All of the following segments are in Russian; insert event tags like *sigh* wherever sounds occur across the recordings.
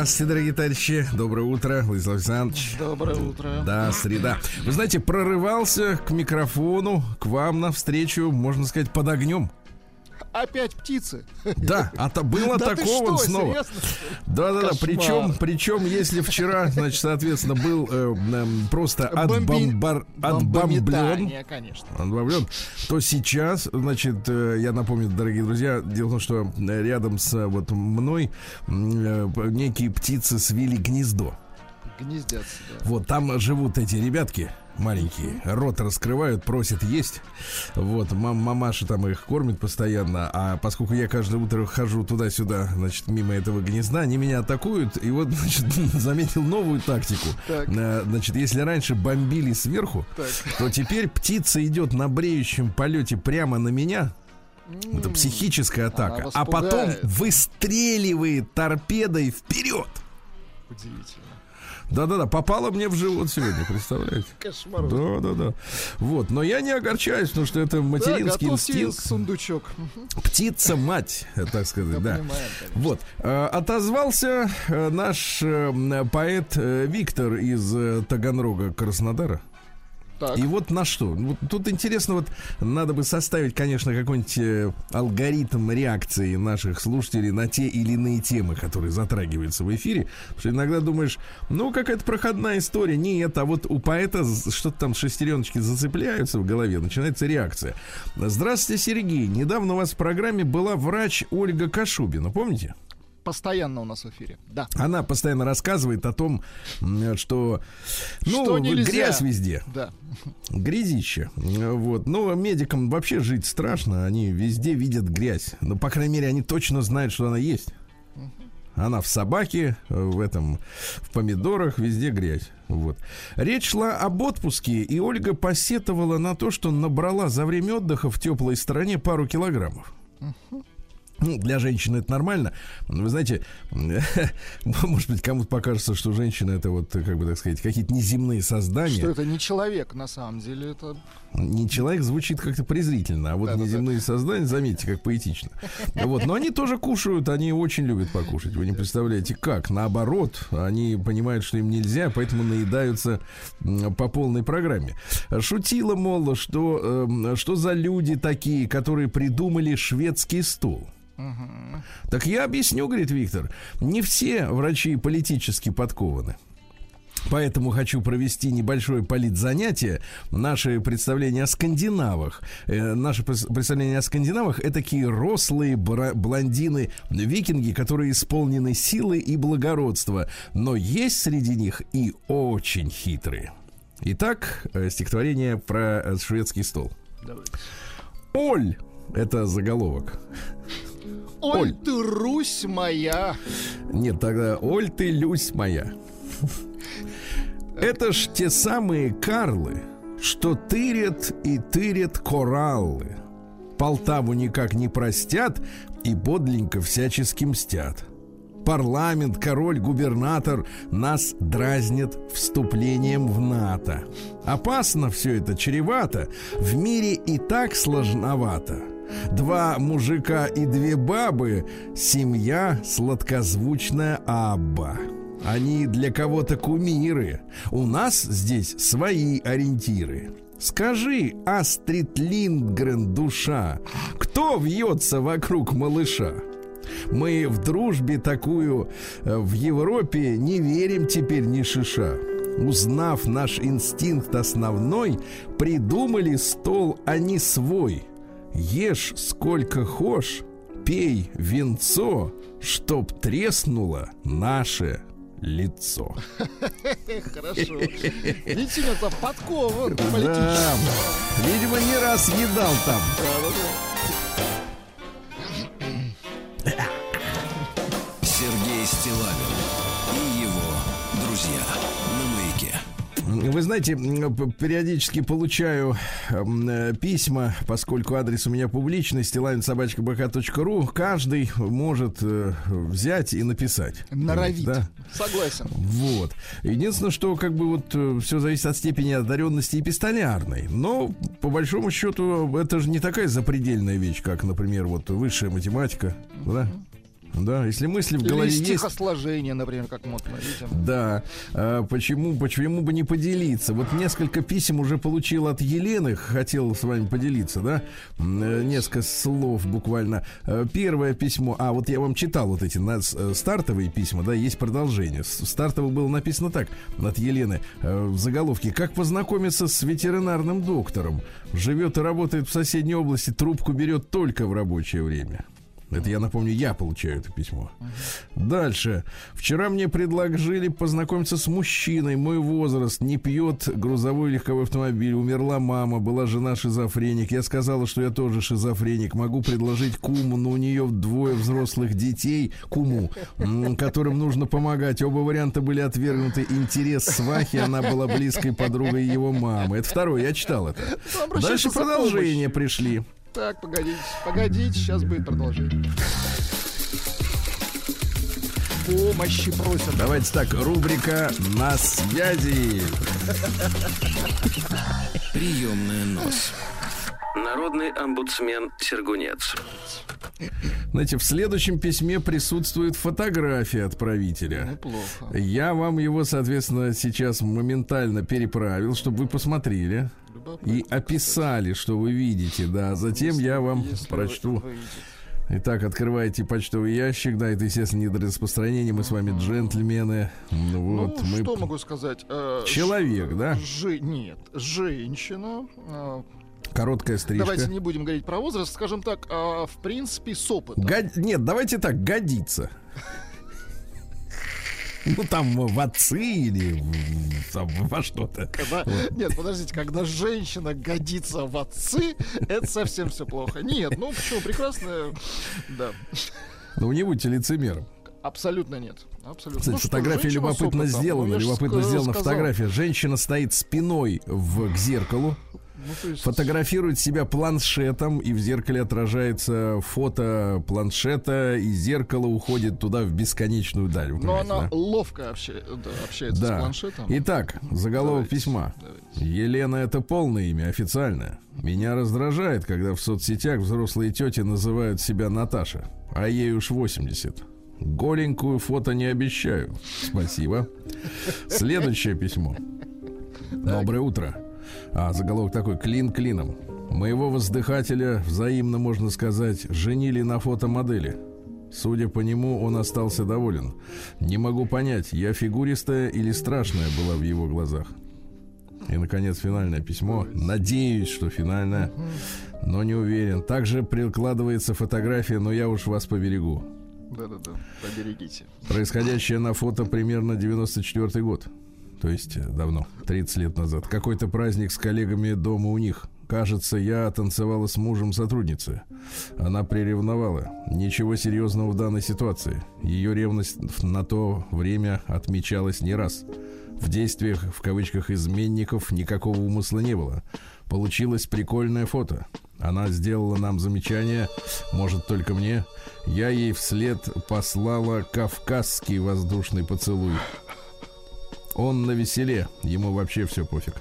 Здравствуйте, дорогие товарищи. Доброе утро, Владислав Александрович. Доброе утро. Да, среда. Вы знаете, прорывался к микрофону, к вам навстречу, можно сказать, под огнем опять птицы. Да, а то было *laughs* да такого снова. Да, да, да. Причем, причем, если вчера, значит, соответственно, был э, э, просто отбомбар, отбомблен, отбомблен, то сейчас, значит, э, я напомню, дорогие друзья, дело в том, что э, рядом с э, вот мной некие птицы свели гнездо. Гнездятся, да. Вот там живут эти ребятки маленькие, рот раскрывают, просят есть. Вот, мам, мамаша там их кормит постоянно, а поскольку я каждое утро хожу туда-сюда, значит, мимо этого гнезда, они меня атакуют, и вот, *laughs* значит, заметил новую тактику. Так. Э, Значит, если раньше бомбили сверху, Так. то теперь птица идет на бреющем полете прямо на меня. Это психическая атака. А потом выстреливает торпедой вперед. Удивительно. Да-да-да, попало мне в живот сегодня, представляете? Кошмар. Да, да, да. Вот, но я не огорчаюсь, потому что это материнский инстинкт. сундучок. Птица-мать, э, так сказать, да. конечно. Вот, э, отозвался э, наш поэт Виктор из Таганрога, Краснодара. Так. И вот на что? Вот тут интересно, вот надо бы составить, конечно, какой-нибудь э, алгоритм реакции наших слушателей на те или иные темы, которые затрагиваются в эфире. Потому что иногда думаешь, ну, какая-то проходная история. Нет, а вот у поэта что-то там шестереночки зацепляются в голове, начинается реакция. Здравствуйте, Сергей. Недавно у вас в программе была врач Ольга Кашубина, помните? Постоянно у нас в эфире. Да. Она постоянно рассказывает о том, что, ну, Что нельзя. грязь везде. Да. Грязище. Вот. Но медикам вообще жить страшно. Они везде видят грязь. Но, по крайней мере, они точно знают, что она есть. Она в собаке, в этом, в помидорах, везде грязь. Вот. Речь шла об отпуске, и Ольга посетовала на то, что набрала за время отдыха в теплой стране пару килограммов. Ну, для женщины это нормально. Но Вы знаете, *laughs* может быть, кому-то покажется, что женщина это вот, как бы так сказать, какие-то неземные создания. Что это не человек, на самом деле, это Не человек звучит как-то презрительно, а вот Да-да-да. неземные создания, заметьте, как поэтично. Вот, но они тоже кушают, они очень любят покушать. Вы не представляете, как. Наоборот, они понимают, что им нельзя, поэтому наедаются по полной программе. Шутила, мол, что, эм, что за люди такие, которые придумали шведский стол. Так я объясню, говорит Виктор, не все врачи политически подкованы. Поэтому хочу провести небольшое политзанятие. Наше представление о скандинавах. Э, наше прес- представление о скандинавах это такие рослые бра- блондины-викинги, которые исполнены силы и благородства. Но есть среди них и очень хитрые. Итак, э, стихотворение про э, шведский стол. Давайте. Оль! Это заголовок. Ой, Оль. ты Русь моя. Нет, тогда Оль ты, Люсь моя. *laughs* Это ж те самые Карлы, что тырят и тырят кораллы. Полтаву никак не простят и подлинно всячески мстят. Парламент, король, губернатор нас дразнят вступлением в НАТО. Опасно все это, чревато. В мире и так сложновато. Два мужика и две бабы, семья сладкозвучная Абба. Они для кого-то кумиры. У нас здесь свои ориентиры. Скажи, Астрид Линдгрен, душа, кто вьется вокруг малыша? Мы в дружбе такую э, в Европе не верим теперь ни шиша. Узнав наш инстинкт основной, придумали стол, а не свой. Ешь сколько хошь, пей венцо, чтоб треснуло наше лицо. *laughs* Хорошо. Действительно, подкован Да, видимо, не раз едал там. Сергей Вы знаете, периодически получаю м, э, письма, поскольку адрес у меня публичный, стилавинсобачкабк.ру. Каждый может э, взять и написать. Норовит. Да? Согласен. Вот. Единственное, что как бы вот все зависит от степени одаренности эпистолярной. Но по большому счету это же не такая запредельная вещь, как, например, вот высшая математика, да? Да, если мысли в Или голове есть, стихосложение, например, как мы видим. да, а, почему, почему бы не поделиться? Вот несколько писем уже получил от Елены, хотел с вами поделиться, да? Э, Несколько слов буквально. Э, Первое письмо, а вот я вам читал вот эти э, стартовые письма, да, есть продолжение. Стартово было написано так от Елены в заголовке. Как познакомиться с ветеринарным доктором? Живет и работает в соседней области, трубку берет только в рабочее время. Это я напомню, я получаю это письмо. Дальше. Вчера мне предложили познакомиться с мужчиной. Мой возраст не пьет грузовой легковой автомобиль. Умерла мама, была жена шизофреник. Я сказала, что я тоже шизофреник. Могу предложить куму, но у нее двое взрослых детей, куму, которым нужно помогать. Оба варианта были отвергнуты. Интерес свахи, она была близкой подругой его мамы. Это второе, я читал это. Дальше продолжение пришли. Так, погодите, погодите, сейчас будет продолжение. Помощи просят. Давайте так, рубрика «На связи». Приемная нос. Народный омбудсмен Сергунец. Знаете, в следующем письме присутствует фотография отправителя. Неплохо. Я вам его, соответственно, сейчас моментально переправил, чтобы вы посмотрели. И описали, что вы видите. Да, затем я вам Если прочту. Итак, открывайте почтовый ящик. Да, это, естественно, недораспространение. Мы с вами джентльмены. Ну, Вот, ну, мы... что могу сказать? Э, Человек, да? Жи- Нет, женщина. э, Короткая стрижка. Давайте не будем говорить про возраст, скажем так, а, в принципе, с опытом. Год- Нет, давайте так, годится. Ну, там в отцы или там, во что-то. Когда- Нет, подождите, когда женщина годится в отцы, это совсем все плохо. Нет, ну почему, прекрасная, да, Ну, не будьте лицемером. абсолютно нет. Абсолютно. Кстати, Ну фотография любопытно опытом. сделана. Ну, я ж любопытно сделана сказал. фотография. Женщина стоит спиной в, к зеркалу, Ну, фотографирует себя планшетом, и в зеркале отражается фото планшета, и зеркало уходит туда в бесконечную даль. Но она да? ловко обща- да, общается с Да. планшетом. Итак, заголовок Давайте, письма. давайте. Елена это полное имя, официальное. Меня раздражает, когда в соцсетях взрослые тети называют себя Наташа, а ей уж 80. Голенькую фото не обещаю. Спасибо. Следующее письмо. Доброе утро. А, заголовок такой, клин клином. Моего воздыхателя взаимно, можно сказать, женили на фотомодели. Судя по нему, он остался доволен. Не могу понять, я фигуристая или страшная была в его глазах. И, наконец, финальное письмо. Надеюсь, что финальное, но не уверен. Также прикладывается фотография, но я уж вас поберегу. Да-да-да, поберегите. Происходящее на фото примерно 94 год. То есть э, давно, 30 лет назад. Какой-то праздник с коллегами дома у них. Кажется, я танцевала с мужем сотрудницы. Она приревновала. Ничего серьезного в данной ситуации. Ее ревность на то время отмечалась не раз. В действиях, в кавычках, изменников никакого умысла не было. Получилось прикольное фото. Она сделала нам замечание, может, только мне. Я ей вслед послала кавказский воздушный поцелуй. Он на веселе, ему вообще все пофиг.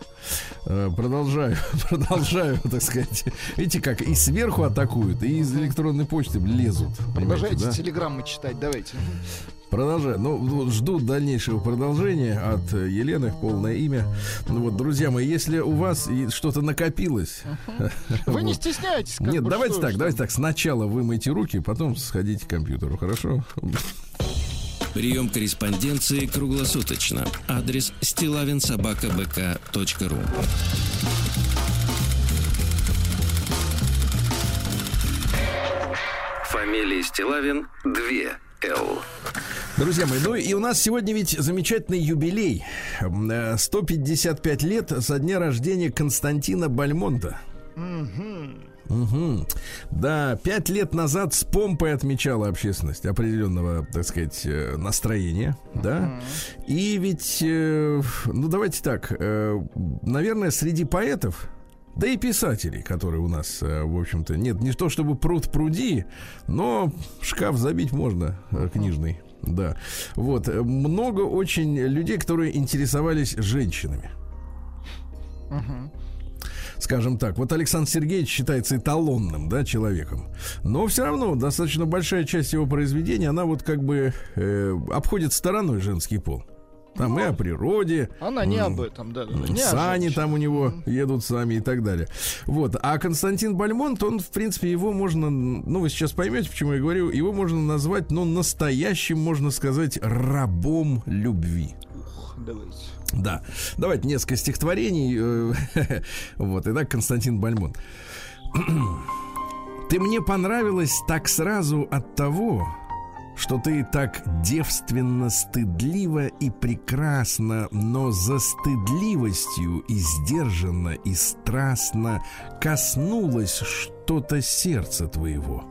Э, Продолжаю, *laughs* продолжаю, так сказать. Видите, как и сверху атакуют, и из электронной почты лезут. Продолжайте да? телеграммы читать, давайте. Продолжаю. Ну, жду дальнейшего продолжения от Елены, полное имя. Ну вот, друзья мои, если у вас что-то накопилось... Вы не стесняйтесь. Нет, давайте так, давайте так. Сначала вымойте руки, потом сходите к компьютеру, хорошо? Прием корреспонденции круглосуточно. Адрес стилавинсобакабк.ру Фамилия Стилавин 2 Л. Друзья мои, ну и у нас сегодня ведь замечательный юбилей. М, э, 155 лет со дня рождения Константина Бальмонта. Мгм. Да, пять лет назад с помпой отмечала общественность определенного, так сказать, э, настроения, да. И ведь, э, ну давайте так, э, наверное, среди поэтов, да и писателей, которые у нас, в общем-то, нет, не то чтобы пруд пруди, но шкаф забить можно книжный, да. Вот, много очень людей, которые интересовались женщинами. Скажем так. Вот Александр Сергеевич считается эталонным, да, человеком. Но все равно достаточно большая часть его произведения, она вот как бы э, обходит стороной женский пол. Там и о природе. Она не об этом, да. не Сани там у него едут сами и так далее. Вот. А Константин Бальмонт, он, в принципе, его можно, ну, вы сейчас поймете, почему я говорю, его можно назвать, ну, настоящим, можно сказать, рабом любви. Давайте. Да. Давайте несколько стихотворений. э, *laughs* Вот. Итак, Константин Бальмонт. Ты мне понравилась так сразу от того, что ты так девственно, стыдлива и прекрасна, но за стыдливостью и сдержанно и страстно коснулось что-то сердца твоего.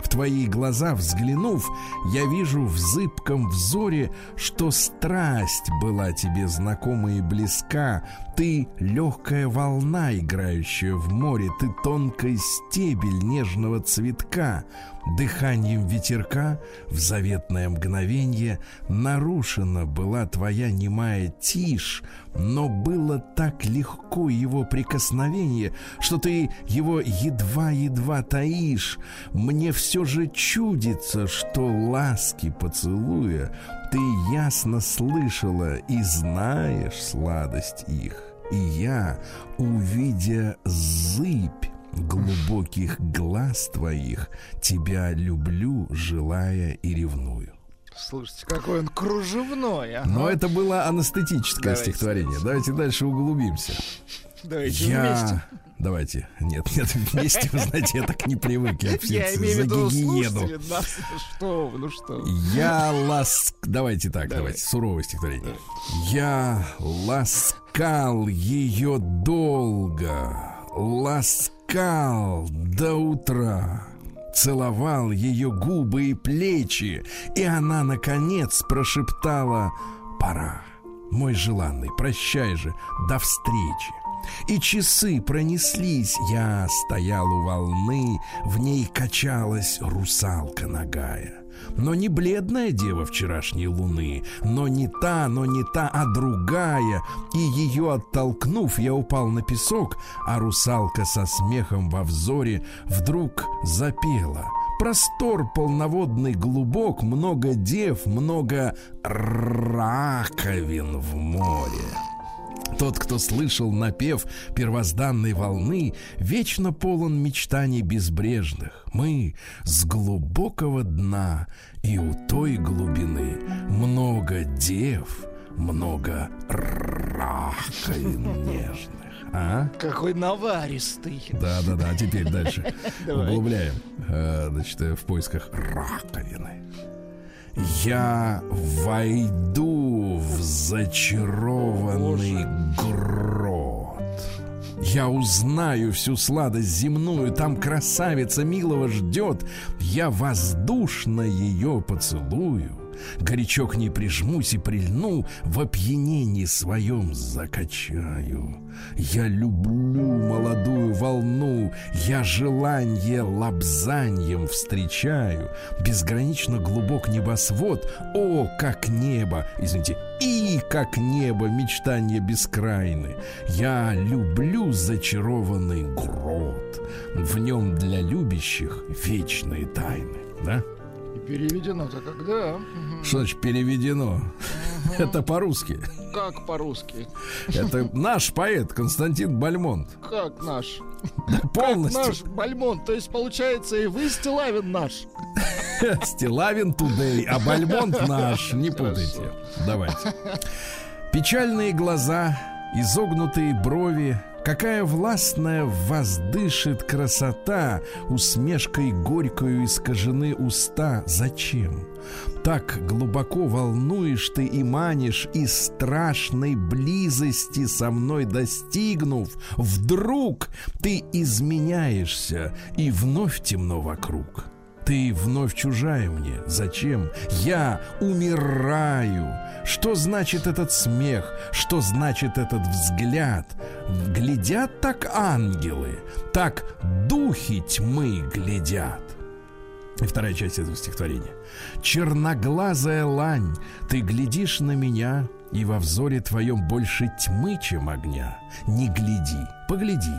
В твои глаза взглянув, я вижу в зыбком взоре, что страсть была тебе знакома и близка. Ты легкая волна, играющая в море, ты тонкий стебель нежного цветка. Дыханием ветерка в заветное мгновенье нарушена была твоя немая тишь, но было так легко его прикосновение, что ты его едва-едва таишь. Мне все же чудится, что ласки поцелуя ты ясно слышала и знаешь сладость их. И я, увидя зыбь глубоких глаз твоих, тебя люблю, желая и ревную. Слушайте, какой он кружевной, а. Но это было анестетическое Давайте. стихотворение. Давайте дальше углубимся. Давайте Я... вместе. Давайте. Нет, нет, вместе, вы знаете, я так не привык. Я, Я имею в виду слушатели нас. *laughs* Что вы, ну что. Я ласк... Давайте так, Давай. давайте. Суровое стихотворение. Я ласкал ее долго, ласкал до утра. Целовал ее губы и плечи, и она, наконец, прошептала «Пора, мой желанный, прощай же, до встречи». И часы пронеслись, я стоял у волны, в ней качалась русалка нагая. Но не бледная дева вчерашней луны, но не та, но не та, а другая. И ее оттолкнув, я упал на песок, а русалка со смехом во взоре вдруг запела. Простор полноводный глубок, много дев, много раковин в море. Тот, кто слышал напев первозданной волны, вечно полон мечтаний безбрежных. Мы с глубокого дна и у той глубины много дев, много раковин нежных. А? Какой наваристый. Да, да, да. Теперь дальше *laughs* углубляем. Э, Значит, э, в поисках раковины. Я войду в зачарованный грот. Я узнаю всю сладость земную, там красавица милого ждет. Я воздушно ее поцелую. Горячо к ней прижмусь и прильну, в опьянении своем закачаю. Я люблю молодую волну, я желанье лапзаньем встречаю. Безгранично глубок небосвод, о, как небо, извините, и как небо мечтания бескрайны. Я люблю зачарованный грот, в нем для любящих вечные тайны, да? Переведено-то когда? Что значит переведено? Это по-русски. Как по-русски? Это наш поэт Константин Бальмонт. Как наш? Полностью. Наш Бальмон. То есть, получается, и вы Стилавин наш. *laughs* Стилавин Тудей, а Бальмонт наш. Не путайте. Давайте. Печальные глаза, изогнутые брови, Какая властная в красота, Усмешкой горькою искажены уста. Зачем? Так глубоко волнуешь ты и манишь, И страшной близости со мной достигнув, Вдруг ты изменяешься, и вновь темно вокруг. Ты вновь чужая мне. Зачем? Я умираю. Что значит этот смех? Что значит этот взгляд? Глядят так ангелы, так духи тьмы глядят. И вторая часть этого стихотворения. Черноглазая лань, ты глядишь на меня, и во взоре твоем больше тьмы, чем огня. Не гляди, погляди.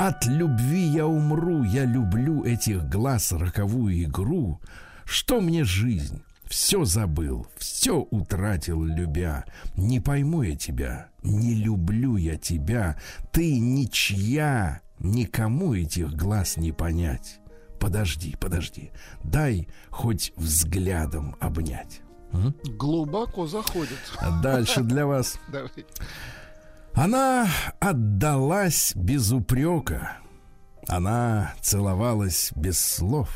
От любви я умру, я люблю этих глаз роковую игру. Что мне жизнь? Все забыл, все утратил, любя. Не пойму я тебя, не люблю я тебя. Ты ничья, никому этих глаз не понять. Подожди, подожди, дай хоть взглядом обнять. Глубоко заходит. Дальше для вас. *laughs* Давай. Она отдалась без упрека. Она целовалась без слов.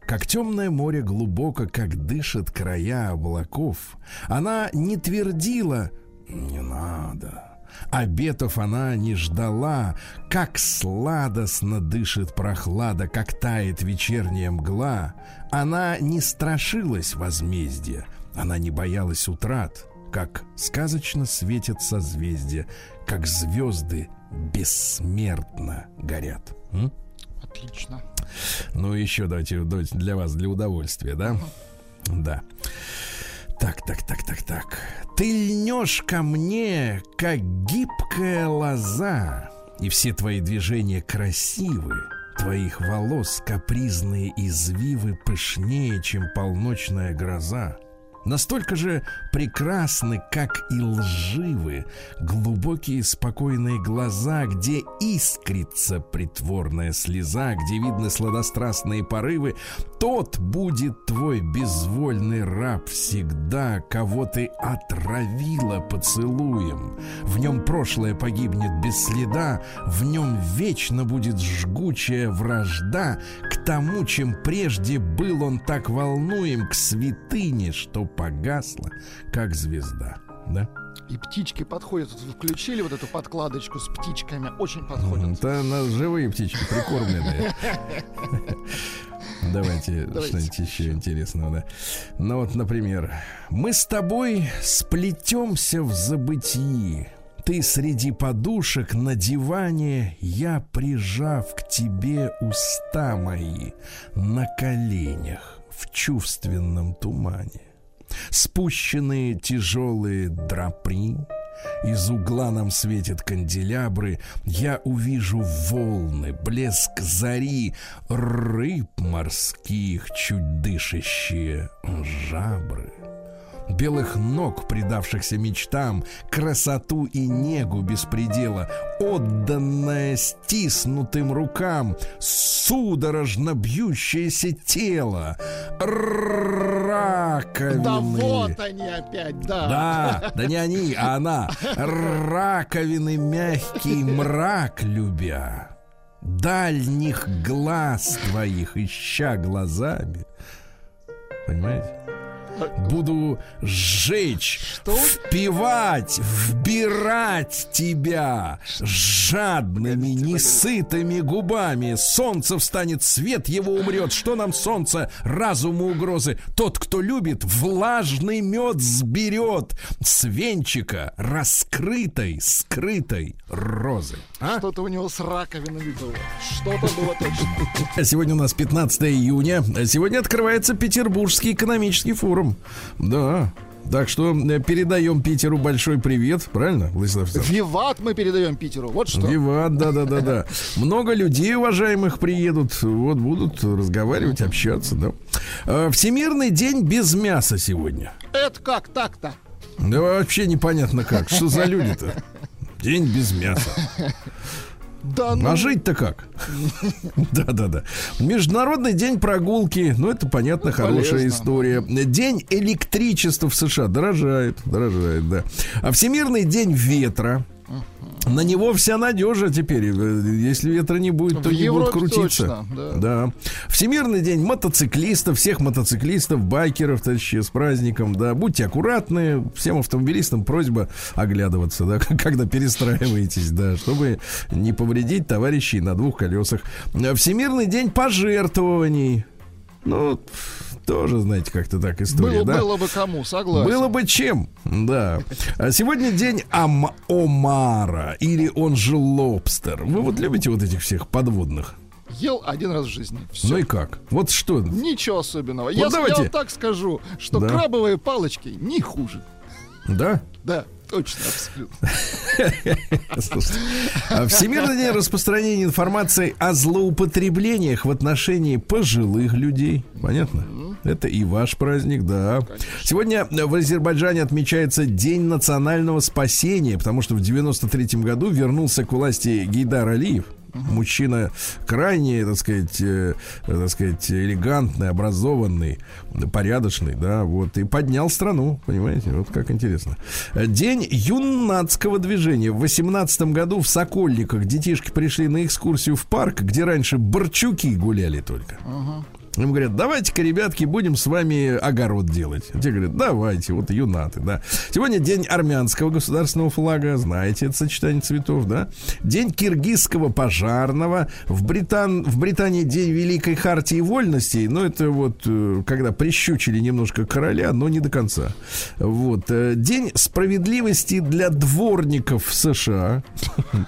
Как темное море глубоко, как дышат края облаков. Она не твердила «не надо». Обетов она не ждала, как сладостно дышит прохлада, как тает вечерняя мгла. Она не страшилась возмездия, она не боялась утрат, как сказочно светят созвездия, как звезды бессмертно горят. М? Отлично. Ну, еще давайте, для вас, для удовольствия, да? Да. Так, так, так, так, так. Ты льнешь ко мне, как гибкая лоза, и все твои движения красивы. Твоих волос капризные извивы пышнее, чем полночная гроза. Настолько же прекрасны, как и лживы, глубокие спокойные глаза, где искрится притворная слеза, где видны сладострастные порывы, тот будет твой безвольный раб всегда, кого ты отравила поцелуем. В нем прошлое погибнет без следа, в нем вечно будет жгучая вражда к тому, чем прежде был он так волнуем, к святыне, что погасла, как звезда. Да? И птички подходят. Вы включили вот эту подкладочку с птичками. Очень подходят. Это на живые птички прикормленные. Давайте, Давайте. что-нибудь еще интересного, да. Ну вот, например, мы с тобой сплетемся в забытии. Ты среди подушек на диване, я прижав к тебе уста мои на коленях в чувственном тумане. Спущенные тяжелые драпри, из угла нам светят канделябры, я увижу волны, блеск зари, рыб морских, чуть дышащие жабры белых ног, предавшихся мечтам, красоту и негу без предела, отданное стиснутым рукам, судорожно бьющееся тело, раковины. Да вот они опять, да. Да, да не они, а она. Раковины мягкий мрак любя. Дальних глаз твоих ища глазами. Понимаете? Буду сжечь, Что? впивать, вбирать тебя жадными, несытыми губами. Солнце встанет, свет его умрет. Что нам солнце, разуму угрозы? Тот, кто любит, влажный мед сберет с венчика раскрытой, скрытой розы. А? Что-то у него с раковинами было. Что-то было точно. Сегодня у нас 15 июня. Сегодня открывается Петербургский экономический форум. Да. Так что э, передаем Питеру большой привет, правильно, Владислав? Виват мы передаем Питеру. Вот что. Виват, да, да, да, да. Много людей, уважаемых, приедут. Вот будут разговаривать, общаться, да. Э, Всемирный день без мяса сегодня. Это как так-то? Да вообще непонятно как. Что за люди-то? День без мяса. *laughs* Да ну. А жить-то как? *laughs* Да-да-да. Международный день прогулки. Ну, это понятно, Ну, хорошая полезно. история. День электричества в США. Дорожает, дорожает, да. А Всемирный день ветра. На него вся надежа теперь. Э, Если ветра не будет, В то не Европе крутиться. точно, да. Да. Всемирный день мотоциклистов, всех мотоциклистов, байкеров, товарищи, с праздником, да. Будьте аккуратны. Всем автомобилистам просьба оглядываться, да, *laughs* когда перестраиваетесь, да, чтобы не повредить товарищей на двух колесах. Всемирный день пожертвований. Ну, тоже, знаете, как-то так история, Было, да? было бы кому, согласен. Было бы чем, да. А сегодня день Ам Омара, или он же лобстер. Вы вот любите вот этих всех подводных? Ел один раз в жизни. Все. Ну и как? Вот что? Ничего особенного. я, давайте. я вам так скажу, что Да. крабовые палочки не хуже. Да? Да, точно, абсолютно. Слушайте, а Всемирный день распространения информации о злоупотреблениях в отношении пожилых людей. Понятно? Это и ваш праздник, да. Сегодня в Азербайджане отмечается День национального спасения, потому что в 93 году вернулся к власти Гейдар Алиев. Мужчина крайне, так сказать, э, так сказать, элегантный, образованный, порядочный, да, вот, и поднял страну, понимаете, вот как интересно. День юнацкого движения. В 18 году в Сокольниках детишки пришли на экскурсию в парк, где раньше борчуки гуляли только. Им говорят, давайте-ка, ребятки, будем с вами огород делать. Те говорят, давайте, вот юнаты, да. Сегодня день армянского государственного флага, знаете, это сочетание цветов, да. День киргизского пожарного. В, Британ... в Британии день Великой Хартии Вольностей, но это вот э, когда прищучили немножко короля, но не до конца. Вот. э, День справедливости для дворников в США.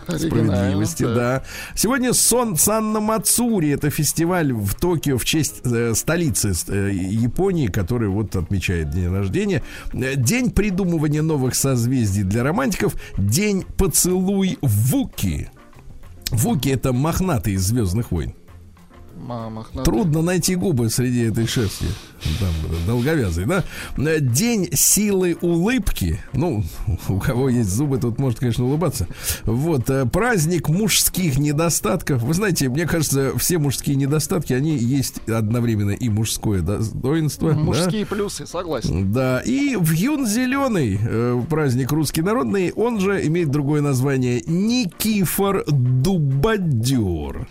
Справедливости, да. Сегодня Сон Санна Мацури. Это фестиваль в Токио в честь э, столицы э, Японии, который вот отмечает день рождения. Э, День придумывания новых созвездий для романтиков. День поцелуй Вуки. Вуки это мохнатый из Звездных войн. Мама, Трудно найти губы среди этой шерсти. Там, э, долговязый, да? Э, День силы улыбки. Ну, у кого есть зубы, тот может, конечно, улыбаться. Вот. э, Праздник мужских недостатков. Вы знаете, мне кажется, все мужские недостатки, они есть одновременно и мужское достоинство. да? Мужские плюсы, согласен. Да, и вьюн зеленый, э, праздник русский народный, он же имеет другое название Никифор Дубадер.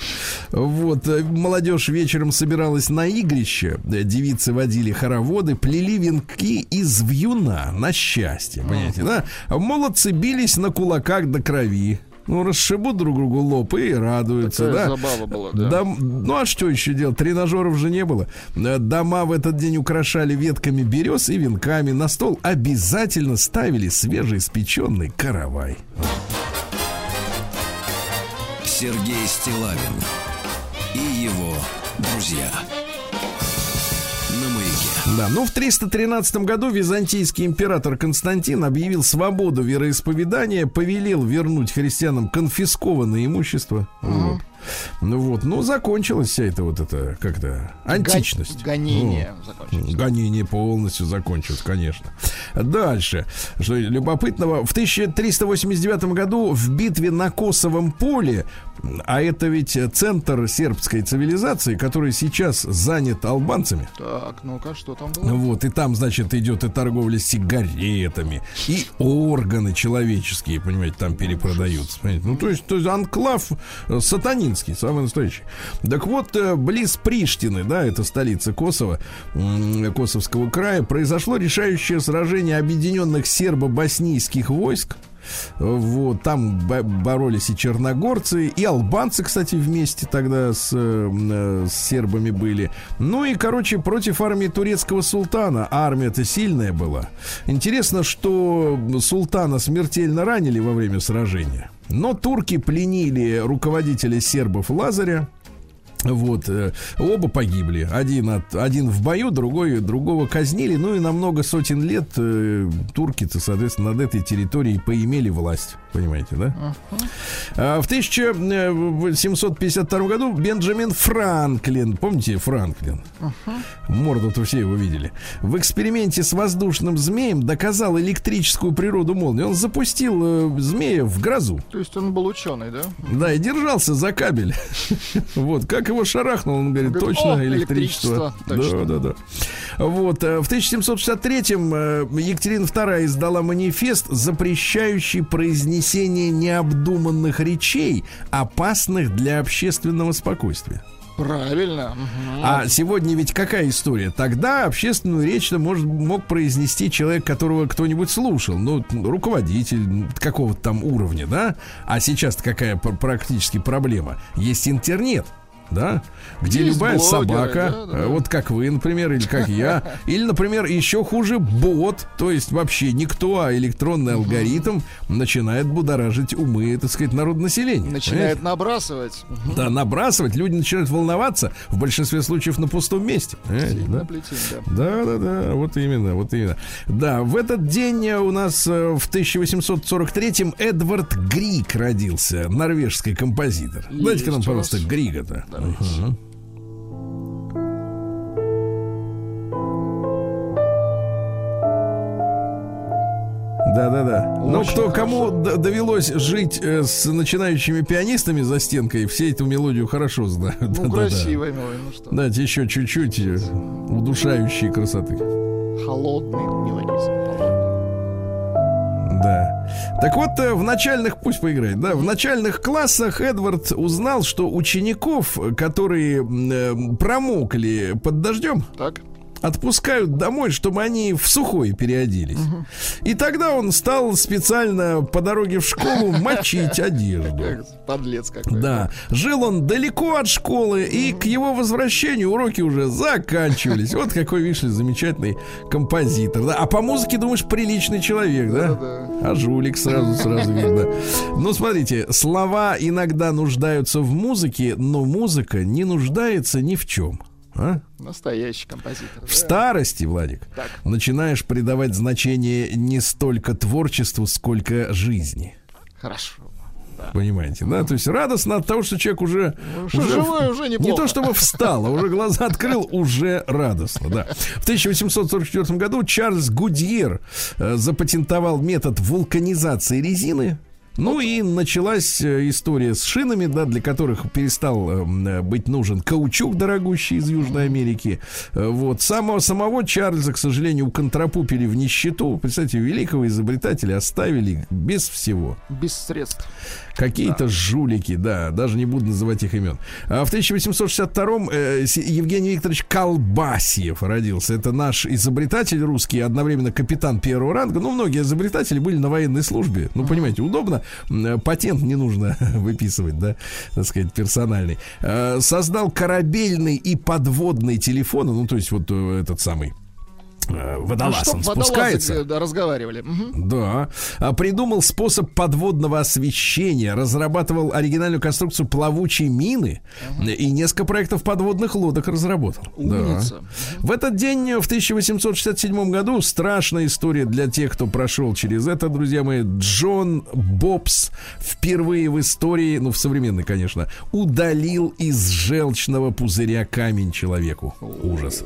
Вот, молодежь вечером собиралась на игрище, девицы водили хороводы, плели венки из вьюна на счастье, понимаете, да? Молодцы бились на кулаках до крови. Ну, расшибут друг другу лоб и радуются, Такая да? забава была, да. Дом- ну а что еще делать? Тренажеров же не было. Дома в этот день украшали ветками берез и венками. На стол обязательно ставили свежеиспеченный каравай. Сергей Стилавин и его друзья. На маяке. Да, ну в 313 году византийский император Константин объявил свободу вероисповедания, повелел вернуть христианам конфискованное имущество. Вот. Ну вот, ну закончилась вся эта вот эта как-то античность. Га- Гонение закончилось. Гонение полностью закончилось, конечно. Дальше. Что любопытного. В 1389 году в битве на Косовом поле, а это ведь центр сербской цивилизации, который сейчас занят албанцами. Так, ну-ка, что там было? Вот, и там, значит, идет и торговля сигаретами, и органы человеческие, понимаете, там перепродаются. понимаете. Ну, то есть, то есть анклав э, сатанинский, самый настоящий. Так вот, э, близ Приштины, да, это столица Косово, Косовского края, произошло решающее сражение объединенных сербо-боснийских войск. Вот, там бо- боролись и черногорцы, и албанцы, кстати, вместе тогда с, э, с сербами были. Ну и, короче, против армии турецкого султана. Армия-то сильная была. Интересно, что султана смертельно ранили во время сражения. Но турки пленили руководителя сербов Лазаря. Вот, э, оба погибли. Один, от, один в бою, другой, другого казнили. Ну и на много сотен лет э, турки-то, соответственно, над этой территорией поимели власть. Понимаете, да? А в 1752 году Бенджамин Франклин, помните Франклин? Морду-то все его видели. В эксперименте с воздушным змеем доказал электрическую природу молнии. Он запустил э, змея в грозу. То есть он был ученый, да? Да, и держался за кабель. *laughs* Вот, как его шарахнул, он говорит, Говорит, точно «О, электричество. электричество, Да, да, да. Вот, э, в 1763-м э, Екатерина II издала манифест, запрещающий произнесение необдуманных речей, опасных для общественного спокойствия. Правильно. А сегодня ведь какая история? Тогда общественную речь может, мог произнести человек, которого кто-нибудь слушал. Ну, руководитель какого-то там уровня, да? А сейчас какая пр- практически проблема? Есть интернет. Да, где Есть любая блогеры, собака, да, да, э, вот как вы, например, или как я, *laughs* или, например, еще хуже бот, то есть вообще никто, а электронный алгоритм начинает будоражить умы, так сказать, народонаселения. Начинает набрасывать. понимаете? Да, набрасывать, люди начинают волноваться, в большинстве случаев на пустом месте. да? Плетень, да. Да, да, да, вот именно, вот именно. Да, в этот день э, у нас э, в 1843-м Эдвард Грик родился, норвежский композитор. Есть Дайте-ка нам, пожалуйста. Грига-то. Давайте. Ага. Да, да, да. Но Очень кто кому хорошо. довелось жить э, с начинающими пианистами за стенкой, все эту мелодию хорошо знают. Ну, *laughs* Да-да-да. красивый мой, ну что. Дайте еще чуть-чуть э, удушающей красоты. Холодный мелодизм. Да. Так вот, э, в начальных, пусть поиграет, да, в начальных классах Эдвард узнал, что учеников, которые м, э, промокли под дождем, Так. Отпускают домой, чтобы они в сухой переоделись. И тогда он стал специально по дороге в школу мочить одежду. Подлец какой. Да, жил он далеко от школы, и к его возвращению уроки уже заканчивались. Вот какой, видишь замечательный композитор. Да? А по музыке, думаешь, приличный человек, да? Да-да. А жулик сразу, сразу видно. Ну, смотрите, слова иногда нуждаются в музыке, но музыка не нуждается ни в чем. А? Настоящий композитор. В да. старости, Владик, Так. начинаешь придавать значение не столько творчеству, сколько жизни. Хорошо. Да. Понимаете, да? То есть радостно от того, что человек уже... Ну, что живой, уже Не неплохо. то чтобы встал, а уже глаза открыл, уже радостно, да. В 1844 году Чарльз Гудьер э, запатентовал метод вулканизации резины. Ну и началась э, история с шинами, да, для которых перестал э, м, быть нужен каучук дорогущий из Южной Америки. Э, Вот. Самого, самого Чарльза, к сожалению, уконтропупили в нищету. Представьте, великого изобретателя оставили без всего. Без средств. Какие-то жулики, да, даже не буду называть их имен. А в 1862-м э, Евгений Викторович Колбасьев родился. Это наш изобретатель русский, одновременно капитан первого ранга. Ну, многие изобретатели были на военной службе. Ну, понимаете, удобно. Э, Патент не нужно *laughs* выписывать, да, так сказать, персональный. Э, Создал корабельный и подводный телефон. Ну, то есть вот э, этот самый э, водолаз, чтоб он водолазы, спускается. э, да, разговаривали. Мгм. Да. А придумал способ подводного освещения, разрабатывал оригинальную конструкцию плавучей мины и несколько проектов подводных лодок разработал. Да. Умница. В этот день, в 1867 году, страшная история для тех, кто прошел через это, друзья мои. Джон Бобс впервые в истории, ну, в современной, конечно, удалил из желчного пузыря камень человеку. Ужас.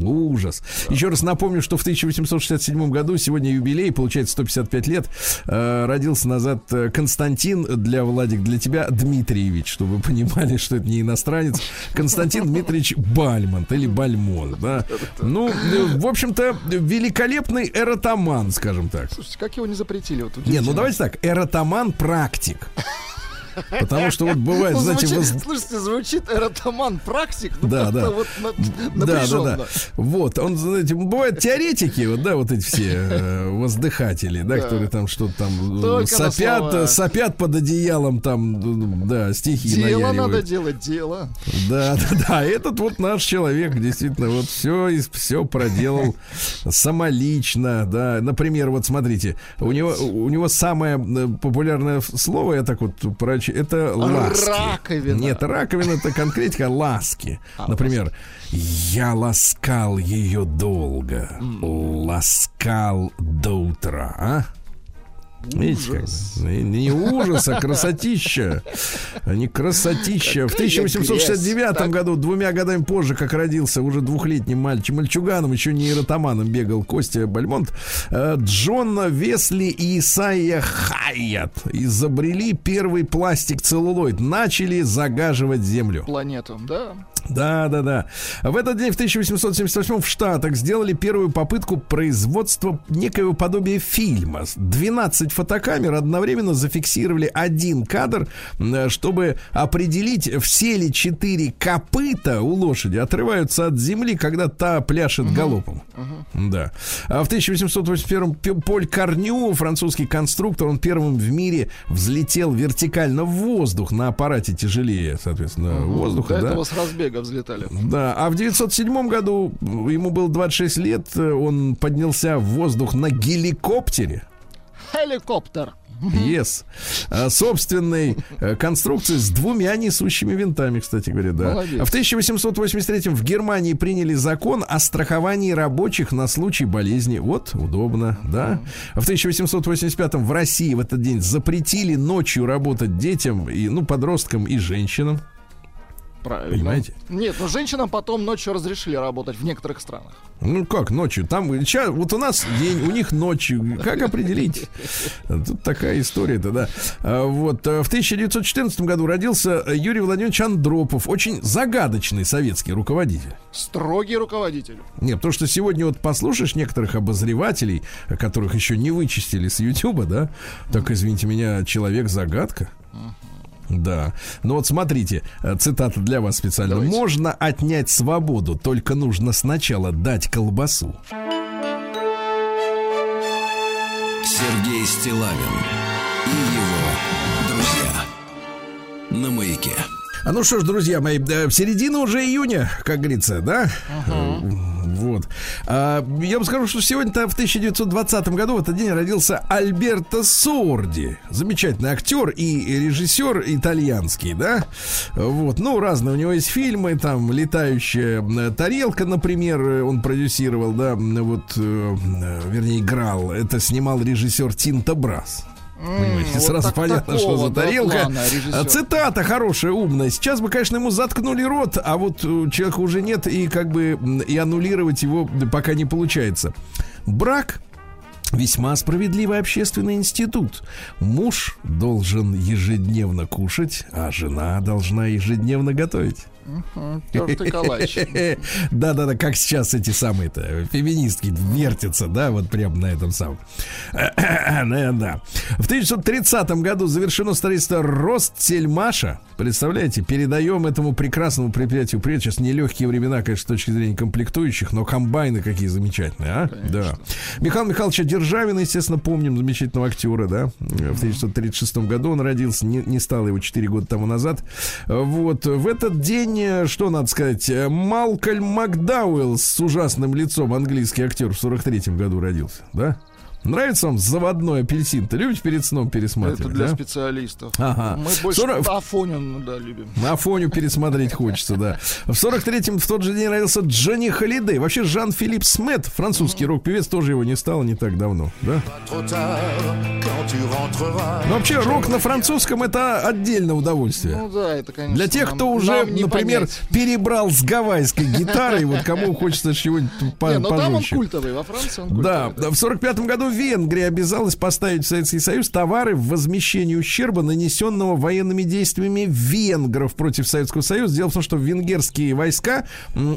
Ужас. Еще раз напомню, что в 1867 году, сегодня юбилей, получается 155 лет, э, родился назад э, Константин, для Владик, для тебя Дмитриевич, чтобы вы понимали, что это не иностранец. Константин Дмитриевич Бальмонт или Бальмон, да. Ну, э, в общем-то, великолепный эротоман, скажем так. Слушайте, как его не запретили? Вот Не, ну давайте так, эротоман практик. Потому что вот бывает, Ну, знаете, звучит- воз- Слушайте, звучит эротоман практик. ну, Да, да. Вот на- Да, да, да. Вот, он, знаете, бывают теоретики, вот, да, вот эти все э, воздыхатели, да, Да. которые там что-то там э, Только сопят, сопят под одеялом, там, э, да, стихи Дело наяривают. надо делать, дело. Да, *laughs* да, да. Этот вот наш человек действительно вот все, все проделал самолично, да. Например, вот смотрите, у него, у него самое э, популярное слово, я так вот прочь, это ласки. Раковина. Нет, раковина это конкретика ласки. А, Например, я ласкал ее долго, ласкал до утра, а? Видите, как? Не, не ужас, а красотища. Не красотища. В Какая 1869 грязь. Так. году, двумя годами позже, как родился уже двухлетним мальчиком, мальчуганом, еще не эротоманом бегал Костя Бальмонт, э, Джон Весли и Исайя Хайят изобрели первый пластик целлулоид. Начали загаживать землю. Планету, да. Да, да, да. В этот день, в 1878 в Штатах сделали первую попытку производства некоего подобия фильма. 12 фотокамер одновременно зафиксировали один кадр, чтобы определить, все ли четыре копыта у лошади отрываются от земли, когда та пляшет галопом. Да. А в 1881 П- Поль Корню, французский конструктор, он первым в мире взлетел вертикально в воздух на аппарате тяжелее, соответственно, воздуха. До да. этого с разбега взлетали. Да, а в 907 году ему было 26 лет, он поднялся в воздух на геликоптере. Хеликоптер. Yes. А, Собственной э, конструкции с двумя несущими винтами, кстати говоря, да. Молодец. А В 1883 в Германии приняли закон о страховании рабочих на случай болезни. Вот, удобно, да. А в 1885 в России в этот день запретили ночью работать детям, и, ну, подросткам и женщинам. Правильно. Понимаете? Нет, но женщинам потом ночью разрешили работать в некоторых странах. Ну как ночью? Там ща- вот у нас день, у них ночью. Как определить? Тут такая история-то, да. А, Вот э, в 1914 году родился Юрий Владимирович Андропов, очень загадочный советский руководитель. Строгий руководитель. Нет, потому что сегодня вот послушаешь некоторых обозревателей, которых еще не вычистили с Ютуба, да? Так, извините меня, человек-загадка. Да. Ну вот смотрите, э, цитата для вас специально. Давайте. Можно отнять свободу, только нужно сначала дать колбасу. Сергей Стилавин и его друзья. На маяке. А ну что ж, друзья мои, э, середина уже июня, как говорится, да? Э, Вот. А, я вам скажу, что сегодня-то в 1920 году в этот день родился Альберто Сорди. Замечательный актер и режиссер итальянский, да? Вот. Ну, разные у него есть фильмы, там «Летающая э, тарелка», например, э, он продюсировал, да, вот, э, вернее, играл. Это снимал режиссер Тинто Брас. Понимаете, вот сразу так- понятно, что такого, за да, тарелка. плана режиссера. А Цитата хорошая, умная. Сейчас бы, конечно, ему заткнули рот, а вот у человека уже нет, и как бы и аннулировать его пока не получается. Брак Весьма справедливый общественный институт. Муж должен ежедневно кушать, а жена должна ежедневно готовить. Калач. *laughs* Да-да-да, как сейчас эти самые-то феминистки вертятся, да, вот прям на этом самом. *clears throat* Да, да. В 1930 году завершено строительство Ростсельмаша. Представляете, передаем этому прекрасному предприятию привет. Сейчас нелегкие времена, конечно, с точки зрения комплектующих, но комбайны какие замечательные, а? Да. Михаил Михайловича Державина, естественно, помним, замечательного актера, да. В 1936 году он родился, не, не стало его 4 года тому назад. Вот. В этот день, э, что надо сказать, э, Малкольм Макдауэлл с ужасным лицом, английский актер, в 43 году родился, да? Нравится вам заводной апельсин? Ты любишь перед сном пересматривать? Это для да? специалистов. Ага. Мы больше 40 Афонин, да, любим. На фоне пересмотреть хочется, да. В 43-м в тот же день родился Джонни Холидей. Вообще Жан-Филипп Смет, французский рок-певец, тоже его не стало не так давно, да? Но вообще рок на французском это отдельное удовольствие. Ну да, это, конечно. Для тех, нам- кто уже, нам например, понять. перебрал с гавайской гитарой, вот кому хочется чего-нибудь по- Не, но там он культовый, во Франции он Да, культовый. в сорок пятом году Венгрия обязалась поставить Советский Союз товары в возмещении ущерба, нанесенного военными действиями венгров против Советского Союза. Дело в том, что венгерские войска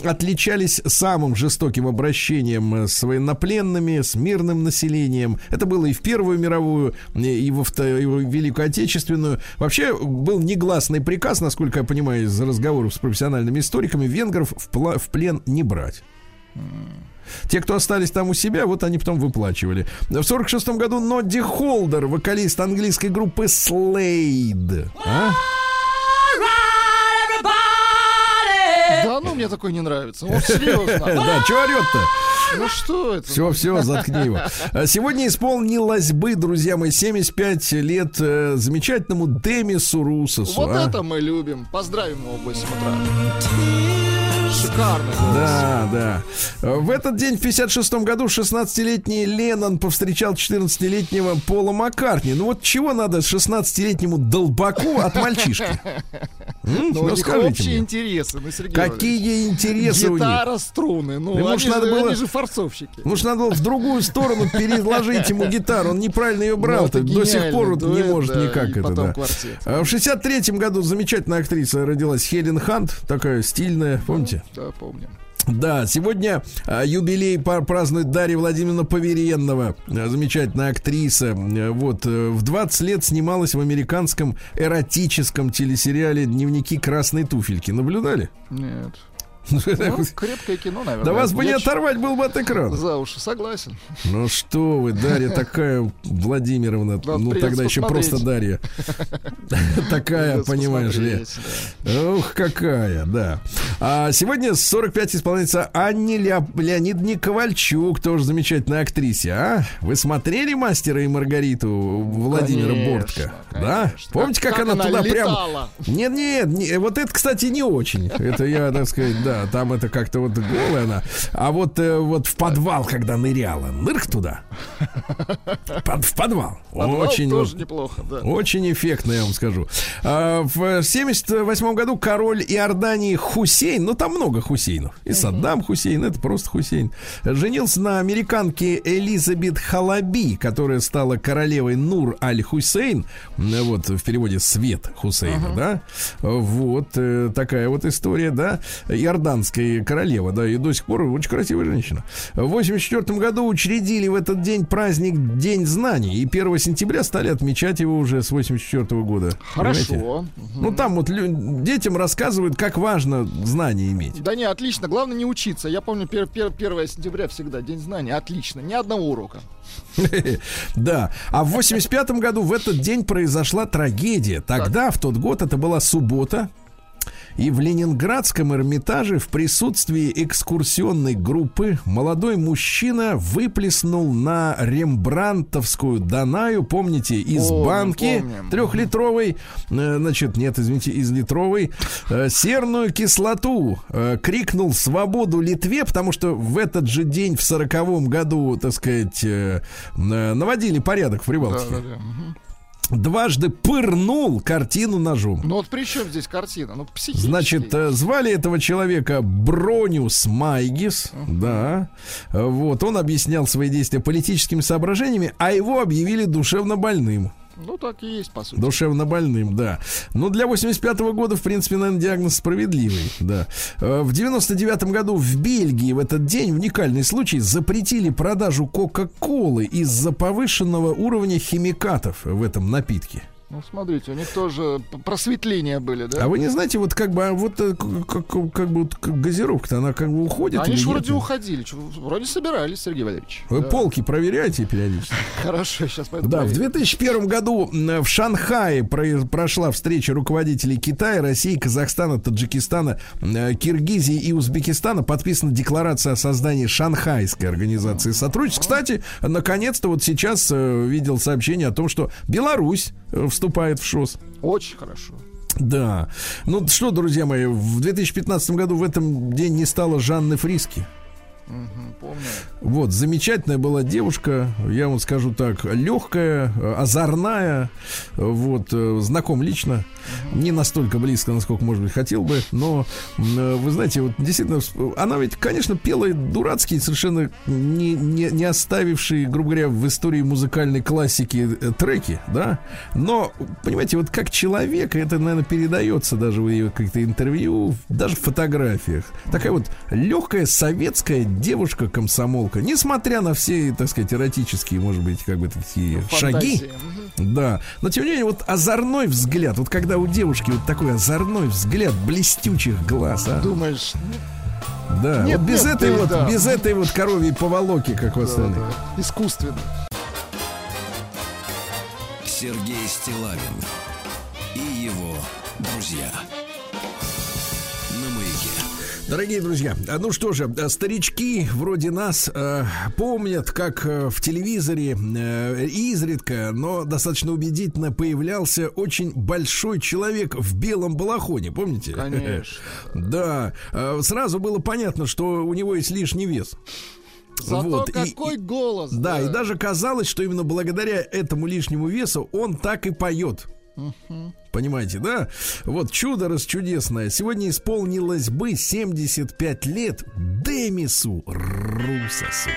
отличались самым жестоким обращением э, с военнопленными, с мирным населением. Это было и в Первую мировую, и во и в Великую Отечественную. Вообще был негласный приказ, насколько я понимаю, из разговоров с профессиональными историками, венгров в, в плен не брать. Те, кто остались там у себя, вот они потом выплачивали. В сорок шестом году Нодди Холдер, вокалист английской группы Slade. А? Да, ну мне такой не нравится. Вот серьезно. *laughs* Да, что орет-то? Ну что это? Все, все, заткни его. А Сегодня исполнилось бы, друзья мои, 75 лет э, замечательному Демису Русосу. Вот а? это мы любим. Поздравим его в 8 утра. Шикарный голос. Да, да. В этот день, в 56 году, 16-летний Леннон повстречал 14-летнего Пола Маккартни. Ну вот чего надо 16-летнему долбаку от мальчишки? *laughs* Ну, скажите общие мне. интересы, ну, Сергей. Какие интересы у них? Гитара, струны. Ну, Да, они, же, надо было- они же форцовщики. Может, надо было в другую сторону переложить ему гитару. Он неправильно ее брал. Ну, До сих пор вот не дуэт, может да, никак это. да. квартет. А В 63-м году замечательная актриса родилась Хелен Хант, такая стильная, помните? Да, помним. Да, сегодня а, юбилей празднует Дарья Владимировна Поверенного, а, замечательная актриса. А, Вот, э, в 20 лет снималась в американском эротическом телесериале «Дневники красной туфельки». Наблюдали? Нет. Ну, *laughs* крепкое кино, наверное. Да вас бы не оторвать был бы от экрана. За уши согласен. Ну что вы, Дарья такая Владимировна, ну тогда еще просто Дарья. *laughs* Такая, понимаешь ли. Ух, какая, да. А сегодня 45 исполняется Анне Леонидовне Ковальчук, тоже замечательная актрисе. А? Вы смотрели «Мастера и Маргариту» Владимира Бортко? Да? Помните, как, она, туда прям... Нет, нет, не- вот это, кстати, не очень. Это я, так сказать, да, там это как-то вот голая она. А вот, э, вот в подвал, когда ныряла, нырк туда. Под- в подвал. Подвал Очень тоже неплохо, да. очень эффектно, я вам скажу. А, В 78 году король Иордании Хусейн, ну там много Хусейнов, и Саддам Хусейн, это просто Хусейн, женился на американке Элизабет Халаби, которая стала королевой Нур Аль-Хусейн, вот в переводе Свет Хусейна, да, вот э, такая вот история, да, иорданская королева, да, и до сих пор очень красивая женщина. В 84 году учредили в этот день праздник День знаний, и 1 сентября стали отмечать его уже с 84 года. Хорошо. Ну, там вот детям рассказывают, как важно знания иметь. Да не, отлично. Главное не учиться. Я помню, пер, пер- 1 сентября всегда День знаний. Отлично. Ни одного урока. *laughs* Да. А в 85 году в этот день произошла трагедия. Тогда, в тот год, это была суббота. И в Ленинградском Эрмитаже в присутствии экскурсионной группы молодой мужчина выплеснул на рембрантовскую Данаю, помните, из Помним, банки трехлитровой, э, значит, нет, извините, из литровой, э, серную кислоту. Э, крикнул «Свободу Литве», потому что в этот же день, в сороковом году, так сказать, наводили порядок в Прибалтике. Да-да-да. Мгм. Дважды пырнул картину ножом. Ну вот при чем здесь картина? Ну, психически. Значит, э, звали этого человека Брониус Майгис, да. Э, Вот, он объяснял свои действия политическими соображениями, а его объявили душевно больным. Ну, так и есть, по сути. Душевно больным, да. Ну, для 85 года, в принципе, наверное, диагноз справедливый, да. Э, В 99 году в Бельгии в этот день, уникальный случай, запретили продажу Кока-Колы из-за повышенного уровня химикатов в этом напитке. Ну, смотрите, у них тоже просветления были, да? А вы не знаете, вот как бы, а вот э, как, как бы вот газировка-то, она как бы уходит Они же вроде уходили. Вроде собирались, Сергей Валерьевич. Вы Да. полки проверяете периодически? *laughs* Хорошо, сейчас пойду. Да, в проверю. 2001 году в Шанхае про- прошла встреча руководителей Китая, России, Казахстана, Таджикистана, м, Киргизии и Узбекистана. Подписана декларация о создании Шанхайской организации сотрудничества. Кстати, наконец-то вот сейчас э, видел сообщение о том, что Беларусь э, вступает в ШОС. Очень хорошо. Да. Ну что, друзья мои, в 2015 году в этом день не стало Жанны Фриски. Помню. Вот, замечательная была девушка, я вам скажу так, легкая, озорная, вот, э, знаком лично, не настолько близко, насколько, может быть, хотел бы, но, э, вы знаете, вот действительно, она ведь, конечно, пела дурацкие, совершенно не, не, не оставившие, грубо говоря, в истории музыкальной классики э, треки, да, но, понимаете, вот как человек, это, наверное, передается даже в ее каких-то интервью, даже в фотографиях. Такая вот легкая советская девушка-комсомолка, несмотря на все, так сказать, эротические, может быть, как бы такие шаги, Фантазии. Мгм. да. Но тем не менее, вот озорной взгляд, вот когда у девушки вот такой озорной взгляд блестючих глаз, а, Думаешь, да, Нет, вот без нет, этой ты, вот, да. без этой вот коровьей поволоки, как у да, остальных. да, искусственно. Сергей Стилавин и его друзья. Дорогие друзья, а ну что же, а, старички вроде нас э, помнят, как э, в телевизоре э, изредка, но достаточно убедительно появлялся очень большой человек в белом балахоне, помните? Конечно. *laughs* Да, э, сразу было понятно, что у него есть лишний вес. Зато Вот, и- какой голос. Да, и даже казалось, что именно благодаря этому лишнему весу он так и поет. Понимаете, да? Вот чудо расчудесное. Сегодня исполнилось бы 75 лет Демису Русосу.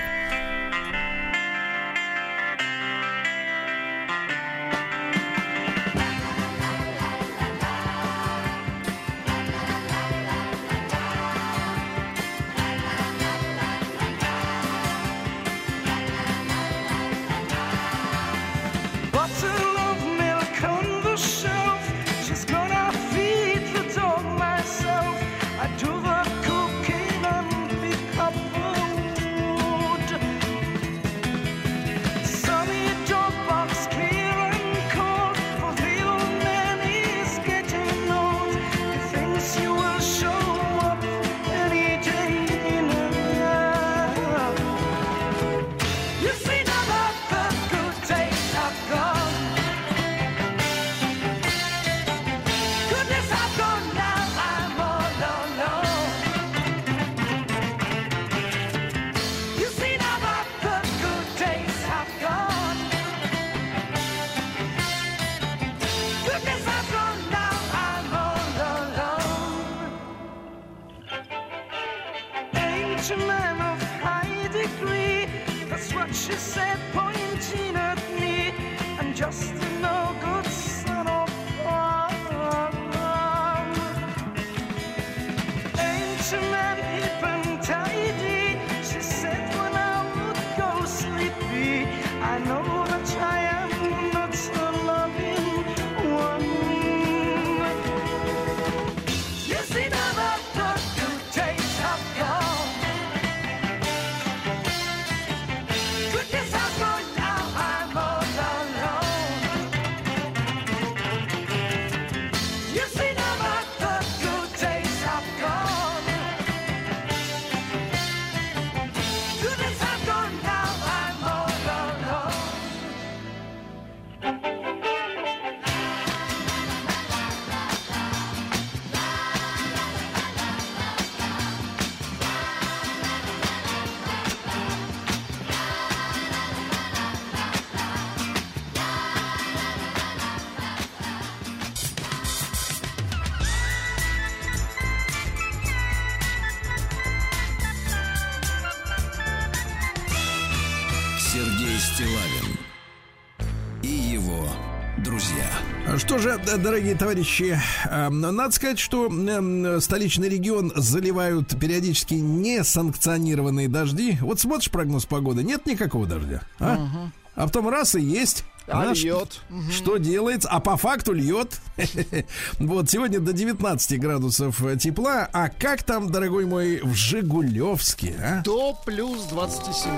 Дорогие товарищи, э, надо сказать, что э, столичный регион заливают периодически несанкционированные дожди. Вот смотришь прогноз погоды, нет никакого дождя. А, а потом раз и есть. А льет. Что делается? А по факту льет. *laughs* Вот сегодня до 19 градусов тепла. А как там, дорогой мой, в Жигулевске? а? До плюс 27.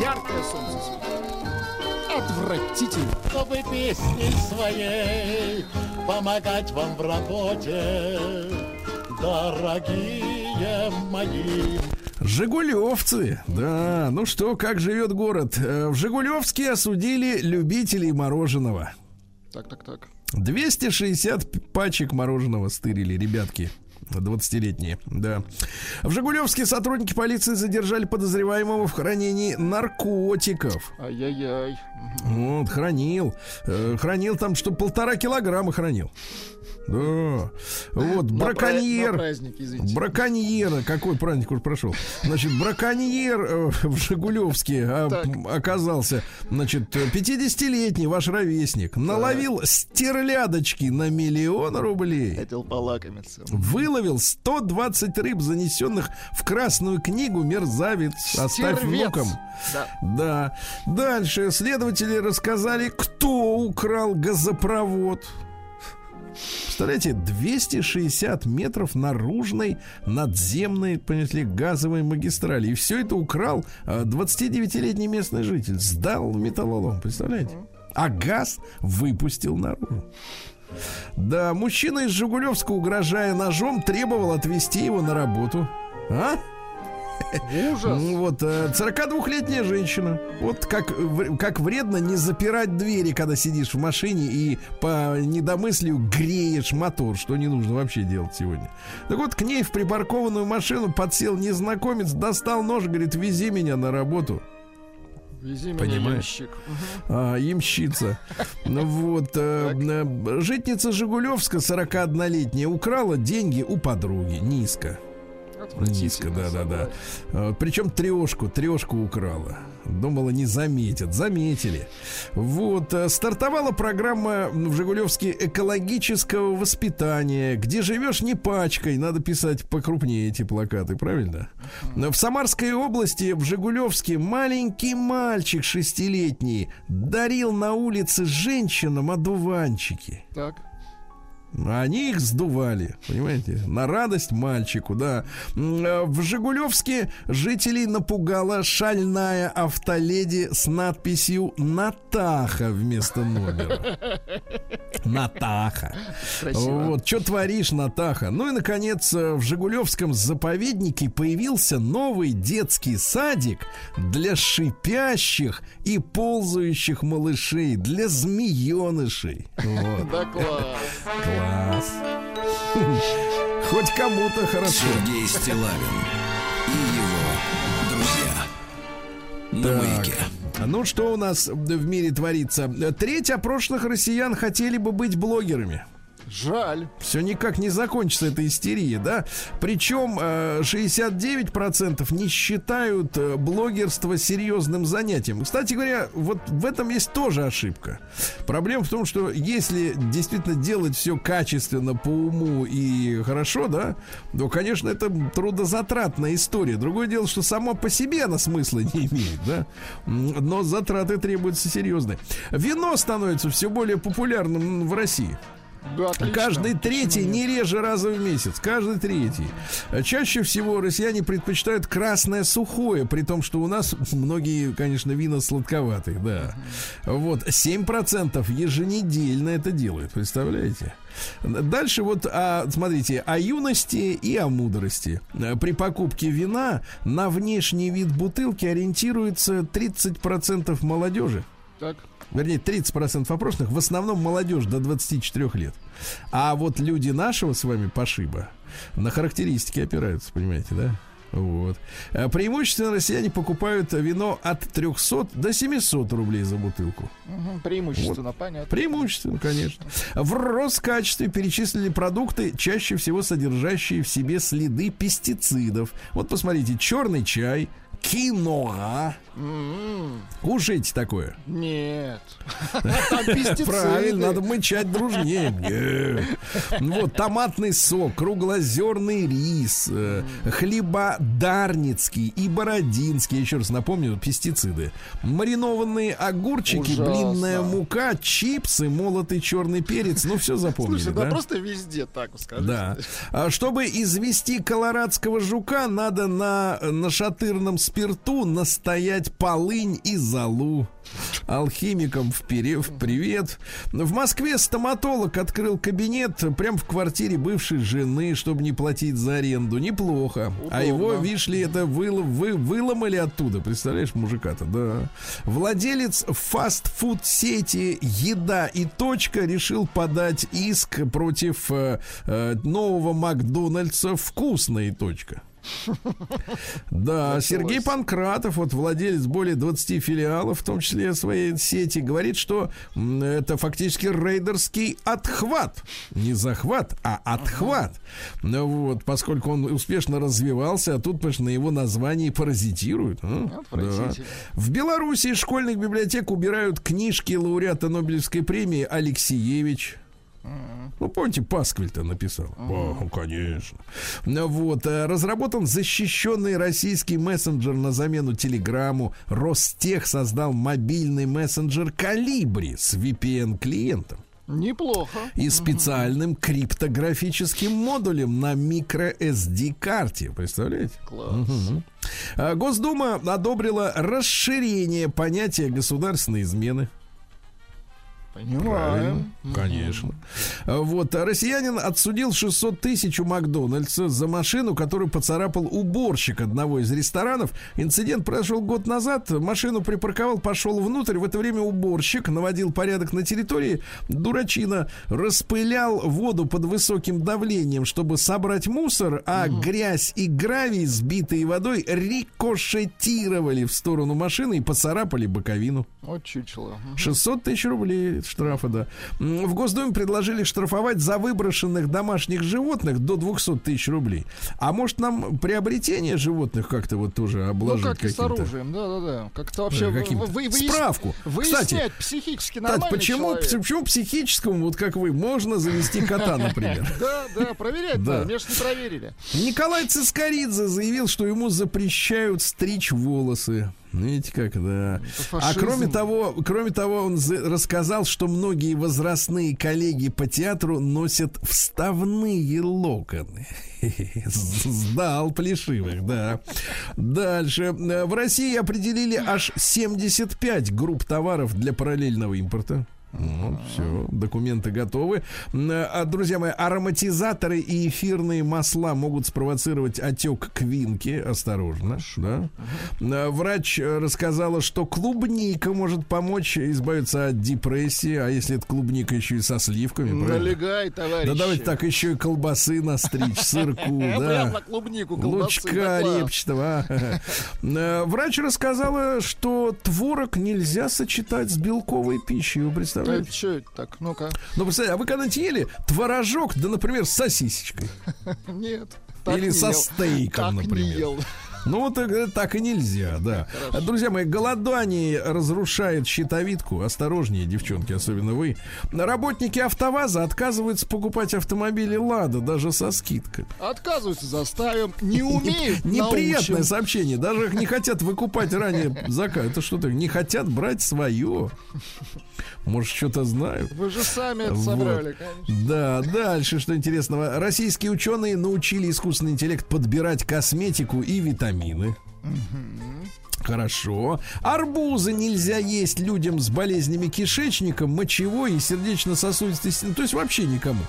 Яркое солнце. Отвратительно. чтобы песней своей помогать вам в работе, дорогие мои. Жигулевцы, да. Ну что, как живет город? Э, В Жигулевске осудили любителей мороженого. Так, так, так. 260 пачек мороженого стырили, ребятки. 20-летние, да. В Жигулевске сотрудники полиции задержали подозреваемого в хранении наркотиков. Ай-яй-яй. Вот, хранил. Э, хранил там, что полтора килограмма хранил. Да. Вот, На браконьер. на праздник, извините. Браконьер, какой праздник уже прошел? Значит, браконьер э, в Жигулевске а, оказался, значит, 50-летний ваш ровесник. Наловил стерлядочки на миллион рублей. Хотел полакомиться. Выловил 120 рыб, занесенных в Красную книгу мерзавец. Оставь внукам. Да. Да. Дальше следователи рассказали, кто украл газопровод. Представляете, 260 метров наружной надземной, понесли, газовой магистрали. И все это украл э, 29-летний местный житель. Сдал металлолом, представляете? А газ выпустил наружу. Да, мужчина из Жигулевска, угрожая ножом, требовал отвезти его на работу. А? Ужас. Ну вот, э, 42-летняя женщина. Вот как, как вредно не запирать двери, когда сидишь в машине и по недомыслию греешь мотор, что не нужно вообще делать сегодня. Так вот, к ней в припаркованную машину подсел незнакомец, достал нож, говорит, вези меня на работу. Вези меня, Понимаешь? ямщик. А, ямщица. Ну вот. э, э, житница Жигулевска, 41-летняя, украла деньги у подруги. Низко. Низко, да, да, да. Причем трешку, трешку украла. Думала, не заметят. Заметили. Вот. э, Стартовала программа в Жигулевске экологического воспитания. Где живешь не пачкой. Надо писать покрупнее эти плакаты, правильно? В Самарской области, в Жигулевске, маленький мальчик шестилетний дарил на улице женщинам одуванчики. Так. Они их сдували, понимаете, на радость мальчику, да. Э, В Жигулевске жителей напугала шальная автоледи с надписью «Натаха» вместо номера. *laughs* Натаха. Красиво. Вот, что творишь, Натаха? Ну и, наконец, э, в Жигулевском заповеднике появился новый детский садик для шипящих и ползающих малышей, для змеенышей. Вот. Да класс. Класс. *laughs* Хоть кому-то хорошо. Сергей Стилавин и его друзья. На маяке. Ну что у нас в мире творится? Треть опрошенных россиян хотели бы быть блогерами. Жаль. Все никак не закончится эта истерия, да? Причем э, 69% не считают э, блогерство серьезным занятием. Кстати говоря, вот в этом есть тоже ошибка. Проблема в том, что если действительно делать все качественно, по уму и хорошо, да, то, конечно, это трудозатратная история. Другое дело, что само по себе она смысла не имеет, да? Но затраты требуются серьезные. Вино становится все более популярным в России. Да, отлично. Каждый третий не реже раза в месяц. Каждый третий. Чаще всего россияне предпочитают красное сухое, при том, что у нас многие, конечно, вина сладковатые, да. Вот, 7% еженедельно это делают, представляете? Дальше вот, а, смотрите, о юности и о мудрости. При покупке вина на внешний вид бутылки ориентируется 30% молодежи Так. Вернее, 30% опрошенных, в основном молодежь до 24 лет. А вот люди нашего с вами пошиба на характеристики опираются, понимаете, да? Вот. А Преимущественно россияне покупают вино от 300 до 700 рублей за бутылку. Преимущественно, понятно. Преимущественно, конечно. В Роскачестве перечислили продукты, чаще всего содержащие в себе следы пестицидов. Вот посмотрите, черный чай, киноа. М, Кушайте такое. Нет. *laughs* Правильно, надо мычать дружнее. Ну Вот, томатный сок, круглозерный рис, э, хлеба дарницкий и бородинский, еще раз напомню, пестициды. Маринованные огурчики, блинная мука, чипсы, молотый черный перец. Ну, все запомнили, Слушай, да да? просто везде так, скажи. Да. А чтобы извести колорадского жука, надо на нашатырном спирту настоять полынь и золу. Алхимикам вперед, привет. В Москве стоматолог открыл кабинет прямо в квартире бывшей жены, чтобы не платить за аренду. Неплохо. А его, Удобно. видишь ли, это выл- вы, выломали оттуда. Представляешь, мужика-то, да. Владелец фастфуд сети «Еда и точка» решил подать иск против э, э, нового Макдональдса «Вкусная точка». *laughs* Да, Сергей Панкратов, вот владелец более 20 филиалов, в том числе своей сети, говорит, что это фактически рейдерский отхват. Не захват, а отхват. Ну вот, поскольку он успешно развивался, а тут, понимаешь, на его названии паразитируют. а? Отвратительно. Да. В Беларуси из школьных библиотек убирают книжки лауреата Нобелевской премии Алексеевич. Ну, помните, Пасквиль-то написал. О, ну, конечно. Ну, Вот. э, Разработан защищенный российский мессенджер на замену Телеграмму. Ростех создал мобильный мессенджер Калибри с VPN-клиентом Неплохо. и специальным криптографическим модулем на microSD-карте. Представляете? Класс. А, Госдума одобрила расширение понятия государственной измены. Понимаем. Конечно. Вот. а Россиянин отсудил 600 тысяч у Макдональдса за машину, которую поцарапал уборщик одного из ресторанов. Инцидент произошел год назад. Машину припарковал, пошел внутрь. В это время уборщик наводил порядок на территории. Дурачина распылял воду под высоким давлением, чтобы собрать мусор, а грязь и гравий, сбитые водой, рикошетировали в сторону машины и поцарапали боковину. Вот чучело. Мгм. 600 тысяч рублей штрафа, да. В Госдуме предложили штрафовать за выброшенных домашних животных до 200 тысяч рублей. А может нам приобретение животных как-то вот тоже Ну, обложить как и с оружием, да-да-да. Как-то вообще Да, каким-то. вы- вы- выяс- Справку. Выяснять Кстати, психически нормальный почему, человек. почему психическому, вот как вы, можно завести кота, например? *laughs* Да, да, проверять Да. меня ж не проверили. Николай Цискоридзе заявил, что ему запрещают стричь волосы. Видите как, да. А кроме того, кроме того, он за- рассказал, что многие возрастные коллеги по театру носят вставные локоны. *laughs* Сдал плешивых, да. Дальше. Э, В России определили аж 75 групп товаров для параллельного импорта. Вот, все, документы готовы. А, друзья мои, ароматизаторы и эфирные масла могут спровоцировать отек квинки. Осторожно, да. Врач э, рассказала, что клубника может помочь избавиться от депрессии, а если это клубника еще и со сливками, правильно? Налегай, товарищ. Да давайте так еще и колбасы настричь, сырку, *laughs* да. клубнику Лучка репчатого. а. *laughs* Э, Врач рассказала, что творог нельзя сочетать с белковой пищей. Вы А представляете? Это что это так? Ну-ка. Ну, представляете, а вы когда-нибудь ели творожок, да, например, с сосисечкой? *laughs* Нет. Или со ел. стейком, Так например. Ну, вот э, так и нельзя, да. Друзья мои, голодание разрушает щитовидку. Осторожнее, девчонки, особенно вы. Работники АвтоВАЗа отказываются покупать автомобили «Лада» даже со скидкой. Отказываются, заставим. Не *laughs* умеют, Неприятное сообщение. Даже их не хотят выкупать ранее заказ. Это что-то не хотят брать свое. Может, что-то знают. Вы же сами это Вот. собрали, конечно. Да, дальше что интересного. Российские ученые научили искусственный интеллект подбирать косметику и витамины. Хорошо. Арбузы нельзя есть людям с болезнями кишечника, мочевой и сердечно-сосудистой системы. То есть вообще никому.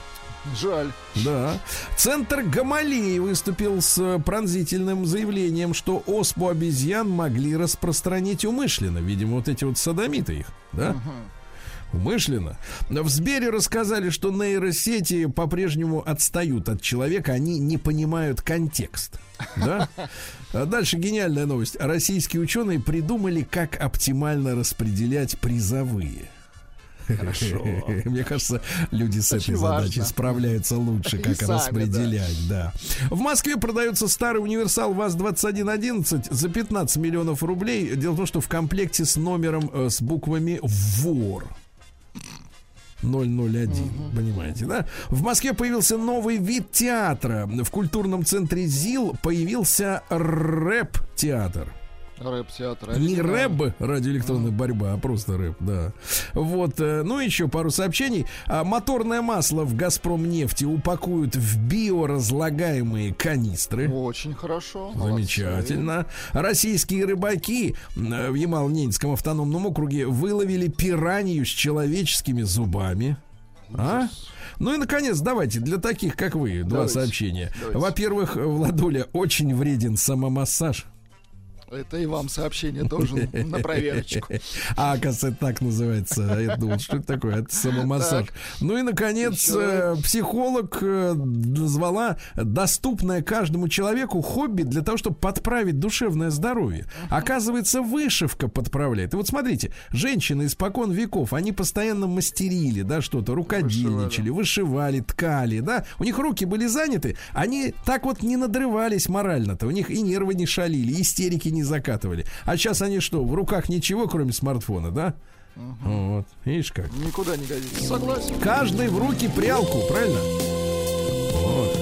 Жаль. Да. Центр Гамалеи выступил с пронзительным заявлением, что оспу обезьян могли распространить умышленно. Видимо, вот эти вот садомиты их, да? Умышленно. В Сбере рассказали, что нейросети по-прежнему отстают от человека, они не понимают контекст. Да? *laughs* А дальше гениальная новость. Российские ученые придумали, как оптимально распределять призовые. Хорошо. *laughs* Мне кажется, люди с Очень этой задачей справляются лучше, как распределять, да. В Москве продается старый универсал ВАЗ-2111 за 15 миллионов рублей. Дело в том, что в комплекте с номером э, с буквами ВОР. 001, понимаете, да? В Москве появился новый вид театра. В культурном центре ЗИЛ появился рэп-театр. Рэп-театр. Не рэп, радиоэлектронная борьба, а просто рэп, да. Вот, э, ну еще пару сообщений. А, Моторное масло в Газпром нефти упакуют в биоразлагаемые канистры. Очень хорошо. молодцы. Замечательно. Российские рыбаки э, в Ямало-Ненецком автономном округе выловили пиранью с человеческими зубами. А? Ну и, наконец, давайте, для таких, как вы, два Давайте, сообщения. давайте. Во-первых, Владуля, очень вреден самомассаж. Это и вам сообщение тоже на проверочку. *laughs* А, это так называется. Я думал, что это такое? Это самомассаж. Ну и, наконец, Еще э, психолог э, назвала доступное каждому человеку хобби для того, чтобы подправить душевное здоровье. Оказывается, вышивка подправляет. И вот смотрите, женщины испокон веков, они постоянно мастерили, да, что-то, рукодельничали, вышивали, ткали, да. У них руки были заняты, они так вот не надрывались морально-то, у них и нервы не шалили, истерики не закатывали. А сейчас они что, в руках ничего, кроме смартфона, да? Вот, видишь как. Никуда не годится. Согласен. Каждый в руки прялку, правильно? Вот.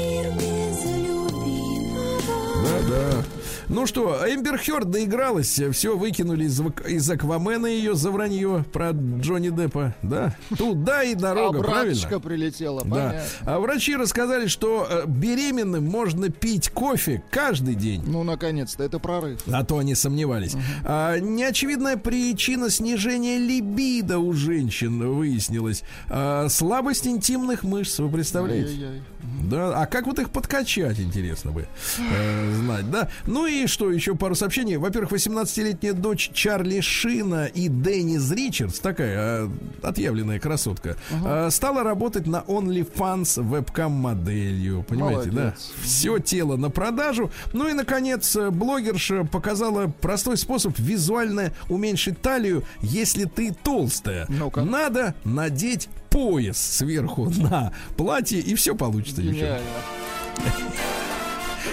Да-да. Ну что, Эмбер Хёрд доигралась, все выкинули из, из Аквамена ее за вранье про Джонни Деппа, да? Туда и дорога, Обраточка правильно? прилетела, Да. понятно. А врачи рассказали, что э, беременным можно пить кофе каждый день. Ну, наконец-то, это прорыв. А то они сомневались. А, неочевидная причина снижения либидо у женщин выяснилась. А, слабость интимных мышц, вы представляете? Ай-яй-яй. Да, а как вот их подкачать, интересно бы э, знать, да? Ну и что, еще пару сообщений. Во-первых, 18-летняя дочь Чарли Шина и Деннис Ричардс, такая э, отъявленная красотка, э, стала работать на OnlyFans вебкам-моделью, понимаете, да? Молодец. Все тело на продажу. Ну и, наконец, э, блогерша показала простой способ визуально уменьшить талию, если ты толстая. Ну-ка. Надо надеть пояс сверху на платье, и все получится, девчонки. Гениально.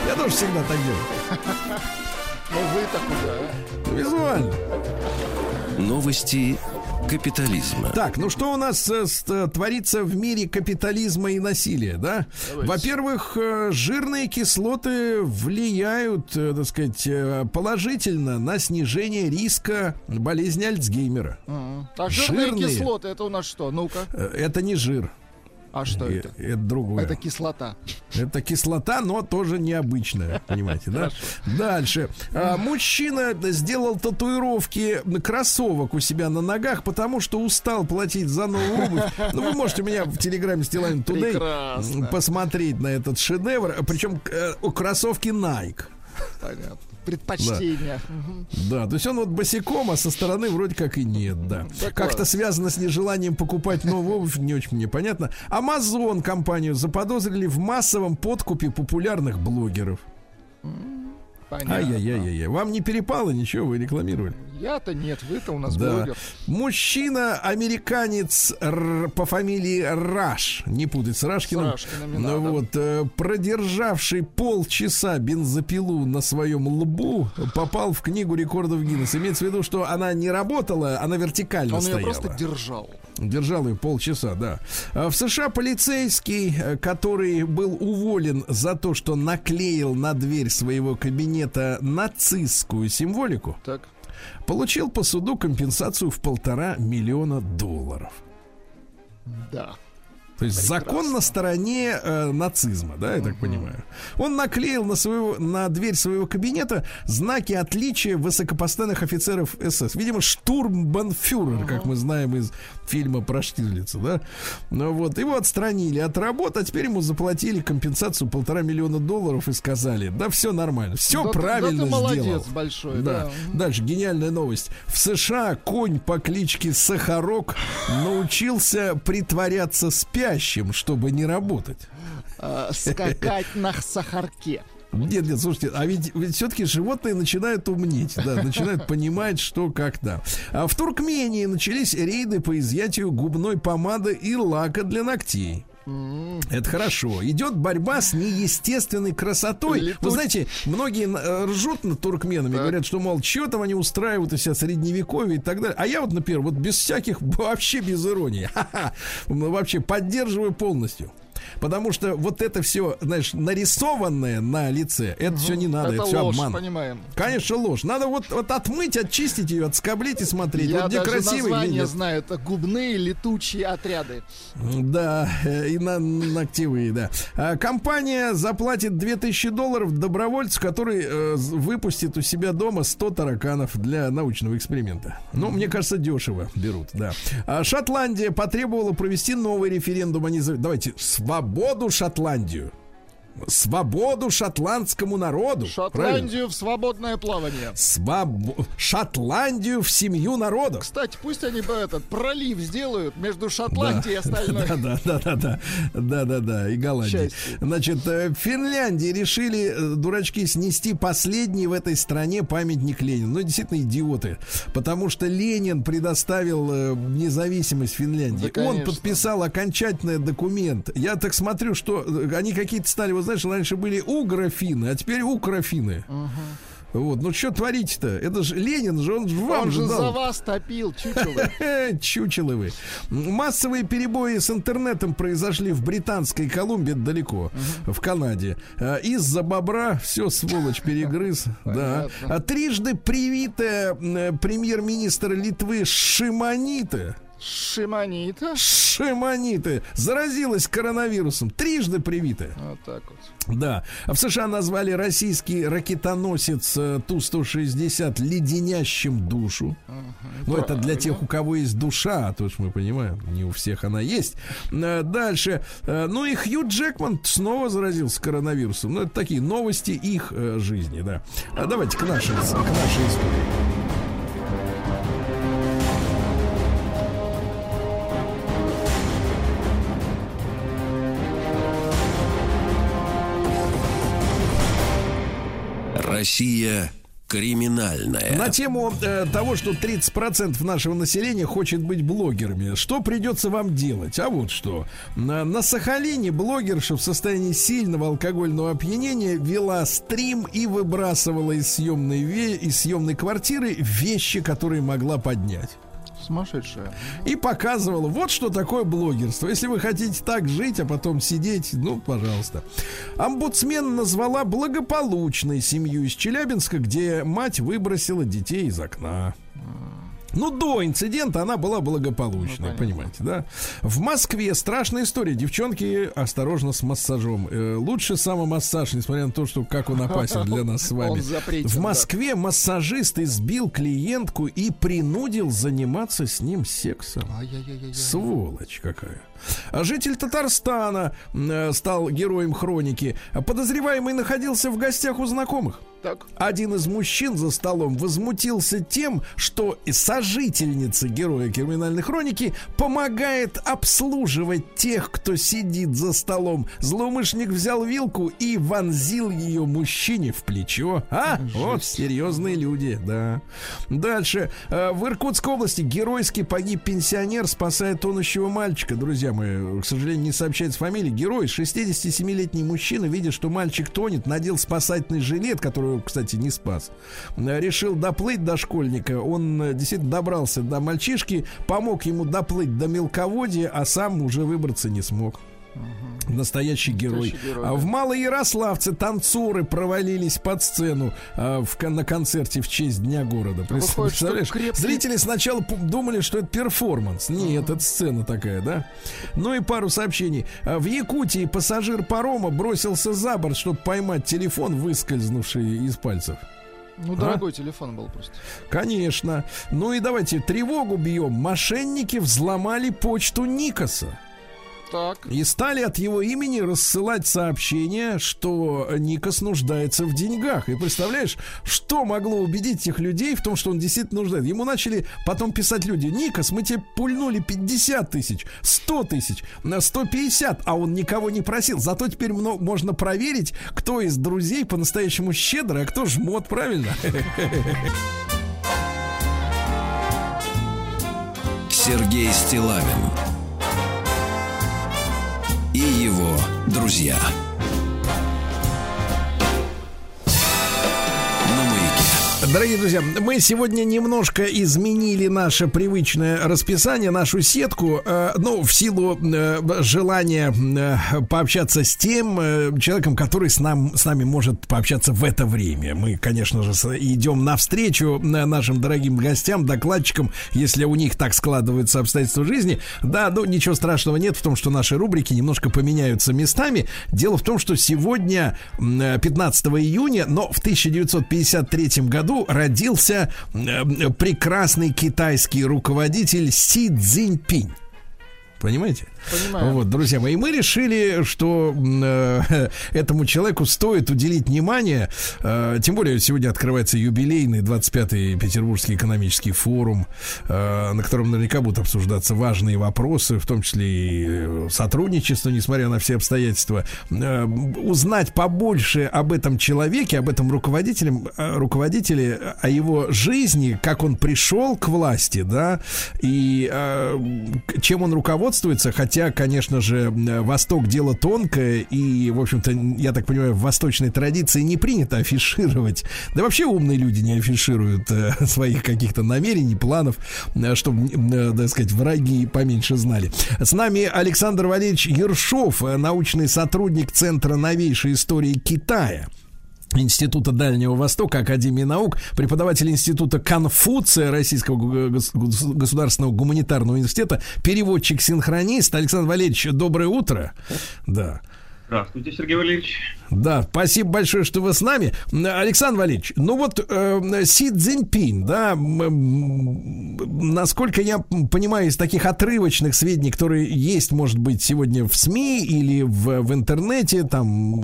Я тоже всегда так делаю. Ну, вы-то куда? а? Визуально. Новости капитализма. Так, ну что у нас э, с- э, творится в мире капитализма и насилия, да? Во-первых, э, жирные кислоты влияют, э, так сказать, э, положительно на снижение риска болезни Альцгеймера. А жирные Жирные. кислоты, это у нас что? Ну-ка. Это не жир. А что Э, это? Это другое. Это кислота. Это кислота, но тоже необычная, понимаете, да? Дальше. А, мужчина сделал татуировки кроссовок у себя на ногах, потому что устал платить за новую обувь. Ну, вы можете у меня в Телеграме Стилайн Прекрасно. посмотреть на этот шедевр. Причем э, у кроссовки Nike. Понятно. Предпочтение. Мгм. Да, то есть он вот босиком, а со стороны вроде как и нет, да. Да Как-то связано с нежеланием покупать новую обувь, не очень мне понятно. Амазон компанию заподозрили в массовом подкупе популярных блогеров. Понятно. Ай-яй-яй-яй. Вам не перепало ничего, вы рекламировали. Я-то нет, вы-то у нас Да. блогер. Мужчина, американец по фамилии Раш, не путать с Рашкиным, С Рашкиным Ну вот, э, продержавший полчаса бензопилу на своем лбу, попал в книгу рекордов Гиннесса. Имеется в виду, что она не работала, она вертикально Он ее стояла. просто держал. Держал ее полчаса, да. А В США полицейский, э, который был уволен за то, что наклеил на дверь своего кабинета нацистскую символику, Так. Получил по суду компенсацию в полтора миллиона долларов. Да. То есть закон на стороне э, нацизма, да, я так понимаю. Он наклеил на, своего, на дверь своего кабинета знаки отличия высокопоставленных офицеров СС. Видимо, штурмбанфюрер, как мы знаем из фильма про Штирлица, да. Ну вот, его отстранили от работы, а теперь ему заплатили компенсацию полтора миллиона долларов и сказали, да все нормально, все Да ты- правильно да ты молодец сделал. большой, Да. да. Дальше гениальная новость. В США конь по кличке Сахарок научился притворяться спящим, чтобы не работать. А, скакать на сахарке. Нет, нет, слушайте, а ведь, все-таки животные начинают умнеть, да, начинают понимать, что как да. А в Туркмении начались рейды по изъятию губной помады и лака для ногтей. Это хорошо. Идет борьба с неестественной красотой. Вы Летуч- знаете, многие э, ржут над туркменами, Так. говорят, что, мол, что там они устраивают из себя средневековье и так далее. А я вот, например, вот без всяких, *laughs* вообще без иронии, *laughs* вообще поддерживаю полностью. Потому что вот это все, знаешь, нарисованное на лице, это все не надо, это, Это все ложь, обман. понимаем. Конечно, ложь. Надо вот, вот отмыть, очистить ее, отскоблить и смотреть. Я вот где даже красивый, где название нет. знаю. Это губные летучие отряды. Да, э, и на ногтевые, да. А, Компания заплатит 2000 долларов добровольцу, который э, выпустит у себя дома 100 тараканов для научного эксперимента. Ну, мне кажется, дешево берут, да. А Шотландия потребовала провести новый референдум. Они Давайте, свободу Шотландию. Свободу шотландскому народу. Правильно? Шотландию в свободное плавание. Свобо- Шотландию в семью народов. Кстати, пусть они бы этот пролив сделают между Шотландией и остальной. Да, *laughs* да, да, да, да, да, да, да, и Голландии. Счастье. Значит, э, в Финляндии решили, э, дурачки, снести последний в этой стране памятник Ленину. Ну, действительно, идиоты. Потому что Ленин предоставил э, независимость Финляндии. Да, Он подписал окончательный документ. Я так смотрю, что они какие-то стали, знаешь, раньше были угрофины, а теперь укрофины. Вот, ну что творите-то? Это же Ленин же, он же вам Он же же за дал. вас топил, чучело. *laughs* Э, Чучелы вы. Массовые перебои с интернетом произошли в Британской Колумбии, далеко, в Канаде. А, Из-за бобра все сволочь перегрыз. *laughs* Да. А трижды привитая премьер-министр Литвы Шимонита Шиманита. Шимонита заразилась коронавирусом. Трижды привитая. Вот так вот. Да. В США назвали российский ракетоносец э, Ту-160 леденящим душу. Ну, это для тех, у кого есть душа, а то ж мы понимаем, не у всех она есть. Э, Дальше. Э, Ну и Хью Джекман снова заразился коронавирусом. Ну, это такие новости их жизни, да. А давайте к нашей, к нашей истории. Россия криминальная. На тему э, того, что 30% нашего населения хочет быть блогерами. Что придется вам делать? А вот что. На, на Сахалине блогерша в состоянии сильного алкогольного опьянения вела стрим и выбрасывала из съемной, ве- из съемной квартиры вещи, которые могла поднять. Сумасшедшая. И показывала, вот что такое блогерство. Если вы хотите так жить, а потом сидеть, ну, пожалуйста. Омбудсмен назвала благополучной семью из Челябинска, где мать выбросила детей из окна. Ну, до инцидента она была благополучной, Ну, понимаете, да? В Москве страшная история. Девчонки, осторожно с массажом. Э, лучше самомассаж, несмотря на то, что как он опасен для нас с вами. Он запретен, В да. Москве массажист избил клиентку и принудил заниматься с ним сексом. Сволочь какая. А житель Татарстана э, стал героем хроники. Подозреваемый находился в гостях у знакомых. Так. Один из мужчин за столом возмутился тем, что сожительница героя криминальной хроники помогает обслуживать тех, кто сидит за столом. Злоумышленник взял вилку и вонзил ее мужчине в плечо. А, вот серьезные люди, да. Дальше. Э, В Иркутской области геройски погиб пенсионер, спасая тонущего мальчика. Друзья мои, к сожалению, не сообщается фамилия. Герой, 67-летний мужчина, видя, что мальчик тонет, надел спасательный жилет, который, кстати, не спас. Решил доплыть до школьника. Он э, действительно добрался до мальчишки, помог ему доплыть до мелководья, а сам уже выбраться не смог. Настоящий герой. Настоящий герой, А в Малоярославце танцоры провалились под сцену а, в, на концерте в честь Дня города. Выходит, что Представляешь? крепкий- Зрители сначала думали, что это перформанс. Нет, это сцена такая, да? Ну и пару сообщений. А, В Якутии пассажир парома бросился за борт, чтобы поймать телефон, выскользнувший из пальцев. Ну, дорогой телефон был просто. Конечно. Ну и давайте тревогу бьем. Мошенники взломали почту Никоса. Так. И стали от его имени рассылать сообщения, что Никос нуждается в деньгах. И представляешь, что могло убедить этих людей в том, что он действительно нуждается? Ему начали потом писать люди, Никос, мы тебе пульнули 50 тысяч, 100 тысяч, на 150, а он никого не просил. Зато теперь мно- можно проверить, кто из друзей по-настоящему щедрый, а кто жмот, правильно? Сергей Стилавин и его друзья. Дорогие друзья, мы сегодня немножко изменили наше привычное расписание, нашу сетку, э, ну, в силу э, желания э, пообщаться с тем э, человеком, который с, нам, с нами может пообщаться в это время. Мы, конечно же, идем навстречу э, нашим дорогим гостям, докладчикам, если у них так складываются обстоятельства жизни. Да, ну, ничего страшного нет в том, что наши рубрики немножко поменяются местами. Дело в том, что сегодня, м, э, 15 июня, но в 1953 году родился э, прекрасный китайский руководитель Си Цзиньпинь. Понимаете? Понимаю. Вот, друзья мои, мы решили, что э, *laughs* этому человеку стоит уделить внимание. э, тем более сегодня открывается юбилейный 25-й Петербургский экономический форум, э, на котором наверняка будут обсуждаться важные вопросы, в том числе и э, сотрудничество, несмотря на все обстоятельства. Э, узнать побольше об этом человеке, об этом руководителе, э, руководителе, о его жизни, как он пришел к власти, да, и э, чем он руководствуется, хотя, конечно же, Восток дело тонкое, и, в общем-то, я так понимаю, в восточной традиции не принято афишировать. Да вообще умные люди не афишируют э, *laughs* своих каких-то намерений, планов, э, чтобы, э, так сказать, враги поменьше знали. С нами Александр Валерьевич Ершов, э, научный сотрудник Центра новейшей истории Китая. Института Дальнего Востока, Академии наук, преподаватель Института Конфуция Российского государственного гуманитарного университета, переводчик-синхронист. Александр Валерьевич, доброе утро. Да. Здравствуйте, Сергей Валерьевич. Да, спасибо большое, что вы с нами. Александр Валерьевич, ну вот э, Си Цзиньпин, да, м, насколько я понимаю из таких отрывочных сведений, которые есть, может быть, сегодня в СМИ или в, в интернете, там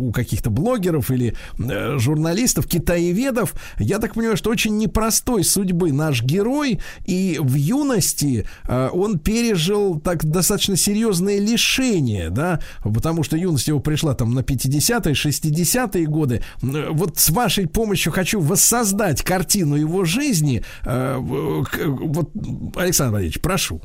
у каких-то блогеров или э, журналистов, китаеведов, я так понимаю, что очень непростой судьбы наш герой, и в юности э, он пережил так достаточно серьезные лишения, да, потому что юность его пришла там на 50-е, 60-е годы. М, Вот с вашей помощью хочу воссоздать картину его жизни. Э, Вот, Александр Валерьевич, прошу.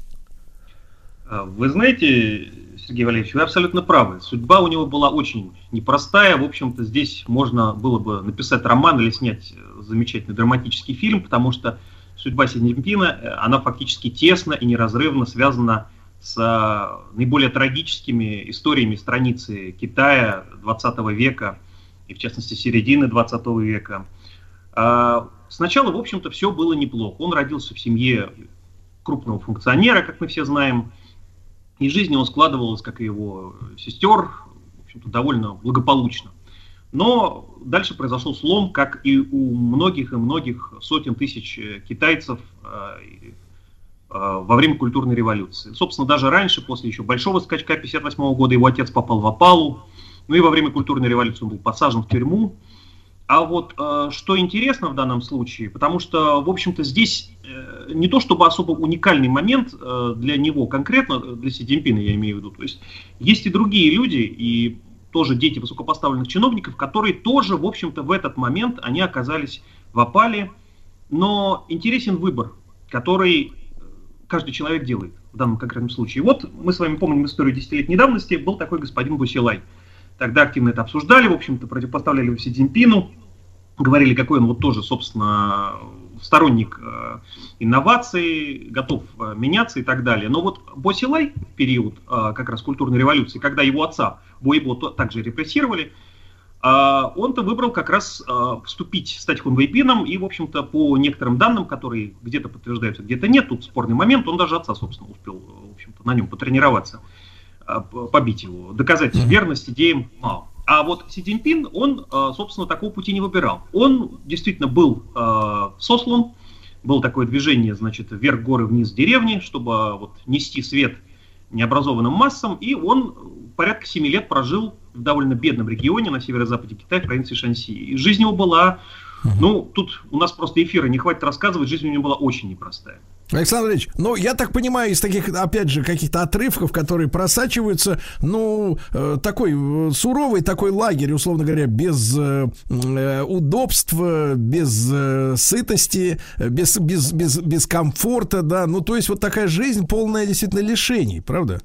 А, Вы знаете, Сергей Валерьевич, вы абсолютно правы. Судьба у него была очень непростая. В общем-то, здесь можно было бы написать роман или снять э, замечательный драматический фильм, потому что судьба Си Цзиньпина, э, она фактически тесно и неразрывно связана с э, наиболее трагическими историями страницы Китая 20 века, и в частности середины 20 века. А, Сначала, в общем-то, все было неплохо. Он родился в семье крупного функционера, как мы все знаем, и жизнь его складывалась, как и его сестер, в общем-то, довольно благополучно. Но дальше произошел слом, как и у многих и многих сотен тысяч э, китайцев э, во время культурной революции. Собственно, даже раньше, после еще большого скачка 1958 года, его отец попал в опалу, ну и во время культурной революции он был посажен в тюрьму. А вот э, что интересно в данном случае, потому что, в общем-то, здесь э, не то чтобы особо уникальный момент э, для него конкретно, э, для Си Цзиньпина я имею в виду, то есть есть и другие люди, и тоже дети высокопоставленных чиновников, которые тоже, в общем-то, в этот момент они оказались в опале, но интересен выбор, который э, каждый человек делает в данном конкретном случае. Вот мы с вами помним историю десятилетней давности, был такой господин Бусилай. Тогда активно это обсуждали, в общем-то, противопоставляли его Си Цзиньпину, говорили, какой он вот тоже, собственно, сторонник э, инноваций, готов э, меняться и так далее. Но вот Босилай период э, как раз культурной революции, когда его отца Боебо то- также репрессировали, он-то выбрал как раз э, вступить, стать хунвейпином, и, в общем-то, по некоторым данным, которые где-то подтверждаются, где-то нет, тут спорный момент, он даже отца, собственно, успел, э, в общем-то, на нем потренироваться э, п- побить его, доказать верность идеям Мао. А вот Си Цзиньпин, он, э, собственно, такого пути не выбирал. Он действительно был э, сослан, было такое движение, значит, вверх горы, вниз деревни, чтобы э, вот нести свет необразованным массам, и он порядка 7 лет прожил в довольно бедном регионе на северо-западе Китая, в провинции Шанси. И жизнь его была, ну, тут у нас просто эфира не хватит рассказывать, жизнь у него была очень непростая. Александр Ильич, ну, я так понимаю, из таких, опять же, каких-то отрывков, которые просачиваются, ну, э, такой э, суровый такой лагерь, условно говоря, без э, э, удобств, без э, сытости, без, без, без, без комфорта, да, ну, то есть вот такая жизнь полная действительно лишений, правда?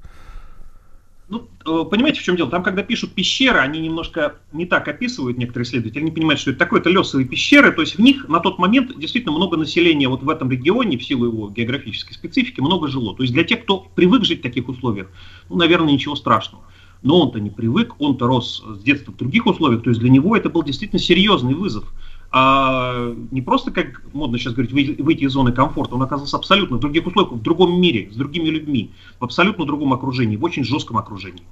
Ну, э, понимаете, в чем дело? Там, когда пишут пещеры, они немножко не так описывают некоторые исследователи. Не понимают, что это такое, это лесовые пещеры. То есть в них на тот момент действительно много населения вот в этом регионе, в силу его географической специфики, много жило. То есть для тех, кто привык жить в таких условиях, ну, наверное, ничего страшного. Но он-то не привык, он-то рос с детства в других условиях. То есть для него это был действительно серьезный вызов. А не просто, как модно сейчас говорить, выйти, из зоны комфорта, он оказался абсолютно в других условиях, в другом мире, с другими людьми, в абсолютно другом окружении, в очень жестком окружении.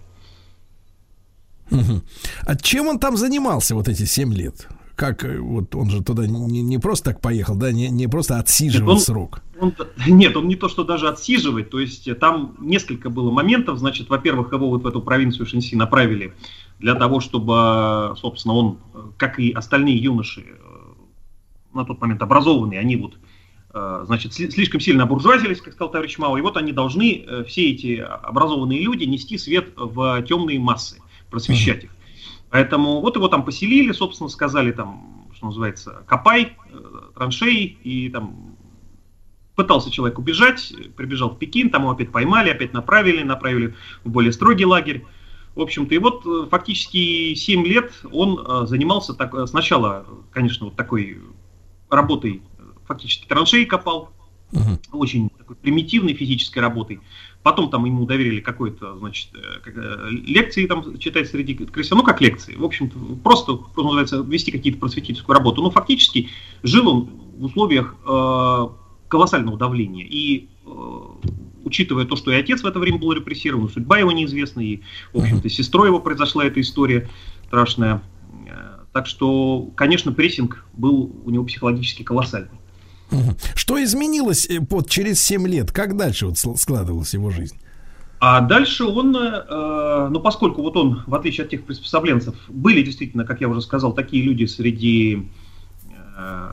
А чем он там занимался вот эти 7 лет? Как э, вот он же туда не, не просто так поехал, да, не, не просто отсиживал он- срок. Он, *laughs* нет, он не то, что даже отсиживать, то есть э, там несколько было моментов, значит, во-первых, его вот в эту провинцию Шэньси направили для того, чтобы, собственно, он, э, как и остальные юноши, э, на тот момент образованные, они вот, э, значит, сли- слишком сильно обуржуазились, как сказал товарищ Мао, и вот они должны, э, все эти образованные люди, нести свет в темные массы, просвещать их. Поэтому вот его там поселили, собственно, сказали там, что называется, копай, э, траншеи, и там пытался человек убежать, прибежал в Пекин, там его опять поймали, опять направили, направили в более строгий лагерь. В общем-то, и вот фактически 7 лет он занимался так, сначала, конечно, вот такой работой, э, фактически траншеи копал, очень такой примитивной физической работой. Потом там ему доверили какой-то, значит, э, э, лекции там читать среди крестьян, ну как лекции, в общем-то, просто, что называется, вести какие-то просветительскую работу. Но фактически жил он в условиях э, колоссального давления. И э, учитывая то, что и отец в это время был репрессирован, судьба его неизвестна, и, в общем-то, с сестрой его произошла эта история страшная. Э, Так что, конечно, прессинг был у него психологически колоссальный. Что изменилось э, вот через 7 лет? Как дальше вот складывалась его жизнь? А дальше он, э, ну поскольку вот он, в отличие от тех приспособленцев, были действительно, как я уже сказал, такие люди среди э,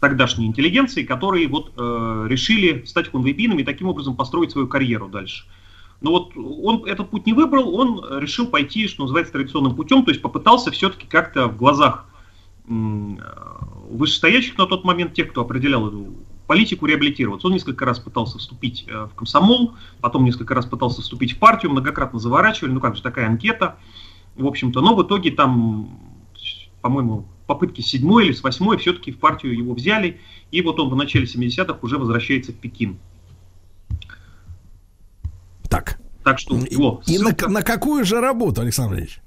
тогдашней интеллигенции, которые вот э, решили стать хунвейбинами и таким образом построить свою карьеру дальше. Но вот он этот путь не выбрал, он решил пойти, что называется, традиционным путем, то есть попытался все-таки как-то в глазах вышестоящих на тот момент, тех, кто определял эту политику, реабилитироваться. Он несколько раз пытался вступить э, в комсомол, потом несколько раз пытался вступить в партию, многократно заворачивали, ну как же такая анкета, в общем-то, но в итоге там, по-моему, попытки с седьмой или с восьмой все-таки в партию его взяли, и вот он в начале 70-х уже возвращается в Пекин. Так. Так что И, его и на, ссылка- на какую же работу, Александр Ильич?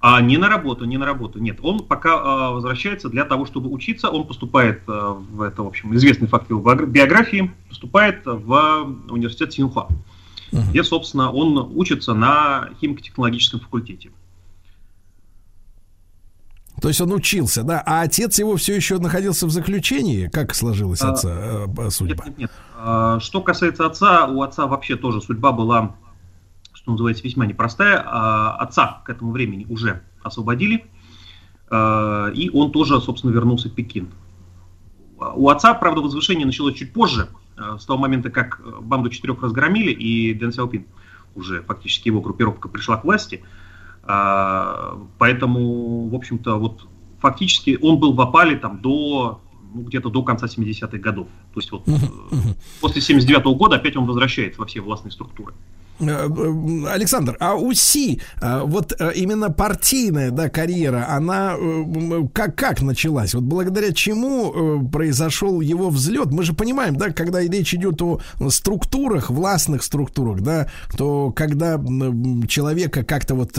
А, не на работу, не на работу. Нет, он пока а, возвращается для того, чтобы учиться. Он поступает а, в это, в общем, известный факт его биогра- биографии, поступает в университет Синхуа, где, собственно, он учится на химико-технологическом факультете. То есть он учился, да? А отец его все еще находился в заключении? Как сложилась А, отца э, судьба? Нет, нет, нет. А, Что касается отца, у отца вообще тоже судьба была, что называется, весьма непростая. А, Отца к этому времени уже освободили, а, и он тоже, собственно, вернулся в Пекин. А, У отца, правда, возвышение началось чуть позже, а, с того момента, как э, банду четырех разгромили, и Дэн Сяопин, уже фактически его группировка пришла к власти. А, Поэтому, в общем-то, вот фактически он был в опале там до ну, где-то до конца 70-х годов. То есть вот э, после 79 года опять он возвращается во все властные структуры. Э, э, Александр, а у Си э, вот именно партийная да, карьера, она как, как началась? Вот благодаря чему произошел его взлет? Мы же понимаем, да, когда речь идет о структурах, властных структурах, да, то когда человека как-то вот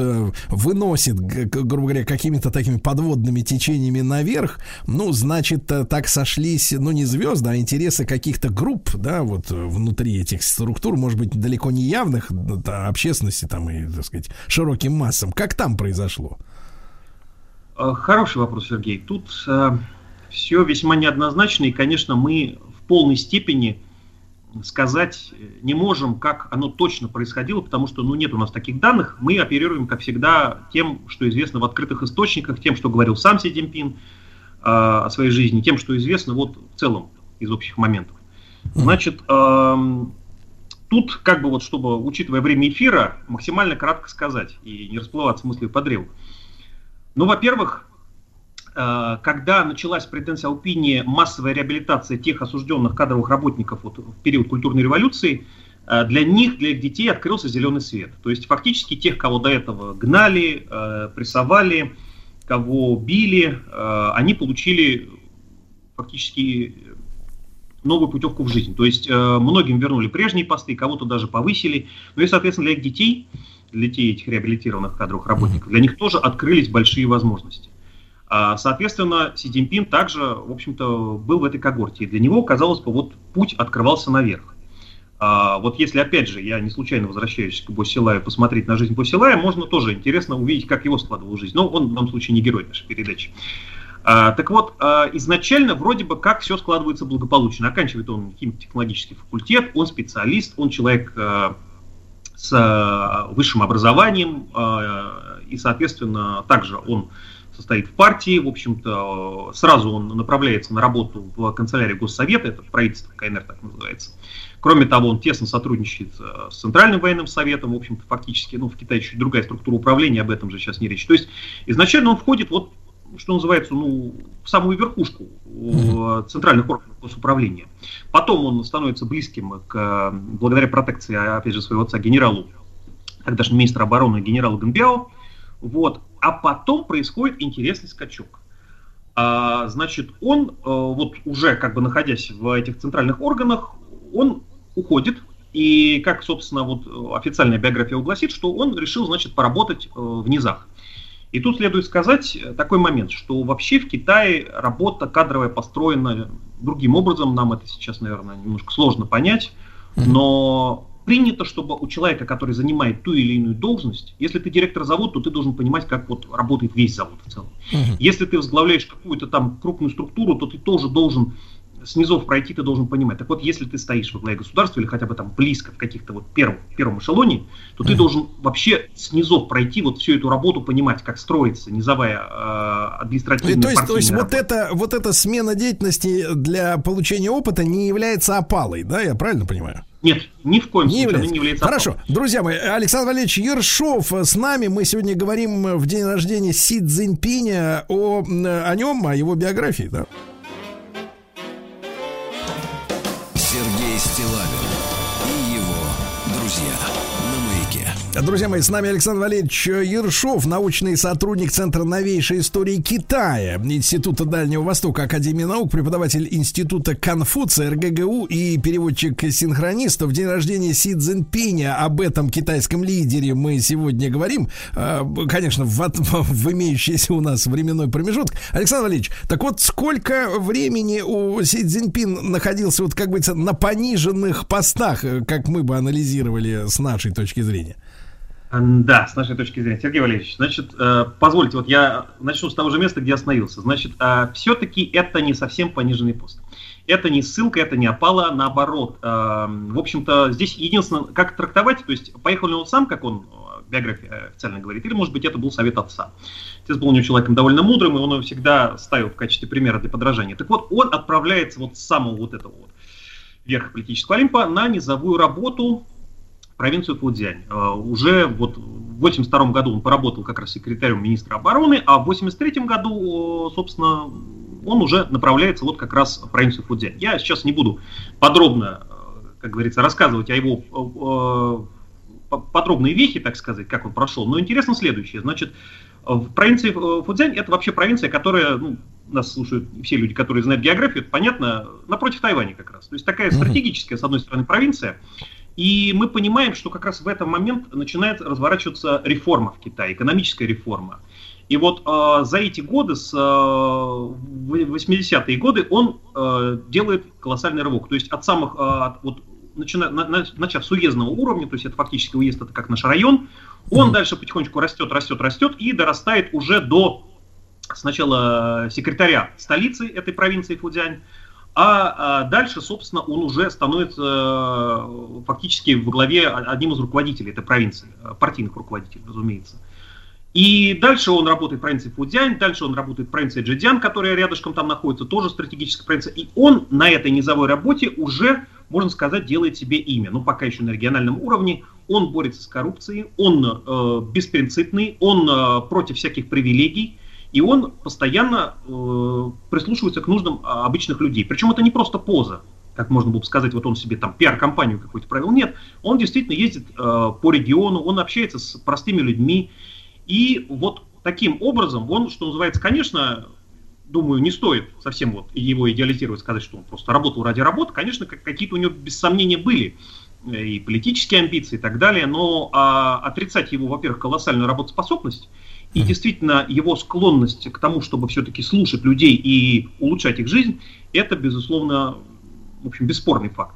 выносит, грубо говоря, какими-то такими подводными течениями наверх, ну, значит, так сошлись, ну, не звезды, а интересы каких-то групп, да, вот внутри этих структур, может быть, далеко не явных, да, общественности там и, так сказать, широким массам. Как там произошло? Э, Хороший вопрос, Сергей. Тут все весьма неоднозначно, и, конечно, мы в полной степени сказать э, не можем, как оно точно происходило, потому что ну, нет у нас таких данных. Мы оперируем, как всегда, тем, что известно в открытых источниках, тем, что говорил сам Си Цзиньпин э, о своей жизни, тем, что известно вот в целом из общих моментов. Значит, тут, как бы вот, чтобы, учитывая время эфира, максимально кратко сказать и не расплываться мыслью по древу. Ну, во-первых, э, когда началась при Дэн Сяопине массовая реабилитация тех осужденных кадровых работников вот, в период культурной революции, э, для них, для их детей открылся зеленый свет. То есть фактически тех, кого до этого гнали, э, прессовали, кого били, они получили фактически новую путевку в жизнь. То есть э, многим вернули прежние посты, кого-то даже повысили. Ну и, соответственно, для их детей, для детей этих реабилитированных кадровых работников, для них тоже открылись большие возможности. А, соответственно, Си Цзиньпин также, в общем-то, был в этой когорте. И для него, казалось бы, вот путь открывался наверх. А, вот если, опять же, я не случайно возвращаюсь к Босилаю, посмотреть на жизнь Босилая, можно тоже интересно увидеть, как его складывала жизнь. Но он в данном случае не герой нашей передачи. А, так вот, а, изначально вроде бы как все складывается благополучно. Оканчивает он химико-технологический факультет, он специалист, он человек а, с высшим образованием, и, соответственно, также он состоит в партии, в общем-то, сразу он направляется на работу в канцелярию Госсовета, это правительство КНР так называется. Кроме того, он тесно сотрудничает с Центральным военным советом, в общем-то, фактически, ну, в Китае чуть другая структура управления, об этом же сейчас не речь. То есть, изначально он входит вот что называется, ну, в самую верхушку центральных органов госуправления. Потом он становится близким к, благодаря протекции, опять же, своего отца генералу, тогдашнего министра обороны генералу Гамбиао. Вот. А потом происходит интересный скачок. А, значит, он, э, вот уже как бы находясь в этих центральных органах, он уходит, и как, собственно, вот э, официальная биография угласит, что он решил, значит, поработать э, в низах. И тут следует сказать э, такой момент, что вообще в Китае работа кадровая построена другим образом, нам это сейчас, наверное, немножко сложно понять, но принято, чтобы у человека, который занимает ту или иную должность, если ты директор завода, то ты должен понимать, как вот работает весь завод в целом. Если ты возглавляешь какую-то там крупную структуру, то ты тоже должен с низов пройти, ты должен понимать. Так вот, если ты стоишь во главе государства или хотя бы там близко в каких-то вот первом, первом эшелоне, то ты должен вообще с низов пройти вот всю эту работу, понимать, как строится низовая э, административная То есть, то есть вот, это, вот эта смена деятельности для получения опыта не является опалой, да, я правильно понимаю? Нет, ни в коем Не случае она является. не является Хорошо, опасной. друзья мои, Александр Валерьевич Ершов с нами. Мы сегодня говорим в день рождения Си Цзиньпиня о, о нем, о его биографии, да? Друзья мои, с нами Александр Валерьевич Ершов, научный сотрудник Центра новейшей истории Китая, Института Дальнего Востока, Академии наук, преподаватель Института Конфуция, РГГУ и переводчик-синхронист. В день рождения Си Цзиньпиня об этом китайском лидере мы сегодня говорим. Э, Конечно, в, от- в имеющийся у нас временной промежуток. Александр Валерьевич, так вот, сколько времени у Си Цзиньпин находился, вот как говорится, на пониженных постах, как мы бы анализировали с нашей точки зрения? Да, с нашей точки зрения. Сергей Валерьевич, значит, э, позвольте, вот я начну с того же места, где остановился. Значит, все-таки это не совсем пониженный пост. Это не ссылка, это не опала, наоборот. Э, В общем-то, здесь единственное, как трактовать, то есть поехал ли он сам, как он э, биография официально говорит, или, может быть, это был совет отца. Отец был у него человеком довольно мудрым, и он его всегда ставил в качестве примера для подражания. Так вот, он отправляется вот с самого вот этого вот верха политического Олимпа на низовую работу провинцию Фудзянь. Э, Уже вот в 82 году он поработал как раз секретарем министра обороны, а в 83 году, собственно, он уже направляется вот как раз в провинцию Фудзянь. Я сейчас не буду подробно, э, как говорится, рассказывать о его э, э, по- подробные вехи, так сказать, как он прошел, но интересно следующее. Значит, в провинции Фудзянь это вообще провинция, которая, ну, нас слушают все люди, которые знают географию, это понятно, напротив Тайваня как раз. То есть такая стратегическая, с одной стороны, провинция, и мы понимаем, что как раз в этот момент начинает разворачиваться реформа в Китае, экономическая реформа. И вот э, за эти годы, с э, в- 80-е годы, он э, делает колоссальный рывок. То есть от самых, э, от- вот, начина- на- на- начав с уездного уровня, то есть это фактически уезд, это как наш район, он дальше потихонечку растет, растет, растет и дорастает уже до сначала секретаря столицы этой провинции Фудзянь, а, а дальше, собственно, он уже становится э, фактически в главе одним из руководителей этой провинции, э, партийных руководителей, разумеется. И дальше он работает в провинции Фудзянь, дальше он работает в провинции Джидзян, которая рядышком там находится, тоже стратегическая провинция. И он на этой низовой работе уже, можно сказать, делает себе имя. Ну, пока еще на региональном уровне. Он борется с коррупцией, он э, беспринципный, он э, против всяких привилегий. И он постоянно э, прислушивается к нуждам а, обычных людей. Причем это не просто поза, как можно было бы сказать, вот он себе там пиар-компанию какую-то провел. Нет, он действительно ездит э, по региону, он общается с простыми людьми. И вот таким образом он, что называется, конечно, думаю, не стоит совсем вот его идеализировать, сказать, что он просто работал ради работы. Конечно, как- какие-то у него без сомнения были э, и политические амбиции и так далее, но а, отрицать его, во-первых, колоссальную работоспособность и действительно его склонность к тому, чтобы все-таки слушать людей и улучшать их жизнь, это, безусловно, в общем, бесспорный факт.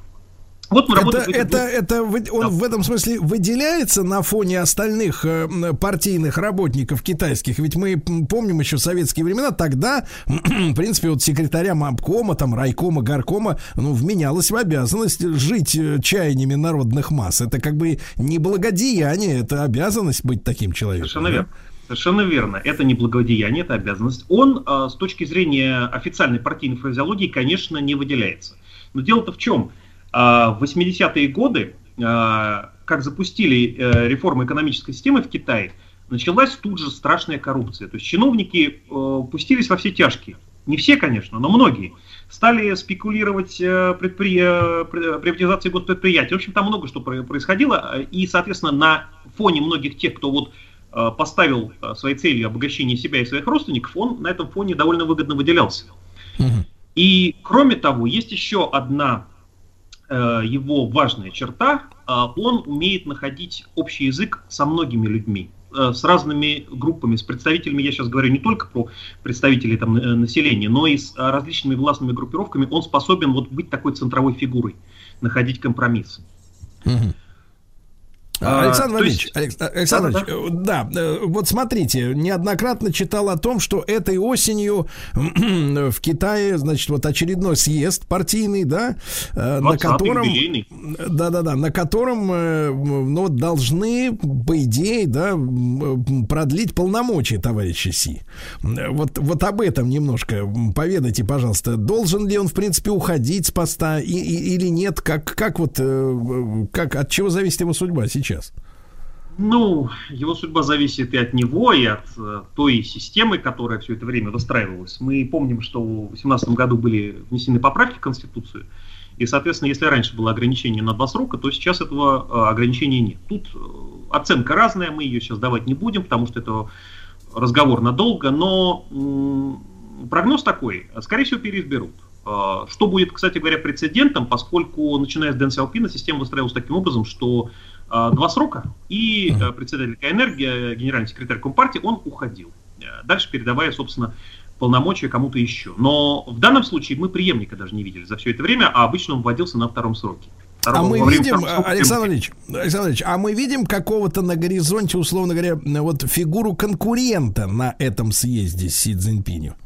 Вот мы Это, это, это он Да. в этом смысле выделяется на фоне остальных э, партийных работников китайских. Ведь мы помним еще советские времена, тогда, *clears throat* в принципе, вот секретарям обкома, там, райкома, горкома, ну, вменялось в обязанность жить э, чаяниями народных масс. Это как бы не благодеяние, это обязанность быть таким человеком. Совершенно да? верно. Совершенно верно. Это не благодеяние, это обязанность. Он э, с точки зрения официальной партийной фразеологии, конечно, не выделяется. Но дело-то в чем? Э, в 80-е годы, э, как запустили э, реформу экономической системы в Китае, началась тут же страшная коррупция. То есть чиновники э, пустились во все тяжкие. Не все, конечно, но многие. Стали спекулировать э, предпри- при- приватизацией госпредприятий. В общем, там много что про- происходило. И, соответственно, на фоне многих тех, кто вот поставил э, своей целью обогащение себя и своих родственников, он на этом фоне довольно выгодно выделялся. И, кроме того, есть еще одна э, его важная черта. Он умеет находить общий язык со многими людьми, э, с разными группами, с представителями, я сейчас говорю не только про представителей там, э, населения, но и с различными властными группировками. Он способен вот быть такой центровой фигурой, находить компромиссы. А, Александр то Валерьевич, есть- Алекс- Александр. Валерьевич, э, да, э, вот смотрите, неоднократно читал о том, что этой осенью *clears throat* в Китае, значит, вот очередной съезд партийный, да, э, на 20-й котором, юбилейный. да-да-да, на котором, э, ну, вот должны, по идее, да, продлить полномочия товарища Си. Э, Вот, вот об этом немножко поведайте, пожалуйста. Должен ли он, в принципе, уходить с поста и, и- или нет? Как, как вот, э, как, от чего зависит его судьба сейчас? Ну, его судьба зависит и от него, и от э, той системы, которая все это время выстраивалась. Мы помним, что в 2018 году были внесены поправки в Конституцию, и, соответственно, если раньше было ограничение на два срока, то сейчас этого э, ограничения нет. Тут э, оценка разная, мы ее сейчас давать не будем, потому что это разговор надолго, но прогноз такой, скорее всего, переизберут. Э, Что будет, кстати говоря, прецедентом, поскольку, начиная с Дэн Сяопина, система выстраивалась таким образом, что два срока, и э, председатель КНР, ге- генеральный секретарь Компартии, он уходил, э, дальше передавая, собственно, полномочия кому-то еще. Но в данном случае мы преемника даже не видели за все это время, а обычно он вводился на втором сроке. А мы видим, второго Александр Ильич, Александр Ильич, а мы видим какого-то на горизонте, условно говоря, вот фигуру конкурента на этом съезде с Си Цзиньпиню.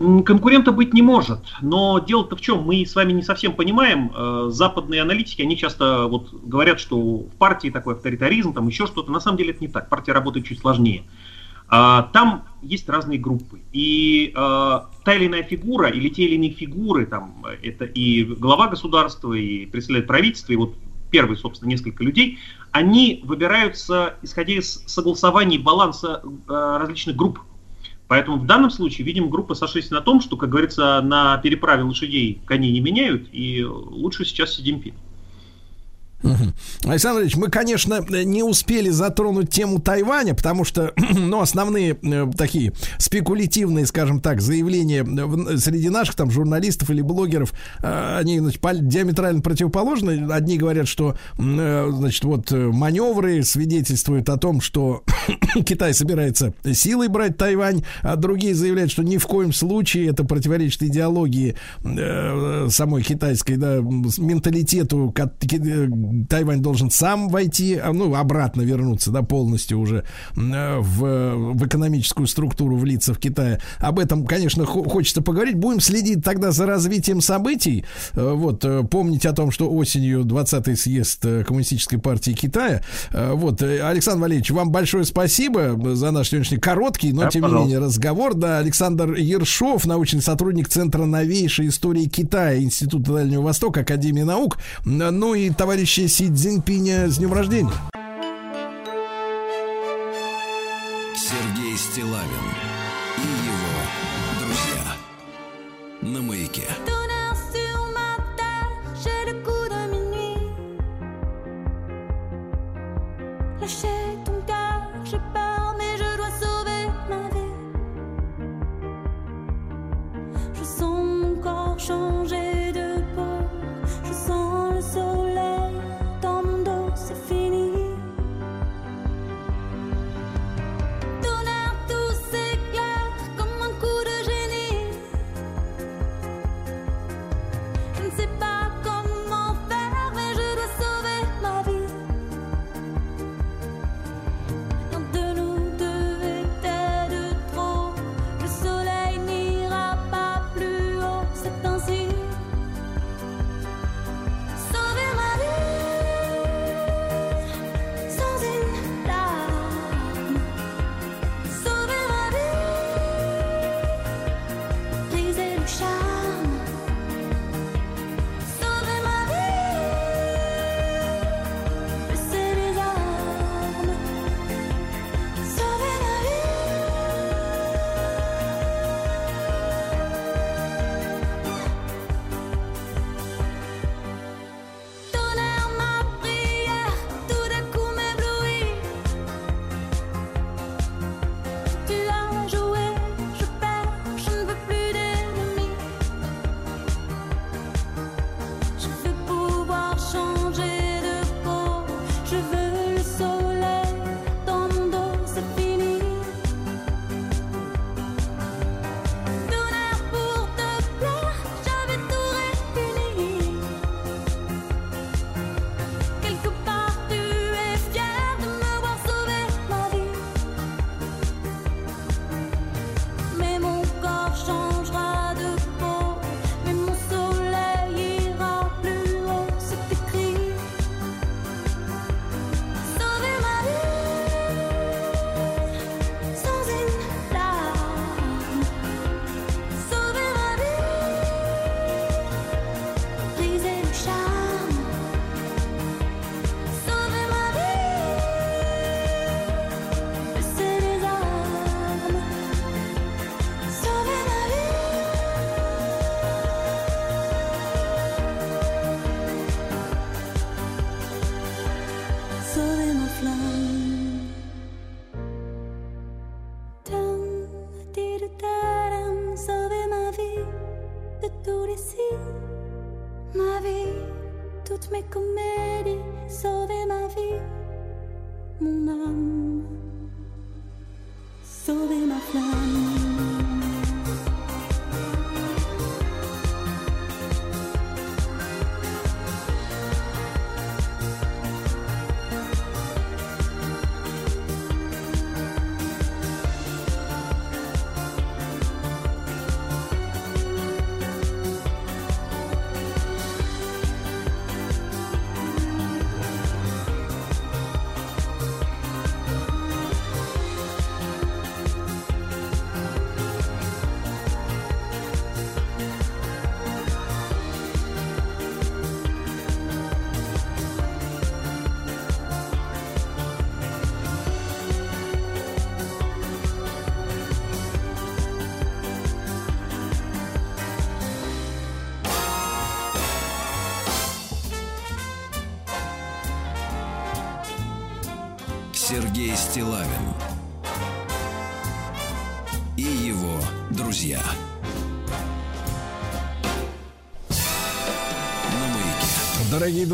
Конкурента быть не может, но дело-то в чем, мы с вами не совсем понимаем, э, западные аналитики, они часто вот говорят, что в партии такой авторитаризм, там еще что-то, на самом деле это не так, партия работает чуть сложнее. А, Там есть разные группы, и э, та или иная фигура, или те или иные фигуры, там, это и глава государства, и представитель правительства, и вот первые, собственно, несколько людей, они выбираются, исходя из согласований баланса э, различных групп. Поэтому в данном случае, видимо, группы сошлись на том, что, как говорится, на переправе лошадей коней не меняют, и лучше сейчас Си Цзиньпин. Мгм. Александр Ильич, мы, конечно, не успели затронуть тему Тайваня, потому что, *clears throat* ну, основные э, такие спекулятивные, скажем так, заявления среди наших там журналистов или блогеров, э, они значит, диаметрально противоположны. Одни говорят, что, э, значит, вот маневры свидетельствуют о том, что *clears throat* Китай собирается силой брать Тайвань, а другие заявляют, что ни в коем случае это противоречит идеологии самой китайской, да, менталитету. Тайвань должен сам войти, а, ну, обратно вернуться, да, полностью уже э, в, в экономическую структуру, влиться в Китае. Об этом, конечно, хо- хочется поговорить. Будем следить тогда за развитием событий. Э, Вот, э, помнить о том, что осенью 20-й съезд Коммунистической партии Китая. Вот, Александр Валерьевич, вам большое спасибо за наш сегодняшний короткий, но Да, тем не пожалуйста. менее разговор. Да, Александр Ершов, научный сотрудник Центра новейшей истории Китая, Института Дальнего Востока, Академии наук. Ну и товарища Си Цзиньпиня с днем рождения. Сергей Стилавин и его друзья. На маяке. Tonnerre sur ma terre, j'ai le coup de minuit. Lâchez ton cœur, j'ai peur, mais je dois sauver ma vie. Je sens mon corps changer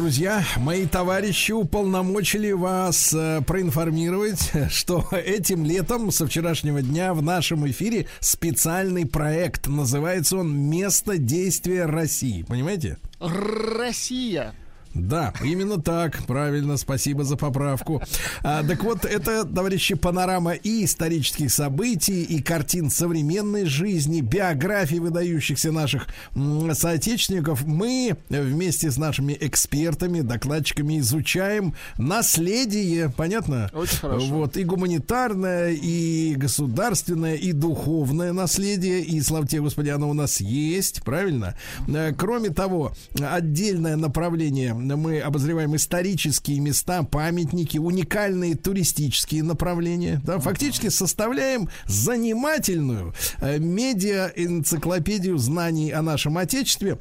друзья, мои товарищи уполномочили вас э, проинформировать, *laughs* что этим летом со вчерашнего дня в нашем эфире специальный проект. Называется он «Место действия России». Понимаете? Россия. Да, именно так. Правильно, спасибо за поправку. А, так вот, это, товарищи, панорама и исторических событий, и картин современной жизни, биографий выдающихся наших соотечественников. Мы вместе с нашими экспертами, докладчиками изучаем наследие, понятно? Очень хорошо. Вот, и гуманитарное, и государственное, и духовное наследие, и, слава тебе, Господи, оно у нас есть, правильно? Э, Кроме того, отдельное направление, мы обозреваем исторические места, памятники, уникальные туристические направления, да, фактически составляем занимательную э, медиа-энциклопедию знаний о нашем Отечестве,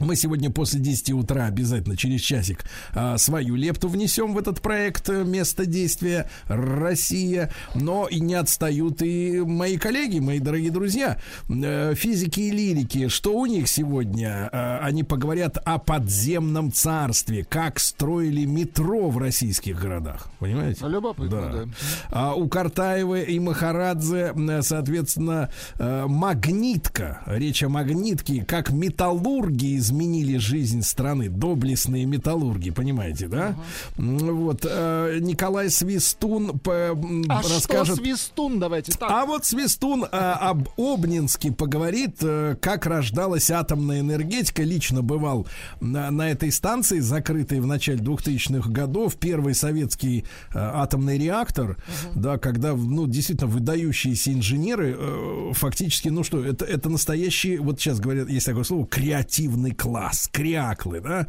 мы сегодня после 10 утра обязательно через часик а, свою лепту внесем в этот проект э, «Место действия Россия». Но и не отстают и мои коллеги, мои дорогие друзья, э, физики и лирики. Что у них сегодня? Э, Они поговорят о подземном царстве, как строили метро в российских городах. Понимаете? Любопытно, да. А у Картаева и Махарадзе, соответственно, э, магнитка. Речь о магнитке, как металлурги изменили жизнь страны. Доблестные металлурги, понимаете, да? М, Вот. э, Николай Свистун п- м, А что расскажет... свистун, давайте так. А вот Свистун а, об Обнинске поговорит, э, как рождалась атомная энергетика. Лично бывал на, на этой станции, закрытой в начале 2000-х годов. Первый советский э, атомный реактор, да, когда, ну, действительно, выдающиеся инженеры э, фактически, ну что, это, это настоящий, вот сейчас говорят, есть такое слово, креативный класс, кряклы, да.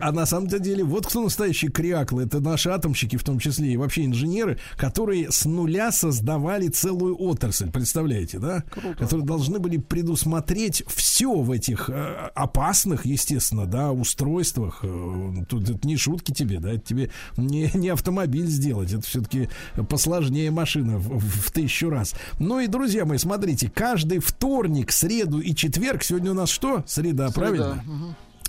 А на самом деле, вот кто настоящие кряклы, это наши атомщики, в том числе и вообще инженеры, которые с нуля создавали целую отрасль, представляете, да? Которые должны были предусмотреть все в этих э, опасных, естественно, да, устройствах. Э, Тут это не шутки тебе, да, это тебе не, не автомобиль сделать, это все-таки посложнее машина в, в- в тысячу раз. Ну и, друзья мои, смотрите, каждый вторник, среду и четверг, сегодня у нас что? Среда, правильно?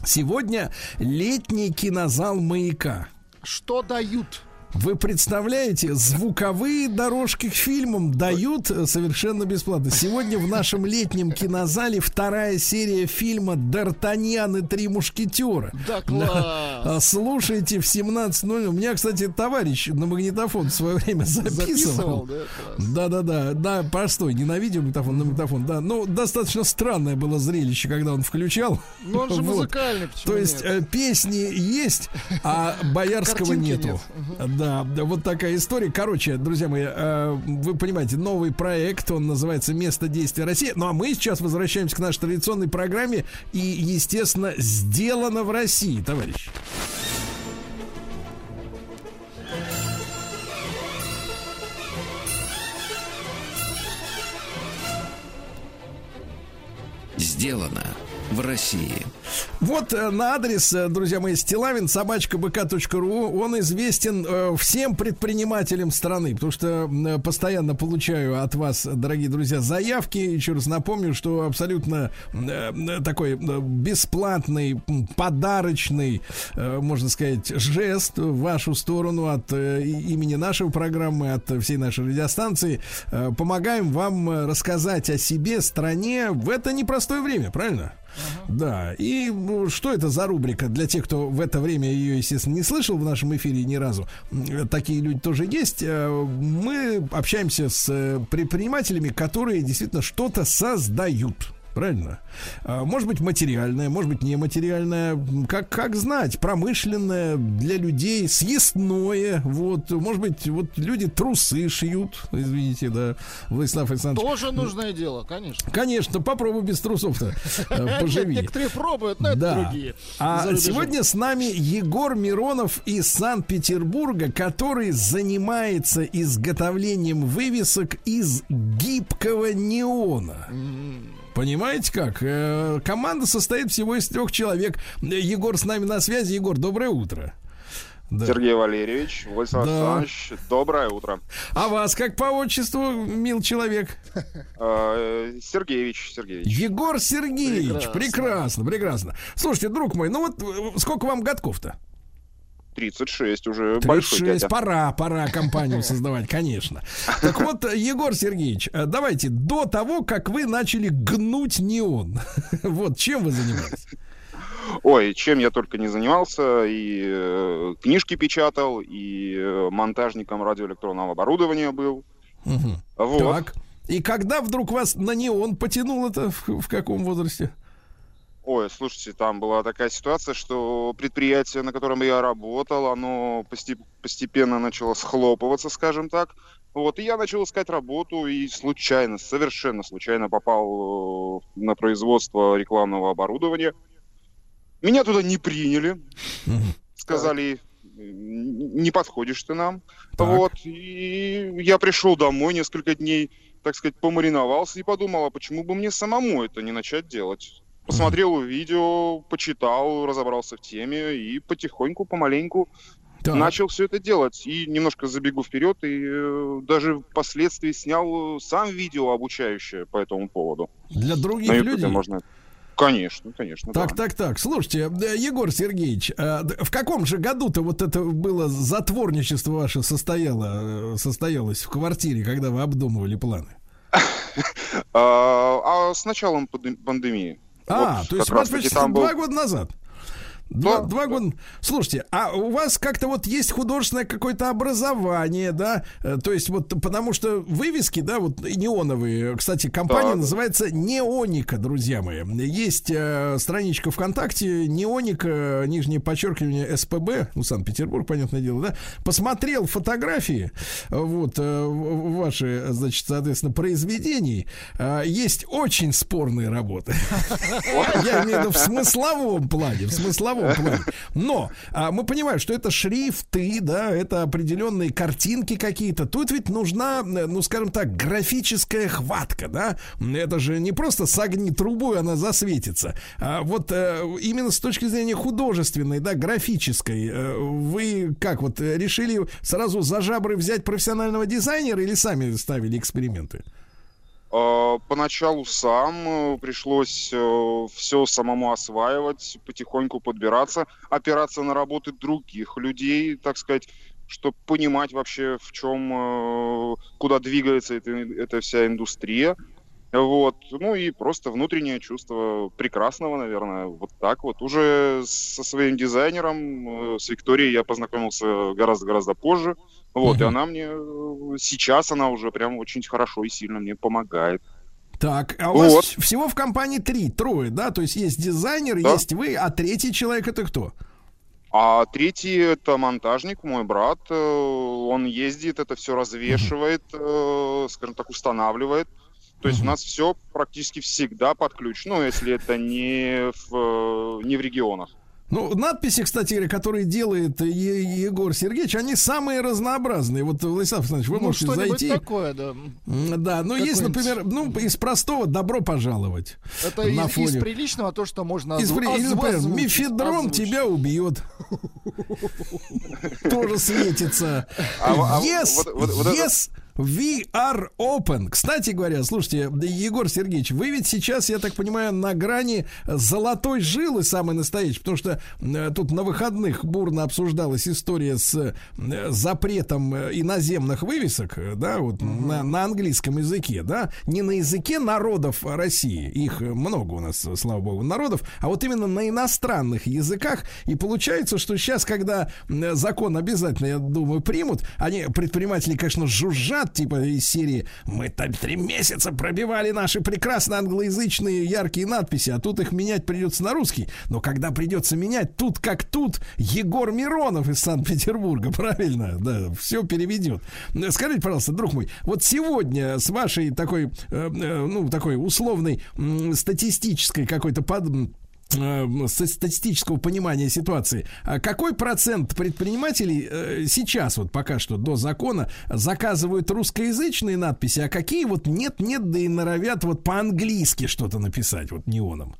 Сегодня летний кинозал «Маяка». Что дают? Вы представляете, звуковые дорожки к фильмам дают э, совершенно бесплатно. Сегодня в нашем летнем кинозале вторая серия фильма «Д'Артаньян и три мушкетера». Да класс. А, Слушайте в 17.00. У меня, кстати, товарищ на магнитофон в свое время Записывал, записывал. да? Да, да, да, да, простой, не на видеомагнитофон, на магнитофон, да. Ну, достаточно странное было зрелище, когда он включал. Ну он же Вот. музыкальный, То есть нет? э, песни есть, а *laughs* Боярского Картинки нету. нет. Да, да, вот такая история. Короче, друзья мои, э, вы понимаете, новый проект, он называется «Место действия России». Ну, а мы сейчас возвращаемся к нашей традиционной программе и, естественно, «Сделано в России», товарищ. Сделано в России. Вот э, на адрес, э, друзья мои, стилавин собачка он известен э, всем предпринимателям страны, потому что постоянно получаю от вас, дорогие друзья, заявки. Еще раз напомню, что абсолютно такой бесплатный, подарочный, можно сказать, жест в вашу сторону от имени нашей программы, от всей нашей радиостанции. Помогаем вам рассказать о себе, стране в это непростое время, правильно? Да, и ну, что это за рубрика для тех, кто в это время ее, естественно, не слышал в нашем эфире ни разу? М, Такие люди тоже есть. Э, Мы общаемся с э, предпринимателями, которые действительно что-то создают. Правильно? А, Может быть материальное, может быть нематериальное, как, как знать, промышленное для людей, съестное, вот, может быть, вот люди трусы шьют, извините, да, Владислав Александрович. Тоже нужное дело, конечно. Конечно, попробуй без трусов-то *laughs* э, поживи. Некоторые пробуют, но это другие. А сегодня с нами Егор Миронов из Санкт-Петербурга, который занимается изготовлением вывесок из гибкого неона. Понимаете как? Э, Команда состоит всего из трех человек. Егор с нами на связи. Егор, доброе утро. Да. Сергей Валерьевич, Владислав Да. Александрович, доброе утро. А вас как по отчеству, мил человек? Э, Сергеевич, Сергеевич. Егор Сергеевич. Прекрасно. Прекрасно, прекрасно. Слушайте, друг мой, ну вот э, сколько вам годков-то? 36 уже большой 36. дядя. Пора, пора компанию *laughs* создавать, конечно. Так вот, Егор Сергеевич, э, давайте до того, как вы начали гнуть неон. *laughs* Вот чем вы занимались? Ой, чем я только не занимался, и э, книжки печатал, и э, монтажником радиоэлектронного оборудования был. Мгм. Вот. Так. И когда вдруг вас на неон потянуло-то? В, в каком возрасте? Ой, слушайте, там была такая ситуация, что предприятие, на котором я работал, оно посте- постепенно начало схлопываться, скажем так. Вот, и я начал искать работу, и случайно, совершенно случайно попал э, на производство рекламного оборудования. Меня туда не приняли. Сказали, «Н- не подходишь ты нам. Так. Вот, и я пришел домой несколько дней, так сказать, помариновался и подумал, а почему бы мне самому это не начать делать? Посмотрел видео, почитал, разобрался в теме и потихоньку, помаленьку Так. начал все это делать. И немножко забегу вперед, и э, даже впоследствии снял э, сам видео обучающее по этому поводу. Для других На людей. можно. Конечно, конечно. Так, да. так, так. Слушайте, э, Егор Сергеевич, э, в каком же году-то вот это было затворничество ваше состояло, состоялось в квартире, когда вы обдумывали планы? *laughs* А, а с началом панде- пандемии. А, Вот то есть вас раз-таки почти там был- два года назад. Два, Да, два года. Слушайте, а у вас как-то вот есть художественное какое-то образование, да? Э, То есть вот потому что вывески, да, вот неоновые. Кстати, компания Да, да. называется Неоника, друзья мои. Есть э, страничка ВКонтакте Неоника, нижнее подчеркивание СПБ, ну Санкт-Петербург, понятное дело, да? Посмотрел фотографии, э, вот э, ваши, значит, соответственно, произведений. Э, Есть очень спорные работы. *laughs* Я имею в виду в смысловом плане, в смысловом плане. *laughs* Но а, мы понимаем, что это шрифты, да, это определенные картинки какие-то. Тут ведь нужна, э, ну, скажем так, графическая хватка, да. Это же не просто согни трубу, и она засветится. А вот э, именно с точки зрения художественной, да, графической, э, вы как вот решили сразу за жабры взять профессионального дизайнера или сами ставили эксперименты? А, Поначалу сам э, пришлось все самому осваивать, потихоньку подбираться, опираться на работы других людей, так сказать, чтобы понимать вообще, в чем, куда двигается эта, эта вся индустрия. Вот. Ну и просто внутреннее чувство прекрасного, наверное, вот так вот. Уже со своим дизайнером, э, с Викторией я познакомился гораздо-гораздо позже. Вот, и Мгм. она мне э, сейчас она уже прям очень хорошо и сильно мне помогает. Так, а у Вот. вас всего в компании три, трое, да? То есть есть дизайнер, Да. есть вы, а третий человек это кто? А третий это монтажник, мой брат. э, Он ездит, это все развешивает, э, скажем так, устанавливает. То есть у нас все практически всегда под ключ. Ну, если это не в, э, не в регионах. Ну, надписи, кстати говоря, которые делает Е- Егор Сергеевич, они самые разнообразные. Вот, Владислав Александрович, вы Ну, можете что-нибудь зайти. такое, да. Да, ну есть, например, ну, из простого добро пожаловать. Это На из, фоне. из приличного то, что можно Из, при- озву- например, озвучить, мифедрон озвучить. тебя убьет. *laughs* Тоже светится. А а Yes, yes, we are open. Кстати говоря, слушайте, Егор Сергеевич, вы ведь сейчас, я так понимаю, на грани золотой жилы самой настоящей, потому что э, тут на выходных бурно обсуждалась история с э, запретом э, иноземных вывесок, э, да, вот на, на английском языке, да, не на языке народов России, их э, много у нас, э, слава богу, народов, а вот именно на иностранных языках. И получается, что сейчас, когда закон обязательно, я думаю, примут, они, предприниматели, конечно, жужжат, типа из серии «Мы там три месяца пробивали наши прекрасно англоязычные яркие надписи, а тут их менять придется на русский». Но когда придется менять, тут как тут, Егор Миронов из Санкт-Петербурга, *laughs* правильно? Да, все переведет. Скажите, пожалуйста, друг мой, вот сегодня с вашей такой, э, э, ну, такой условной статистической какой-то под статистического понимания ситуации, а какой процент предпринимателей э, сейчас, вот пока что до закона, заказывают русскоязычные надписи, а какие вот нет-нет, да и норовят вот по-английски что-то написать, вот неоном?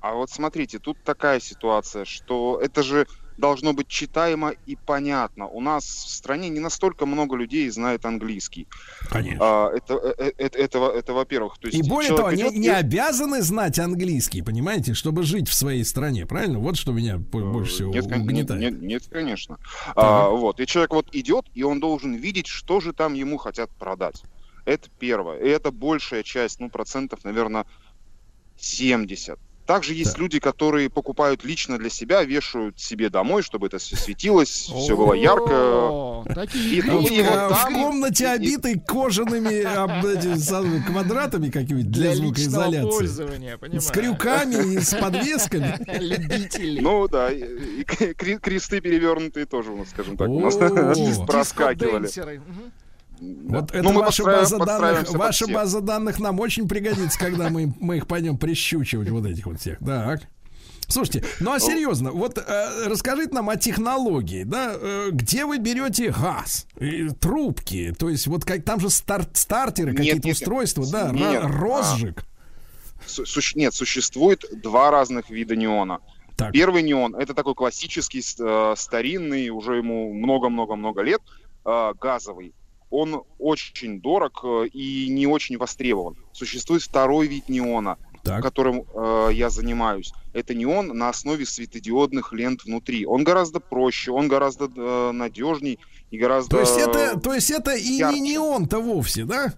А вот смотрите, тут такая ситуация, что это же должно быть читаемо и понятно. У нас в стране не настолько много людей знает английский. Конечно. А, это, э, э, это, это, это во-первых. То есть И более того, идет не, не обязаны знать английский, понимаете, чтобы жить в своей стране, правильно? Вот что меня по- больше всего Нет, угнетает. нет, нет, конечно. А, вот. И человек вот идет, и он должен видеть, что же там ему хотят продать. Это первое. И это большая часть, ну, процентов, наверное, 70. Также есть Так. люди, которые покупают лично для себя, вешают себе домой, чтобы это все светилось, все было ярко. Такие И в, комнате обитой кожаными квадратами какими-то для, звукоизоляции. С крюками и с подвесками. Любители. Ну да, кресты перевернутые тоже у нас, скажем так, у нас *laughs* проскакивали. Да. Вот это Ну, мы ваша база данных, ваша база данных нам очень пригодится, когда мы, мы их пойдем прищучивать, вот этих вот всех. Так. Слушайте, ну а серьезно, вот э, расскажите нам о технологии, да, э, где вы берете газ, и трубки, то есть вот как там же стар- стартеры, Нет, какие-то нет, устройства, да, нет. розжиг. Су- суще- нет, существует два разных вида неона. Так. Первый неон это такой классический, э, старинный, уже ему много-много-много лет, э, газовый. Он очень дорог э, и не очень востребован. Существует второй вид неона, Так. которым э, я занимаюсь. Это неон на основе светодиодных лент внутри. Он гораздо проще, он гораздо э, надежней и гораздо... То есть это, то есть это и ярче. не неон-то вовсе, да?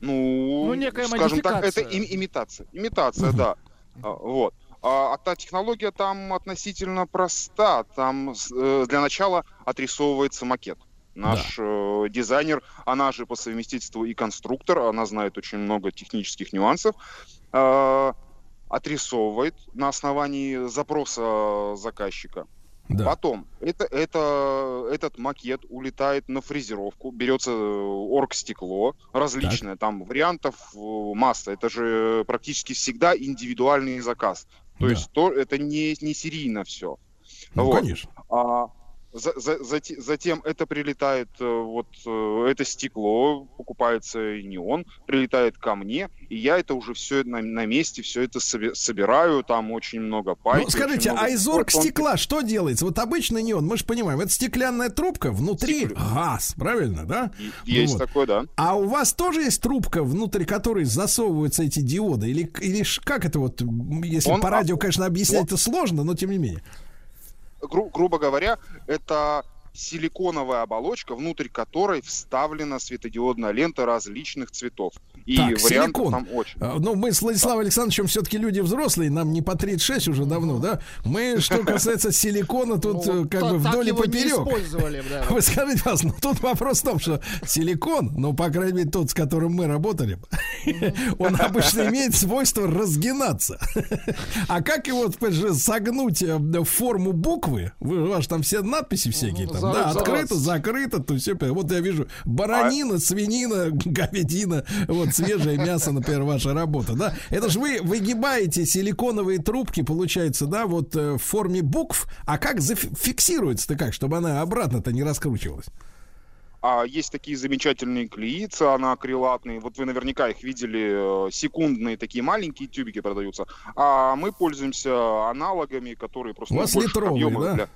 Ну, Ну, некая скажем так, это им- имитация. Имитация, да. А, Вот. А, а та технология там относительно проста. Там э, для начала отрисовывается макет. Наш э, дизайнер, она же по совместительству и конструктор, она знает очень много технических нюансов, э, отрисовывает на основании запроса заказчика. Да. Потом это, это, этот макет улетает на фрезеровку, берется э, оргстекло различное, там вариантов э, масса. Это же практически всегда индивидуальный заказ. То Да. есть то, это не, не серийно все. Ну, вот. конечно. А за- за- зате- затем это прилетает, э, вот э, это стекло, покупается неон, прилетает ко мне, и я это уже все на, на месте, все это собираю, там очень много пайки. Ну, скажите, много а из орг тонких- стекла что делается? Вот обычный неон, мы же понимаем, это стеклянная трубка, внутри газ, правильно, да? И- Есть Ну вот. такое, да. А у вас тоже есть трубка, внутрь которой засовываются эти диоды? Или, или как это вот, если Он- по радио, а, конечно, объяснять это сложно, но тем не менее. Гру- грубо говоря, это силиконовая оболочка, внутрь которой вставлена светодиодная лента различных цветов. И Так, вариантов силикон. там очень. А, Ну, мы с Владиславом Александровичем все-таки люди взрослые, нам не по 36 уже давно, да? Мы, *laughs* что касается силикона, тут Ну, э, как бы вдоль и поперек. да. *laughs* Вы скажите, вас, ну тут вопрос в том, что силикон, ну, по крайней мере, тот, с которым мы работали, *laughs* он обычно имеет свойство разгинаться. А как его же согнуть э, в форму буквы? Вы, у вас там все надписи всякие там, За- да, за открыто, вас. закрыто, то всё, вот я вижу баранина, свинина, *laughs* говядина, вот свежее мясо, например, ваша работа, да? Это же вы выгибаете силиконовые трубки, получается, да, вот э, в форме букв, а как зафиксируется-то как, чтобы она обратно-то не раскручивалась? А есть такие замечательные клеицы анакрилатные. Вот вы наверняка их видели, э, секундные такие маленькие тюбики продаются. А мы пользуемся аналогами, которые просто У вас литровые, объема да? для-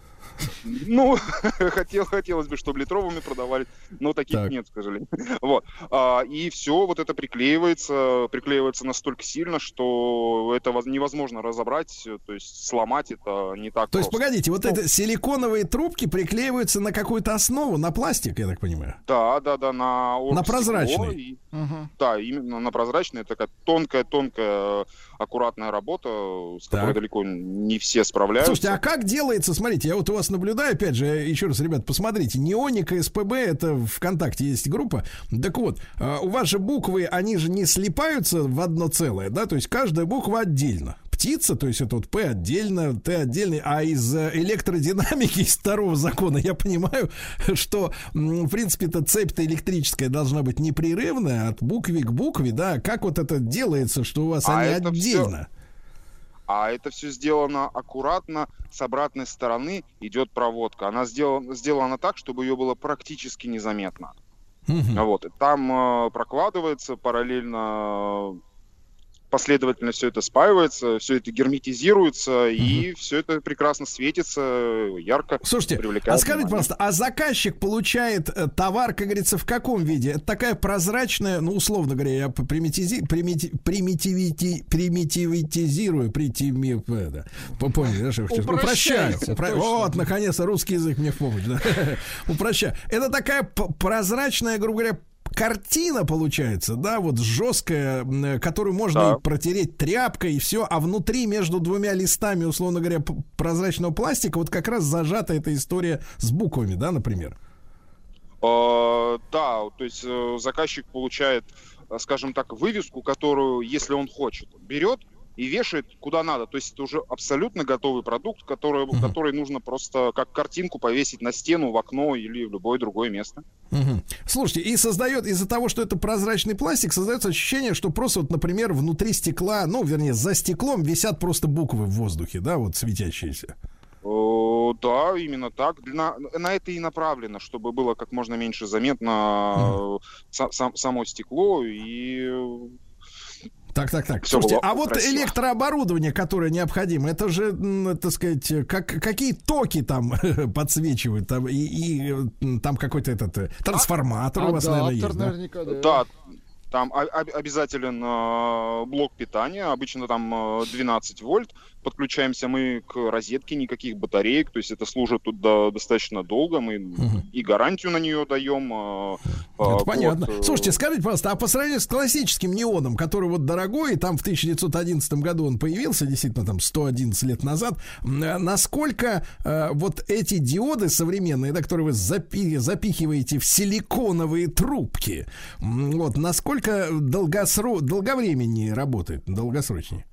Ну, *laughs* хотел, хотелось бы, чтобы литровыми продавали, но таких Так. нет, к сожалению. *laughs* Вот. А, и все вот это приклеивается, приклеивается настолько сильно, что это воз- невозможно разобрать, то есть сломать это не так То есть, просто. погодите, вот эти силиконовые трубки приклеиваются на какую-то основу, на пластик, я так понимаю. Да, да, да, на оргстекло прозрачный. и- Мгм. Да, именно на прозрачной такая тонкая-тонкая аккуратная работа, с которой Так. далеко не все справляются. Слушайте, а как делается, смотрите, я вот у вас наблюдаю, опять же, еще раз, ребят, посмотрите, Неоника СПБ, это ВКонтакте есть группа. Так вот, а, у вас же буквы, они же не слипаются в одно целое, да, то есть каждая буква отдельно. Птица, то есть это вот П отдельно, Т отдельно, а из э, электродинамики, *laughs* из второго закона я понимаю, что, в принципе-то цепь-то электрическая должна быть непрерывная от буквы к букве, да, как вот это делается, что у вас А они отдельно? А это все сделано аккуратно, с обратной стороны идет проводка. Она сделана, сделана так, чтобы ее было практически незаметно. Мгм. Вот. И там э, прокладывается параллельно последовательно все это спаивается, все это герметизируется, и все это прекрасно светится, ярко Слушайте, привлекает а скажите, внимание. пожалуйста, а заказчик получает э, товар, как говорится, в каком виде? Это такая прозрачная, ну, условно говоря, я примитизи- примити- примитивити- примитивитизирую, притими, по- поняли, да, что я хочу сказать? упрощаю. Упро-. Вот, наконец-то, русский язык мне в помощь, да. *laughs* Упрощаю. Это такая прозрачная, грубо говоря, картина получается, да, вот жесткая, м, которую можно Да. и протереть тряпкой и все, а внутри между двумя листами, условно говоря, прозрачного пластика, вот как раз зажата эта история с буквами, да, например. Э, Да, то есть э, заказчик получает, э, скажем так, вывеску, которую, если он хочет, берет и вешает куда надо. То есть это уже абсолютно готовый продукт, который, Мгм. который нужно просто как картинку повесить на стену, в окно или в любое другое место. Мгм. Слушайте, и создает из-за того, что это прозрачный пластик, создается ощущение, что просто вот, например, внутри стекла, ну, вернее, за стеклом висят просто буквы в воздухе, да, вот светящиеся. Э, Да, именно так. На, на это и направлено, чтобы было как можно меньше заметно э, са- сам- само стекло и Так, так, так. Всё Слушайте, было а вот красиво. электрооборудование, которое необходимо, это же, так сказать, как, какие токи там *laughs* подсвечивают, там, и, и, м, там какой-то этот э, трансформатор у вас, наверное, есть, Адаптер да? наверняка, да. Да, там обязателен э, блок питания, обычно там э, 12 вольт. Подключаемся мы к розетке, никаких батареек, то есть это служит тут до- достаточно долго, мы Мгм. и гарантию на нее даем. э, э, Это понятно. э, Слушайте, скажите, пожалуйста, а по сравнению с классическим неоном, который вот дорогой, там в 1911 году он появился, действительно, там 111 лет назад, э, насколько э, вот эти диоды современные, да, которые вы запи- запихиваете в силиконовые трубки, вот, насколько долгосро... долговременнее работает, долгосрочнее?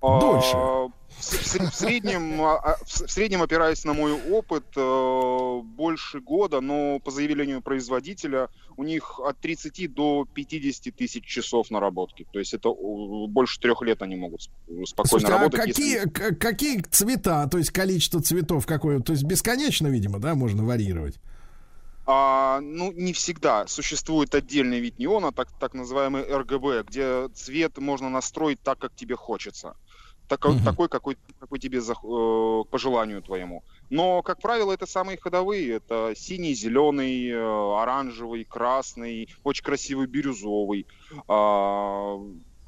А, Дольше. В, в сре- в среднем, а, а, в среднем, опираясь на мой опыт, э, больше года, но по заявлению производителя у них от 30 до 50 тысяч часов наработки. То есть это больше трех лет они могут сп- спокойно Слушайте, а работать. какие, если- какие цвета, то есть количество цветов какое? То есть бесконечно, видимо, да, можно варьировать? А, ну, не всегда. Существует отдельный вид неона, так, так называемый RGB, где цвет можно настроить так, как тебе хочется. Такой, Мгм. такой какой, какой тебе зах- э, по желанию твоему. Но, как правило, это самые ходовые. Это синий, зеленый, э, оранжевый, красный, очень красивый бирюзовый. А,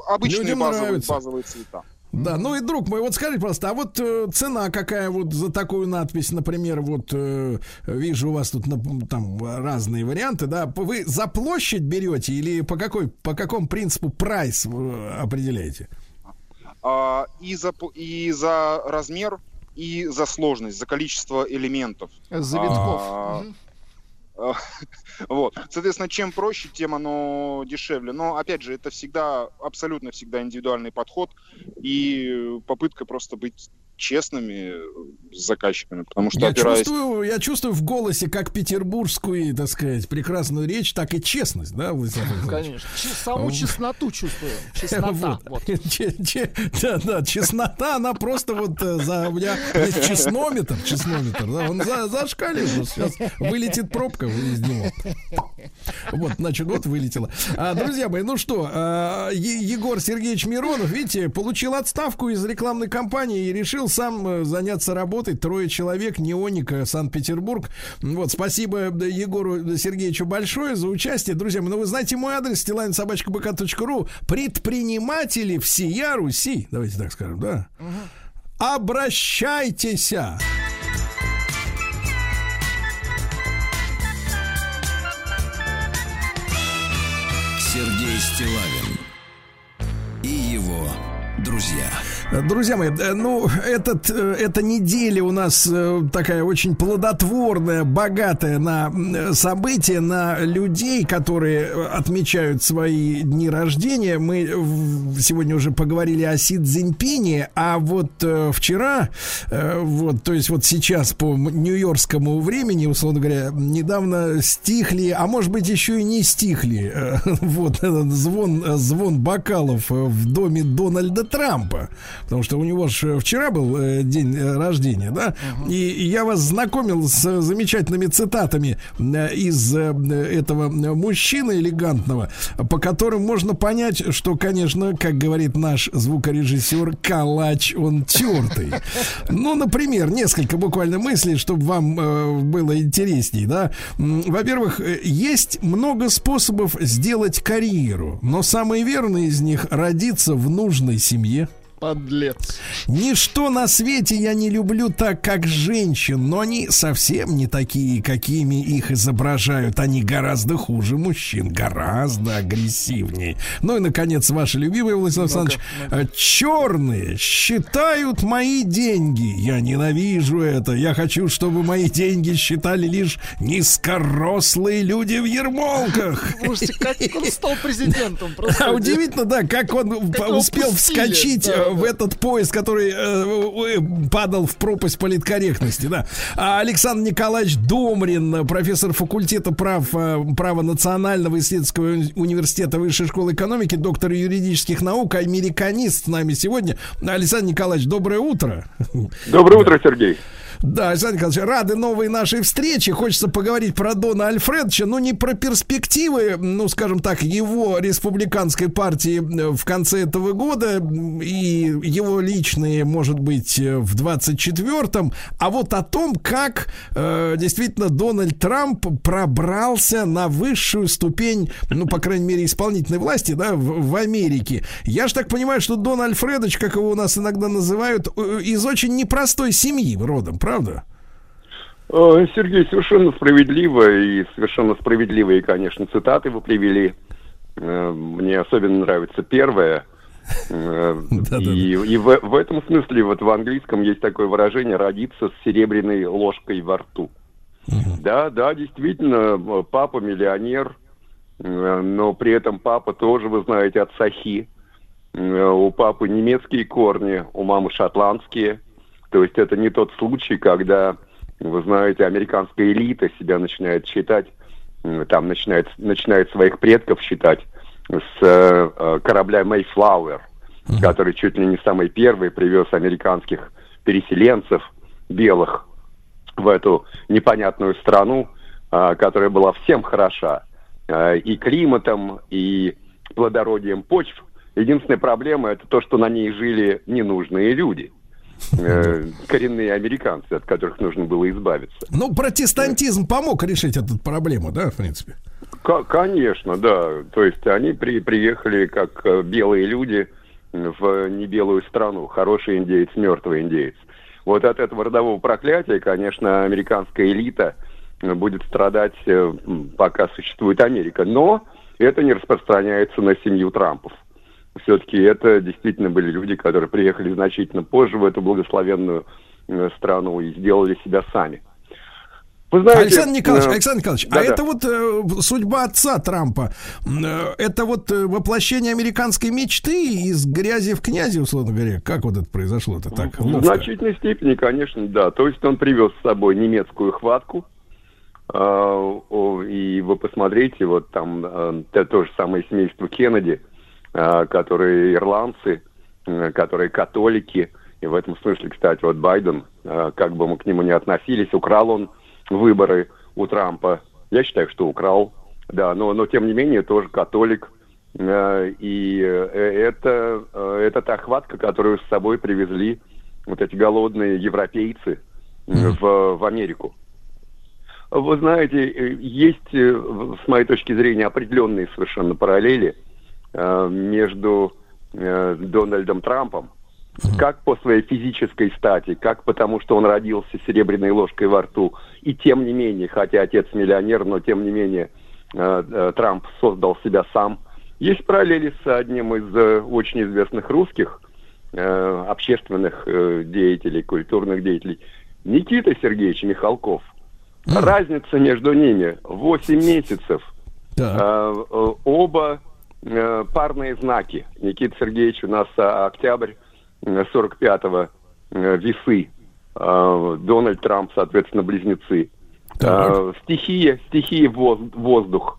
обычные Людям базовые, нравится. базовые цвета. Да, ну и друг мой, вот скажите, просто, а вот э, цена какая вот за такую надпись, например, вот э, вижу у вас тут на- там разные варианты, да, вы за площадь берете или по какой, по какому принципу прайс э, определяете? А, и, за, и за размер, и за сложность, за количество элементов. Завитков. А, Мгм. *laughs* Вот. Соответственно, чем проще, тем оно дешевле. Но, опять же, это всегда, абсолютно всегда индивидуальный подход и попытка просто быть честными с заказчиками, потому что Я опираясь... чувствую, я чувствую в голосе как петербургскую, так сказать, прекрасную речь, так и честность, да, Владислав? *laughs* Конечно. Саму чесноту чувствую. Чеснота. Вот. *laughs* Да, да, чеснота, она просто вот э, за у меня есть чеснометр, чеснометр, да, он за, зашкаливает, сейчас вылетит пробка из него. Вот, значит, вот вылетела. А, друзья мои, ну что, а, Егор Сергеевич Миронов, видите, получил отставку из рекламной кампании и решил сам э, заняться работой. Трое человек, Неоника, Санкт-Петербург. Вот, спасибо да, Егору Сергеевичу большое за участие. Друзья ну вы знаете мой адрес, стилайнсобачкабк.ру. Предприниматели всея Руси, давайте так скажем, да? Обращайтесь! Сергей Стилавин и его друзья. Друзья мои, э, ну, этот, э, эта неделя у нас э, такая очень плодотворная, богатая на события, на людей, которые отмечают свои дни рождения. Мы сегодня уже поговорили о Си Цзиньпине, а вот вчера, вот, то есть вот сейчас по нью-йоркскому времени, условно говоря, недавно стихли, а может быть еще и не стихли, *laughs* вот звон, звон бокалов в доме Дональда Трампа. Потому что у него же вчера был э, день э, рождения, да, и я вас знакомил с э, замечательными цитатами э, из э, этого э, мужчины элегантного, по которым можно понять, что, конечно, как говорит наш звукорежиссер, калач он тертый. Ну, например, несколько буквально мыслей, чтобы вам э, было интересней, да. Во-первых, э, есть много способов сделать карьеру, но самый верный из них родиться в нужной семье. Подлец. Ничто на свете я не люблю так, как женщин, но они совсем не такие, какими их изображают. Они гораздо хуже мужчин, гораздо агрессивнее. Ну и, наконец, ваши любимые, Владислав Александрович, э, черные считают мои деньги. Я ненавижу это. Я хочу, чтобы мои деньги считали лишь низкорослые люди в ермолках. *laughs* Слушайте, как он стал президентом? *laughs* Просто А удивительно, да, как он успел вскочить в этот поезд, который э, э, падал в пропасть политкорректности, да. А Александр Николаевич Домрин, профессор факультета прав, э, права Национального исследовательского уни- университета Высшей школы экономики, доктор юридических наук, американист с нами сегодня. Александр Николаевич, доброе утро. Доброе утро, Сергей. Да, Александр Николаевич, рады новой нашей встрече. Хочется поговорить про Дона Альфредовича, но не про перспективы, ну, скажем так, его республиканской партии э, в конце этого года и его личные, может быть, э, в 24-м, а вот о том, как э, действительно Дональд Трамп пробрался на высшую ступень, ну, по крайней мере, исполнительной власти, да, в, в Америке. Я же так понимаю, что Дон Альфредович, как его у нас иногда называют, э, из очень непростой семьи родом, правда? Э, Сергей, совершенно справедливо и совершенно справедливые, конечно, цитаты вы привели. Э, Мне особенно нравится первая. Э. И, в, этом смысле вот в английском есть такое выражение «родиться с серебряной ложкой во рту». Да, да, действительно, папа миллионер, но при этом папа тоже, вы знаете, от Сахи. У папы немецкие корни, у мамы шотландские. То есть это не тот случай, когда, вы знаете, американская элита себя начинает считать, там начинает, начинает своих предков считать с э, э, корабля Mayflower, который чуть ли не самый первый привез американских переселенцев белых в эту непонятную страну, а, которая была всем хороша а, и климатом, и плодородием почв. Единственная проблема это то, что на ней жили ненужные люди, э, коренные американцы, от которых нужно было избавиться. Ну, протестантизм помог решить эту проблему, да, в принципе. Ко- Конечно, да. То есть они при- приехали как э, белые люди в небелую страну. Хороший индеец, мертвый индеец. Вот от этого родового проклятия, конечно, американская элита э, будет страдать, э, пока существует Америка. Но это не распространяется на семью Трампов. Все-таки это действительно были люди, которые приехали значительно позже в эту благословенную э, страну и сделали себя сами. Вы знаете, Александр Николаевич, э, Александр Николаевич, а да-да. это вот э, судьба отца Трампа, э, это вот э, воплощение американской мечты из грязи в князи, условно говоря. Как вот это произошло-то так? В ловко? значительной степени, конечно, да. То есть он привез с собой немецкую хватку. О, и вы посмотрите, вот там э, то, же самое семейство Кеннеди, которые ирландцы, э, которые католики. И в этом смысле, кстати, вот Байден, э, как бы мы к нему не относились, украл он выборы у Трампа. Я считаю, что украл, да, но, но тем не менее тоже католик. Э, И э, это, э, это та хватка, которую с собой привезли вот эти голодные европейцы э, в, в Америку. Вы знаете, э, есть, э, с моей точки зрения, определенные совершенно параллели э, между э, Дональдом Трампом, как по своей физической стати, как потому, что он родился серебряной ложкой во рту, и тем не менее, хотя отец миллионер, но тем не менее э, э, Трамп создал себя сам. Есть параллели с одним из э, очень известных русских э, общественных э, деятелей, культурных деятелей, Никита Сергеевич Михалков. Разница между ними 8 месяцев. Э, э, оба э, парные знаки. Никита Сергеевич у нас а, октябрь э, 45-го э, весы. Э, Дональд Трамп, соответственно, близнецы. Э, стихия, стихия воз- воздух.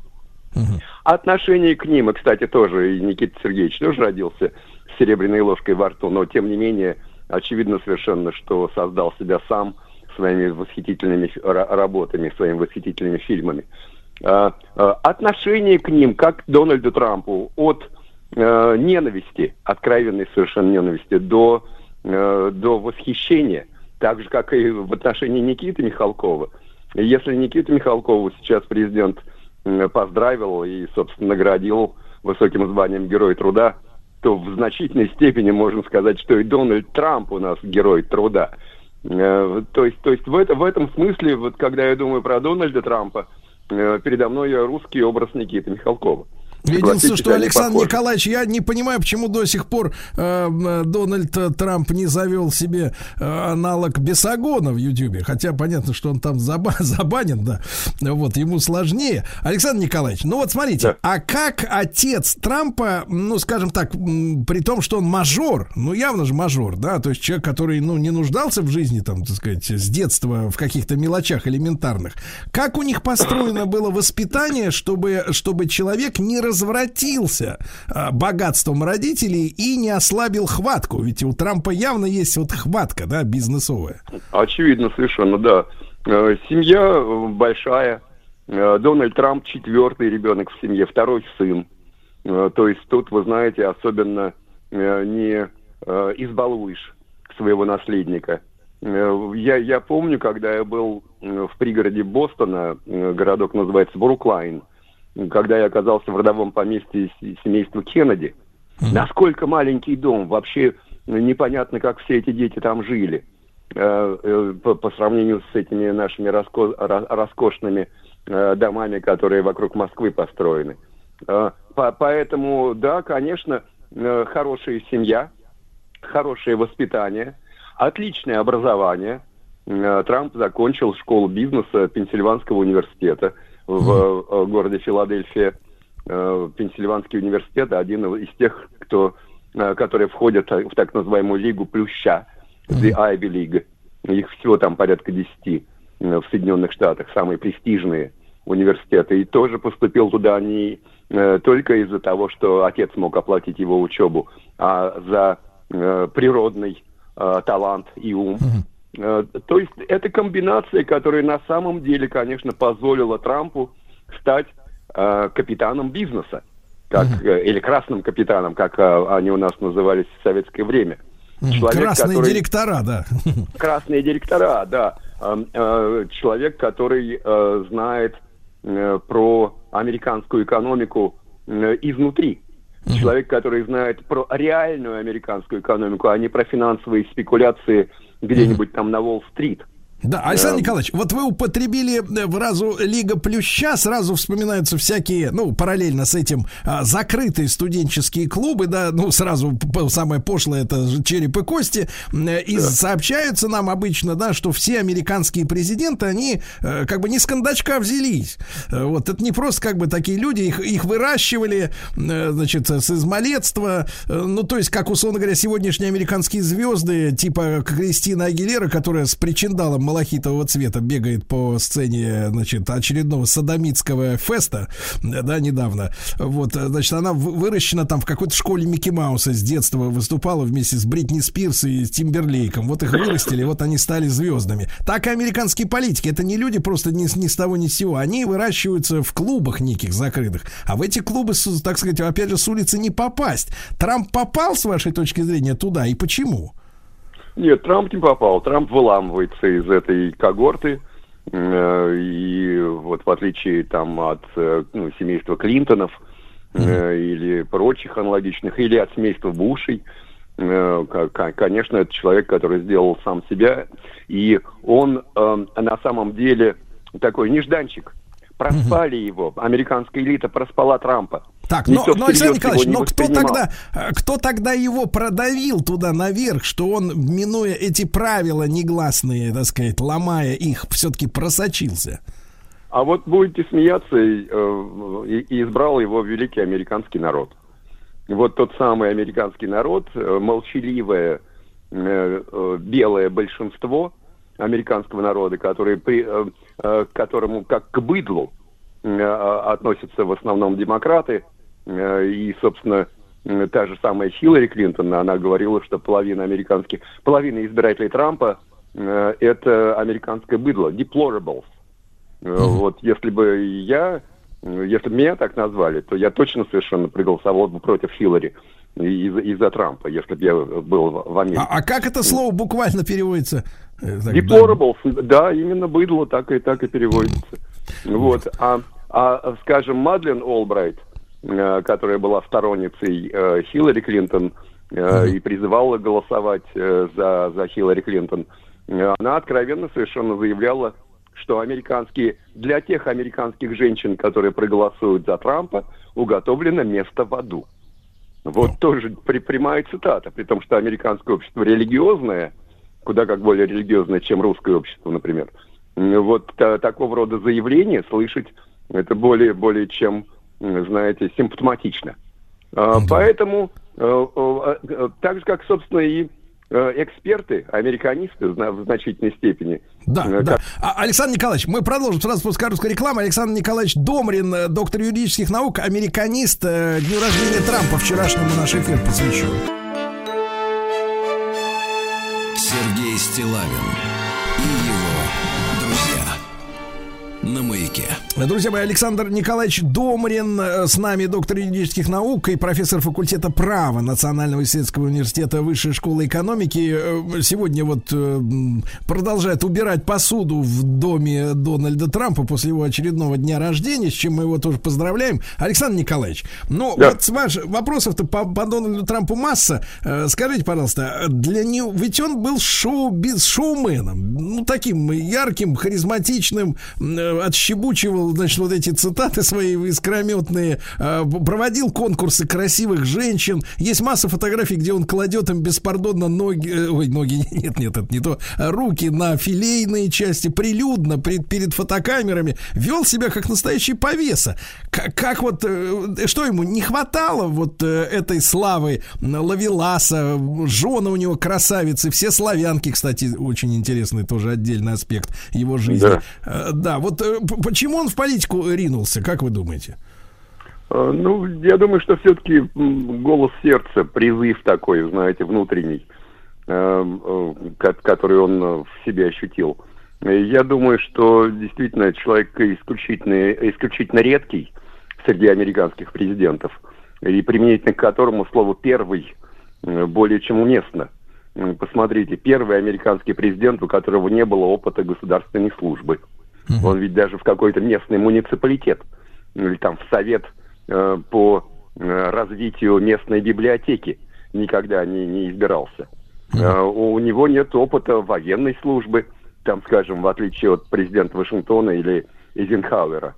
Отношение к ним, и, кстати, тоже и Никита Сергеевич тоже родился с серебряной ложкой во рту, но тем не менее очевидно совершенно, что создал себя сам своими восхитительными работами, своими восхитительными фильмами. А, а, Отношение к ним, как к Дональду Трампу, от э, ненависти, откровенной совершенно ненависти, до, э, до восхищения, так же, как и в отношении Никиты Михалкова. Если Никиту Михалкову сейчас президент поздравил и, собственно, наградил высоким званием Герой труда, то в значительной степени можно сказать, что и Дональд Трамп у нас Герой труда. Э, То есть, то есть в, это, в этом смысле, вот когда я думаю про Дональда Трампа, э, передо мной русский образ Никиты Михалкова. Единственное, Согласитесь, что Александр похожи. Николаевич, я не понимаю, почему до сих пор э, Дональд э, Трамп не завел себе э, аналог Бесогона в Ютьюбе. Хотя понятно, что он там заба- *laughs* забанен, да. Вот, ему сложнее. Александр Николаевич, ну вот смотрите, а как отец Трампа, ну, скажем так, при том, что он мажор, ну, явно же мажор, да, то есть человек, который, ну, не нуждался в жизни, там, так сказать, с детства в каких-то мелочах элементарных. Как у них построено было воспитание, чтобы, чтобы человек не развратился а, богатством родителей и не ослабил хватку? Ведь у Трампа явно есть вот хватка, да, бизнесовая. Очевидно, совершенно, да. Э, Семья э, большая. Э, Дональд Трамп четвертый ребенок в семье, второй сын. То есть тут, вы знаете, особенно не избалуешь своего наследника. Я, я помню, когда я был в пригороде Бостона, городок называется Бруклайн, когда я оказался в родовом поместье семейства Кеннеди, насколько маленький дом, вообще непонятно, как все эти дети там жили э, э, по, сравнению с этими нашими раско- ра- роскошными э, домами, которые вокруг Москвы построены. По- поэтому, да, конечно, хорошая семья, хорошее воспитание, отличное образование. Трамп закончил школу бизнеса Пенсильванского университета в э, городе Филадельфия. Э, Пенсильванский университет один из тех, кто, э, которые входят в так называемую лигу плюща, The Ivy League. Их всего там порядка 10 э, в Соединенных Штатах, самые престижные университеты. И тоже поступил туда не только из-за того, что отец мог оплатить его учебу, а за природный талант и ум. Э, То есть это комбинация, которая на самом деле, конечно, позволила Трампу стать э, капитаном бизнеса, как, э, или красным капитаном, как э, они у нас назывались в советское время. Человек, Красные который- директора, да. *laughs* красные директора, да. Эм, э, Человек, который э, знает э, про американскую экономику э, изнутри. Человек, который знает про реальную американскую экономику, а не про финансовые спекуляции где-нибудь там на Уолл-стрит. Да, Александр Да. Николаевич, вот вы употребили э, фразу «Лига Плюща», сразу вспоминаются всякие, ну, параллельно с этим, а, закрытые студенческие клубы, да, ну, сразу самое пошлое это череп и кости, Э, и сообщаются нам обычно, да, что все американские президенты, они э, как бы не с кондачка взялись. Э, Вот, это не просто как бы такие люди, их, их выращивали, э, значит, с измалетства, Э, ну, то есть, как, условно говоря, сегодняшние американские звезды, типа Кристина Агилера, которая с причиндалом малахитового цвета бегает по сцене, значит, очередного садомитского феста, да, недавно. Вот, значит, она выращена там в какой-то школе Микки Мауса с детства выступала вместе с Бритни Спирс и с Тимберлейком. Вот их вырастили, вот они стали звездами. Так и американские политики. Это не люди просто ни, ни с того ни с сего. Они выращиваются в клубах неких закрытых. А в эти клубы, так сказать, опять же, с улицы не попасть. Трамп попал, с вашей точки зрения, туда и почему? Нет, Трамп не попал. Трамп выламывается из этой когорты. Э, И вот в отличие там от э, ну, семейства Клинтонов э, или прочих аналогичных, или от семейства Бушей, ко- ко- конечно, это человек, который сделал сам себя. И он э, на самом деле такой нежданчик. Проспали его. Американская элита проспала Трампа. Так, но, но Александр Николаевич, но кто тогда, э, кто тогда его продавил туда наверх, что он, минуя эти правила негласные, так сказать, ломая их, все-таки просочился? А вот будете смеяться, и, э, и- и избрал его великий американский народ. Вот тот самый американский народ, э, молчаливое белое большинство американского народа, который при, э, э, к которому как к быдлу э, относятся в основном демократы, и, собственно, та же самая Хиллари Клинтон, она говорила, что половина американских, половина избирателей Трампа это американское быдло, deplorables. Вот если бы я, если бы меня так назвали, то я точно совершенно проголосовал бы против Хиллари из- из-за Трампа, если бы я был в Америке. А, а как это слово буквально переводится? Э, так, Deplorables, да, именно быдло так и так и переводится. Вот. А, а, скажем, Мадлен Олбрайт, э, которая была сторонницей э, Хиллари Клинтон э, и призывала голосовать э, за, за Хиллари Клинтон, она откровенно совершенно заявляла, что американские, для тех американских женщин, которые проголосуют за Трампа, уготовлено место в аду. Вот тоже при, прямая цитата, при том, что американское общество религиозное, куда как более религиозное, чем русское общество, например. Вот та- такого рода заявления слышать это более, более чем, знаете, симптоматично. А, Поэтому, э, э, так же, как, собственно, и эксперты, американисты в значительной степени. Да, э, да. как- А, Александр Николаевич, мы продолжим сразу после короткой рекламы. Александр Николаевич Домрин, э, доктор юридических наук, американист. э, Дню рождения Трампа вчерашнему наш эфир посвящен. Сергей Стилавин и его друзья. На маяке. Друзья мои, Александр Николаевич Домрин э, с нами, доктор юридических наук и профессор факультета права Национального исследовательского университета Высшей школы экономики. Э, Сегодня вот э, продолжает убирать посуду в доме Дональда Трампа после его очередного дня рождения, с чем мы его тоже поздравляем. Александр Николаевич, ну Да. вот Маш, вопросов-то по, по Дональду Трампу масса. Скажите, пожалуйста, для него, ведь он был шоу без шоуменом, ну таким ярким, харизматичным, м, значит, вот эти цитаты свои искрометные, э, проводил конкурсы красивых женщин. Есть масса фотографий, где он кладет им беспардонно ноги, э, ой, ноги, *laughs* нет, нет, это не то, а руки на филейные части, прилюдно, пред- перед фотокамерами. Вел себя как настоящий повеса. Как, как вот, э, что ему не хватало вот э, этой славы Лавеласа, жены у него красавицы, все славянки, кстати, очень интересный тоже отдельный аспект его жизни. Да. Да, вот почему он в политику ринулся, как вы думаете? Э, Ну, я думаю, что все-таки голос сердца, призыв такой, знаете, внутренний, э, э, ко- который он в себе ощутил. Я думаю, что действительно человек исключительно, исключительно редкий среди американских президентов, и применительно к которому слово «первый» более чем уместно. Посмотрите, первый американский президент, у которого не было опыта государственной службы. Он ведь даже в какой-то местный муниципалитет или там в совет э, по э, развитию местной библиотеки никогда не, не избирался. Э, у, него нет опыта военной службы, там, скажем, в отличие от президента Вашингтона или Эйзенхауэра.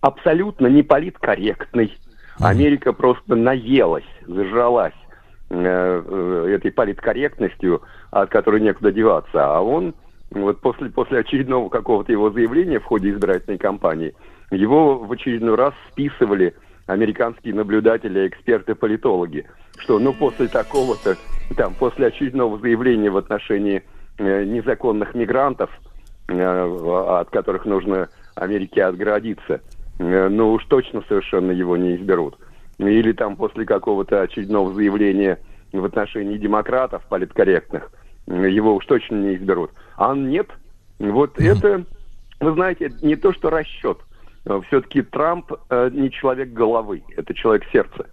Абсолютно не политкорректный. Америка просто наелась, зажралась э, э, этой политкорректностью, от которой некуда деваться. А он вот после, после очередного какого-то его заявления в ходе избирательной кампании, его в очередной раз списывали американские наблюдатели, эксперты, политологи, что ну после такого-то, там, после очередного заявления в отношении э, незаконных мигрантов, э, от которых нужно Америке отгородиться, э, ну уж точно совершенно его не изберут. Или там после какого-то очередного заявления в отношении демократов политкорректных, его уж точно не изберут. А нет. Вот это, вы знаете, не то что расчет. Все-таки Трамп э, не человек головы, это человек сердца.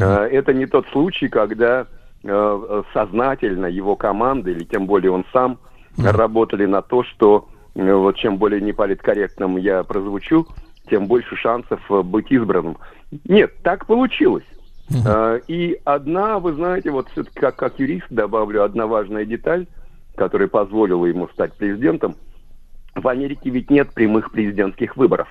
Э, это не тот случай, когда э, сознательно его команда, или тем более он сам, работали на то, что э, вот чем более неполиткорректным я прозвучу, тем больше шансов э, быть избранным. Нет, так получилось. Э, И одна, вы знаете, вот все-таки как, как юрист добавлю одна важная деталь, которая позволила ему стать президентом. В Америке ведь нет прямых президентских выборов.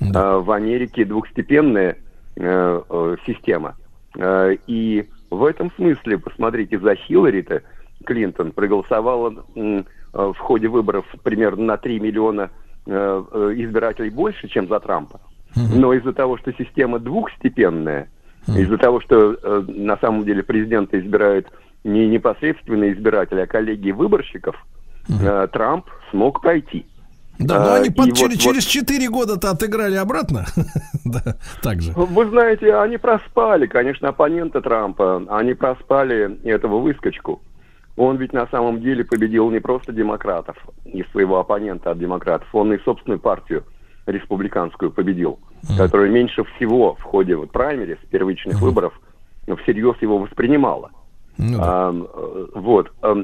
Э, В Америке двухстепенная э, э, система. Э, И в этом смысле, посмотрите, за Хиллари-то Клинтон проголосовала э, в ходе выборов примерно на 3 миллиона избирателей больше, чем за Трампа. Но из-за того, что система двухстепенная, из-за того, что э, на самом деле президента избирают не непосредственные избиратели, а коллеги выборщиков, э, Трамп смог пройти. Да, но А, они и под- через, вот- через 4 года-то отыграли обратно. *laughs* Да, так же. Вы знаете, они проспали, конечно, оппоненты Трампа, они проспали этого выскочку. Он ведь на самом деле победил не просто демократов, не своего оппонента от демократов, он и собственную партию республиканскую победил, которая меньше всего в ходе вот, праймерис, первичных выборов, всерьез его воспринимала. Ну да. А, вот. А,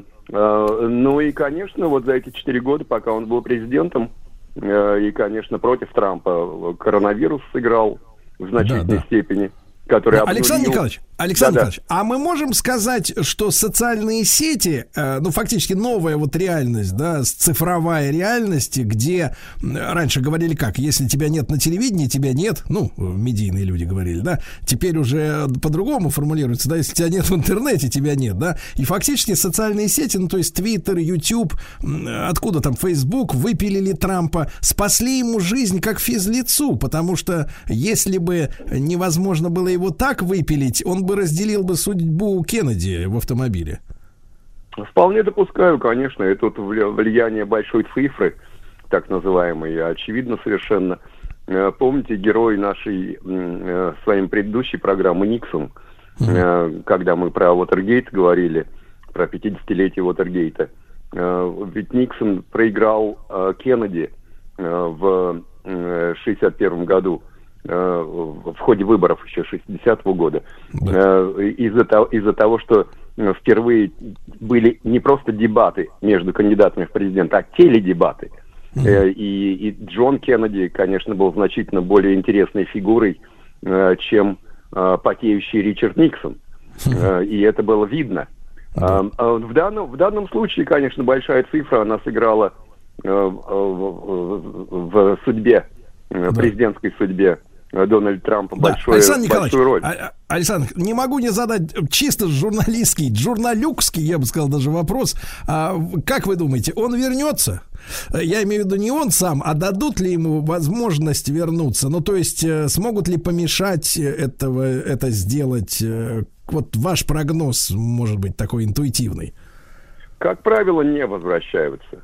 Ну и, конечно, вот за эти четыре года, пока он был президентом, э, и, конечно, против Трампа коронавирус сыграл в значительной да. степени, который Александр Николаевич, Александр. Николаевич, а мы можем сказать, что социальные сети, э, ну, фактически новая вот реальность, да, цифровая реальность, где раньше говорили как, если тебя нет на телевидении, тебя нет, ну, медийные люди говорили, да, теперь уже по-другому формулируется, да, если тебя нет в интернете, тебя нет, да, и фактически социальные сети, ну, то есть Твиттер, YouTube, м, откуда там, Facebook, выпилили Трампа, спасли ему жизнь как физлицу, потому что если бы невозможно было его так выпилить, он бы разделил бы судьбу Кеннеди в автомобиле. Вполне допускаю, конечно, и тут вли- влияние большой цифры, так называемой, очевидно совершенно. Э, Помните, герой нашей э, своей предыдущей программы Никсон, э, когда мы про Уотергейт говорили, про 50-летие Уотергейта, ведь Никсон проиграл Кеннеди в э, 61 году в в ходе выборов еще 60-го года. Э, из-за того, из-за того, что э, впервые были не просто дебаты между кандидатами в президенты, а теледебаты. Э, И, и Джон Кеннеди, конечно, был значительно более интересной фигурой, э, чем э, потеющий Ричард Никсон. Э, И это было видно. А, а В данном, в данном случае, конечно, большая цифра, она сыграла э, в, судьбе, э, президентской судьбе э, Дональда Трампа Да, большое, Александр Николаевич, большую роль. а- а- Александр, не могу не задать чисто журналистский, журналюкский, я бы сказал, даже вопрос. А, как вы думаете, он вернется? Я имею в виду не он сам, а дадут ли ему возможность вернуться? Ну, то есть, э, смогут ли помешать э, этого, это сделать? Вот ваш прогноз, может быть, такой интуитивный. как правило, не возвращаются.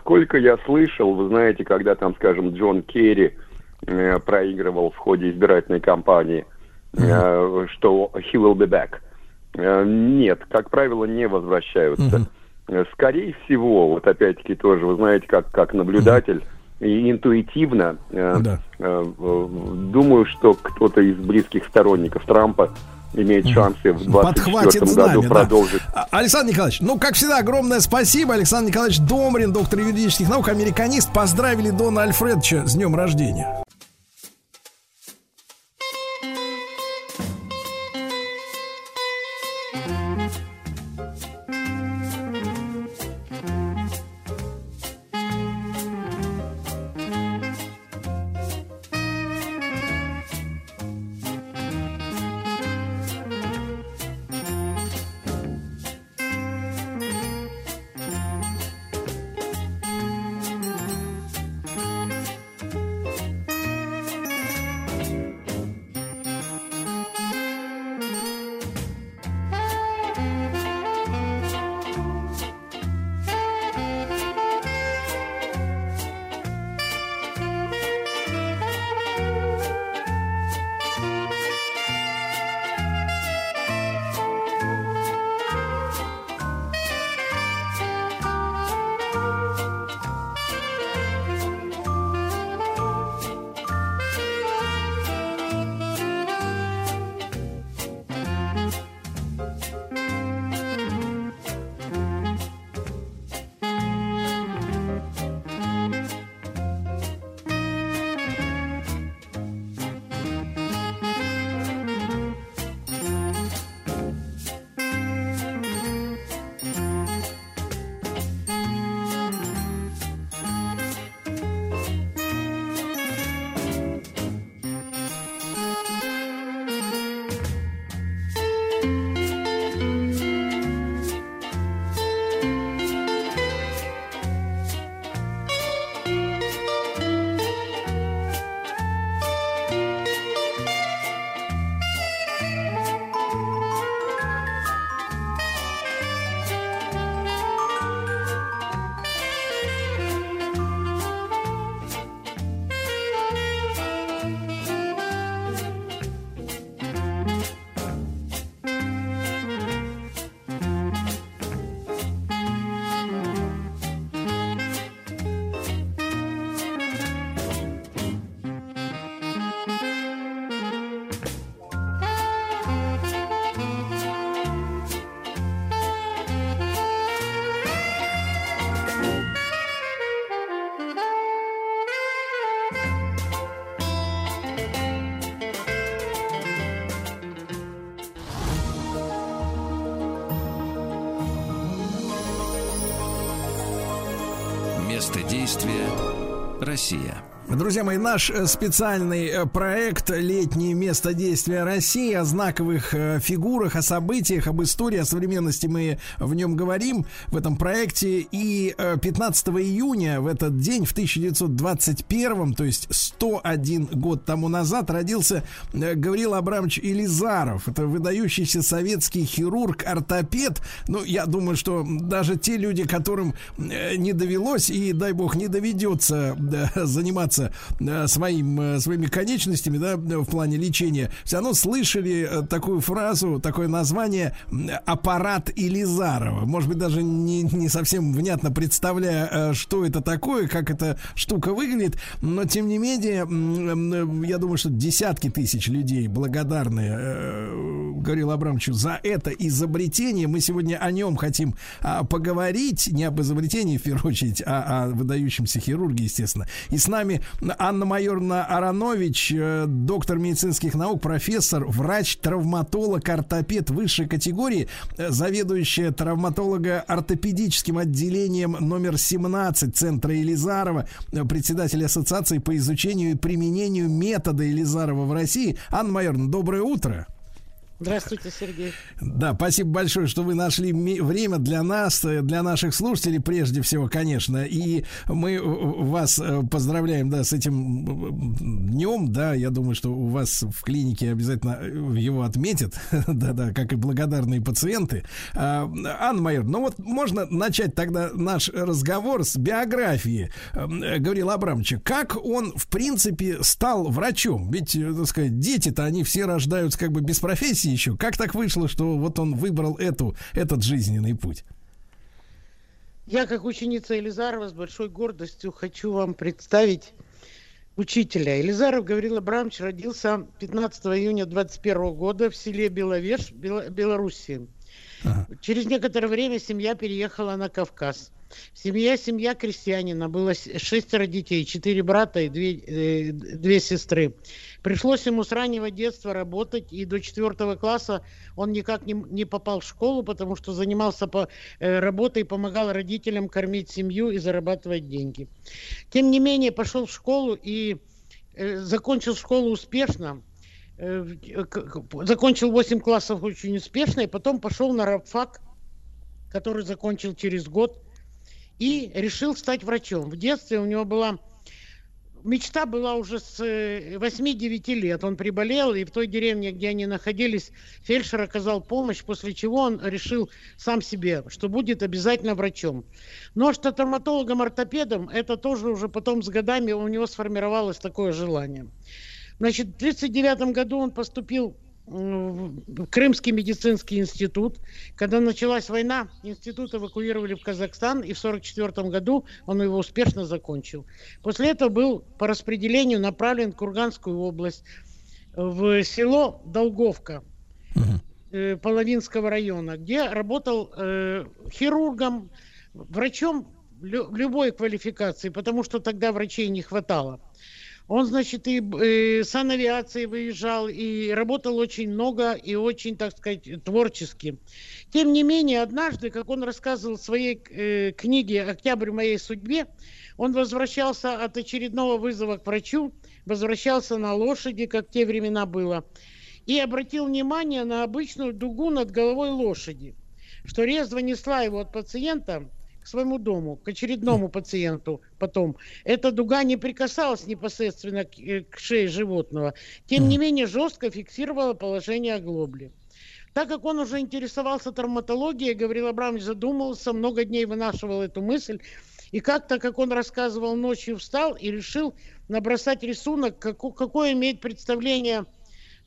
Сколько я слышал, вы знаете, когда там, скажем, Джон Керри проигрывал в ходе избирательной кампании, э, что he will be back. Э, Нет, как правило, не возвращаются. Э, Скорее всего, вот опять-таки тоже, вы знаете, как, как наблюдатель, и интуитивно э, Да. э, э, думаю, что кто-то из близких сторонников Трампа имеет шансы в Подхватит 2024 знамя, году да. продолжить А, Александр Николаевич, ну, как всегда, огромное спасибо. Александр Николаевич Домрин, доктор юридических наук, американист. Поздравили Дона Альфредовича с днем рождения. Место действия Россия. Друзья мои, наш э, специальный э, проект «Летнее место действия России» о знаковых э, фигурах, о событиях, об истории, о современности мы в нем говорим в этом проекте. И 15 июня в этот день, в 1921, то есть 101 год тому назад, родился э, Гаврил Абрамович Елизаров. Это выдающийся советский хирург-ортопед. Ну, я думаю, что даже те люди, которым э, не довелось и, дай бог, не доведется *laughs* заниматься э, своим, своими конечностями, да, в плане лечения, все равно слышали такую фразу, такое название «аппарат Елизарова». Может быть, даже не, не совсем внятно представляя, э, что это такое, как эта штука выглядит, но, тем не менее, я думаю, что десятки тысяч людей благодарны э, Гаврилу Абрамовичу за это изобретение. Мы сегодня о нем хотим а, поговорить, не об изобретении, в первую очередь, а о выдающемся хирурге, естественно. И с нами Анна Майоровна Аронович, э, доктор медицинских наук, профессор, врач-травматолог, ортопед высшей категории, заведующая травматолого-ортопедическим отделением номер 17 Центра Елизарова, э, председатель Ассоциации по изучению и применению метода Елизарова в России. Анна Майоровна, доброе утро. Здравствуйте, Сергей. Да, спасибо большое, что вы нашли время для нас, э, для наших слушателей, прежде всего, конечно. И мы э, вас э, поздравляем, да, с этим днем, да. Я думаю, что у вас в клинике обязательно его отметят, *laughs* да-да, как и благодарные пациенты. А, Анна Майор, ну вот можно начать тогда наш разговор с биографии Гаврила Абрамовича. Как он, в принципе, стал врачом? Ведь, так сказать, дети-то, они все рождаются как бы без профессии еще. Как так вышло, что вот он выбрал эту, этот жизненный путь? Я, как ученица Елизарова, с большой гордостью хочу вам представить учителя. Елизаров Гаврил Абрамович родился 15 июня 21 года в селе Беловеж, Бел- Белоруссии. Через некоторое время семья переехала на Кавказ. Семья, семья крестьянина, было шестеро детей, четыре брата и две, э, две сестры. Пришлось ему с раннего детства работать, и до четвертого класса он никак не, не попал в школу, потому что занимался по, э, работой, помогал родителям кормить семью и зарабатывать деньги. Тем не менее, пошел в школу и э, закончил школу успешно. Э, к- закончил 8 классов очень успешно, и потом пошел на рабфак, который закончил через год, и решил стать врачом. В детстве у него была мечта была уже с э, 8-9 лет. Он приболел, и в той деревне, где они находились, фельдшер оказал помощь, после чего он решил сам себе, что будет обязательно врачом. Но что травматологом-ортопедом, это тоже уже потом с годами у него сформировалось такое желание. Значит, в 1939 году он поступил Крымский медицинский институт. Когда началась война, институт эвакуировали в Казахстан, и в 1944 году он его успешно закончил. После этого был по распределению направлен в Курганскую область, в село Долговка э, Половинского района, где работал э, хирургом, врачом лю- любой квалификации, потому что тогда врачей не хватало. Он, значит, и э, с авиацией выезжал, и работал очень много, и очень, так сказать, творчески. Тем не менее, однажды, как он рассказывал в своей э, книге «Октябрь в моей судьбе», он возвращался от очередного вызова к врачу, возвращался на лошади, как в те времена было, и обратил внимание на обычную дугу над головой лошади, что резво несла его от пациента к своему дому, к очередному пациенту потом. Эта дуга не прикасалась непосредственно к, э, к шее животного, тем не менее жестко фиксировала положение оглобли. Так как он уже интересовался травматологией, Гаврил Абрамович задумался, много дней вынашивал эту мысль, и как-то, как он рассказывал, ночью встал и решил набросать рисунок, како- какое имеет представление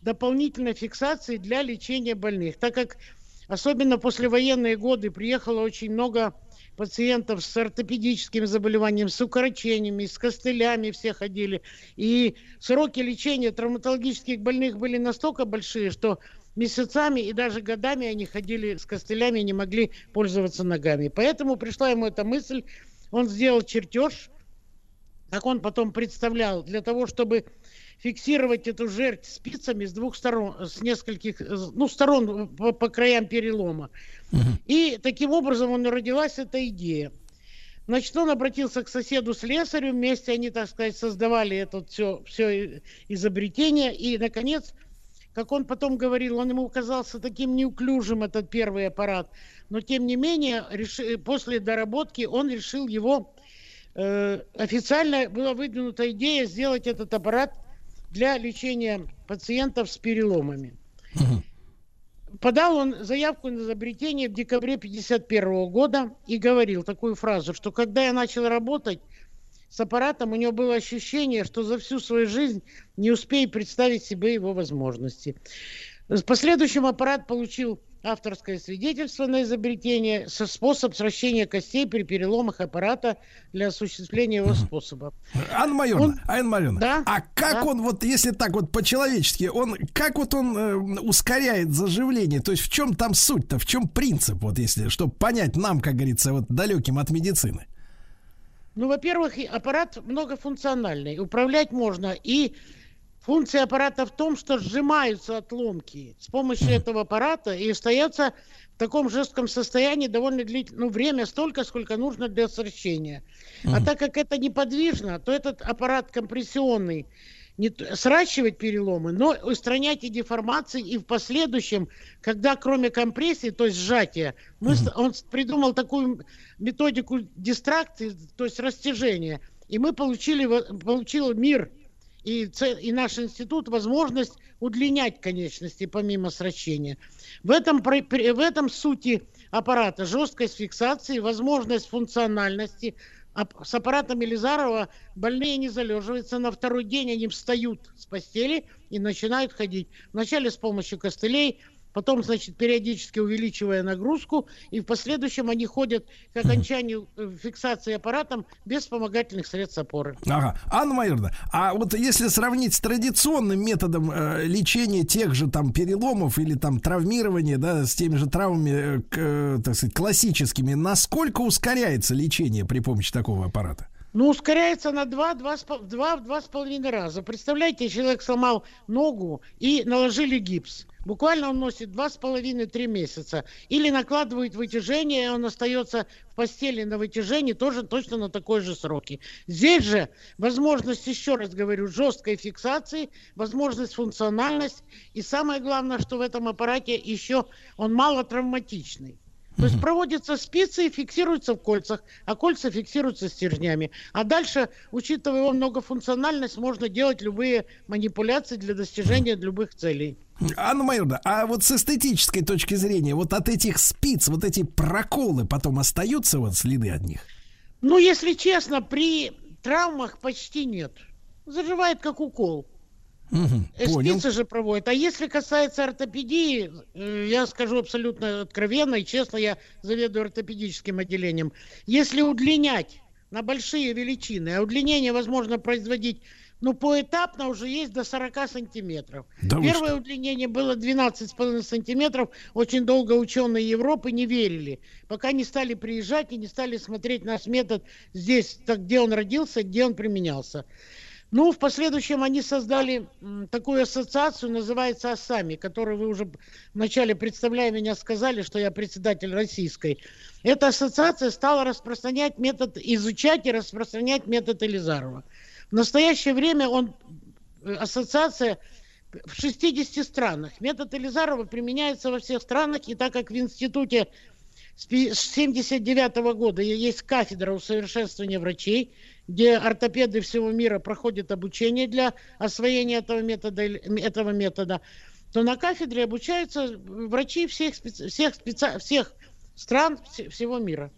дополнительной фиксации для лечения больных. Так как особенно послевоенные годы приехало очень много пациентов с ортопедическими заболеваниями, с укорочениями, с костылями все ходили. И сроки лечения травматологических больных были настолько большие, что месяцами и даже годами они ходили с костылями и не могли пользоваться ногами. Поэтому пришла ему эта мысль, он сделал чертеж, как он потом представлял, для того, чтобы фиксировать эту жерть спицами с двух сторон, с нескольких, ну, сторон по, по краям перелома. И таким образом он родилась эта идея. Значит, он обратился к соседу слесарю, вместе они, так сказать, создавали это все, все изобретение, и, наконец, как он потом говорил, он ему казался таким неуклюжим, этот первый аппарат, но, тем не менее, реши- после доработки он решил его, э, официально была выдвинута идея сделать этот аппарат для лечения пациентов с переломами. Подал он заявку на изобретение в декабре 1951 года и говорил такую фразу, что когда я начал работать с аппаратом, у него было ощущение, что за всю свою жизнь не успею представить себе его возможности. В последующем аппарат получил авторское свидетельство на изобретение со способ сращения костей при переломах аппарата для осуществления его способа. Анна Майоровна, Он- Анна Майоровна, Да, а как да. он вот, если так вот по-человечески, он, как вот он э, ускоряет заживление? То есть в чем там суть-то, в чем принцип, вот если, чтобы понять нам, как говорится, вот далеким от медицины? Ну, во-первых, аппарат многофункциональный. Управлять можно. И функция аппарата в том, что сжимаются отломки с помощью этого аппарата и остается в таком жестком состоянии довольно длительное ну, время, столько, сколько нужно для сращения. А так как это неподвижно, то этот аппарат компрессионный не сращивать переломы, но устранять и деформации, и в последующем, когда кроме компрессии, то есть сжатия, мы, он придумал такую методику дистракции, то есть растяжения, и мы получили, получил мир и, и наш институт возможность удлинять конечности помимо сращения. В этом, в этом сути аппарата жесткость фиксации, возможность функциональности. С аппаратом Елизарова больные не залеживаются. На второй день они встают с постели и начинают ходить. Вначале с помощью костылей, потом, значит, периодически увеличивая нагрузку, и в последующем они ходят к окончанию э, фиксации аппаратом без вспомогательных средств опоры. Ага. Анна Майоровна, а вот если сравнить с традиционным методом э, лечения тех же там переломов или там травмирования, да, с теми же травмами, э, э, так сказать, классическими, насколько ускоряется лечение при помощи такого аппарата? Ну, ускоряется на 2 два, с пол- два, два с половиной раза. Представляете, человек сломал ногу и наложили гипс. Буквально он носит два с половиной три месяца. Или накладывают вытяжение, и он остается в постели на вытяжении тоже точно на такой же сроки. Здесь же возможность, еще раз говорю, жесткой фиксации, возможность функциональность. И самое главное, что в этом аппарате еще он мало травматичный. То есть проводятся спицы и фиксируются в кольцах, а кольца фиксируются стержнями. А дальше, учитывая его многофункциональность, можно делать любые манипуляции для достижения любых целей. Анна Майоровна, а вот с эстетической точки зрения, вот от этих спиц, вот эти проколы потом остаются вот следы от них? Ну, если честно, при травмах почти нет. Заживает как укол. Понял. Спицы же проводят. А если касается ортопедии, э, я скажу абсолютно откровенно и честно, я заведую ортопедическим отделением. Если удлинять на большие величины, а удлинение возможно производить ну, поэтапно уже есть до 40 сантиметров. Да Первое удлинение было 12,5 сантиметров. Очень долго ученые Европы не верили. Пока не стали приезжать и не стали смотреть наш метод здесь, так, где он родился, где он применялся. Ну, в последующем они создали такую ассоциацию, называется ОСАМИ, которую вы уже в начале представляя меня сказали, что я председатель российской. Эта ассоциация стала распространять метод, изучать и распространять метод Элизарова. В настоящее время он, э, ассоциация в 60 странах. Метод Элизарова применяется во всех странах, и так как в институте с 1979 года есть кафедра усовершенствования врачей, где ортопеды всего мира проходят обучение для освоения этого метода, этого метода, то на кафедре обучаются врачи всех, всех, всех стран вс- всего мира.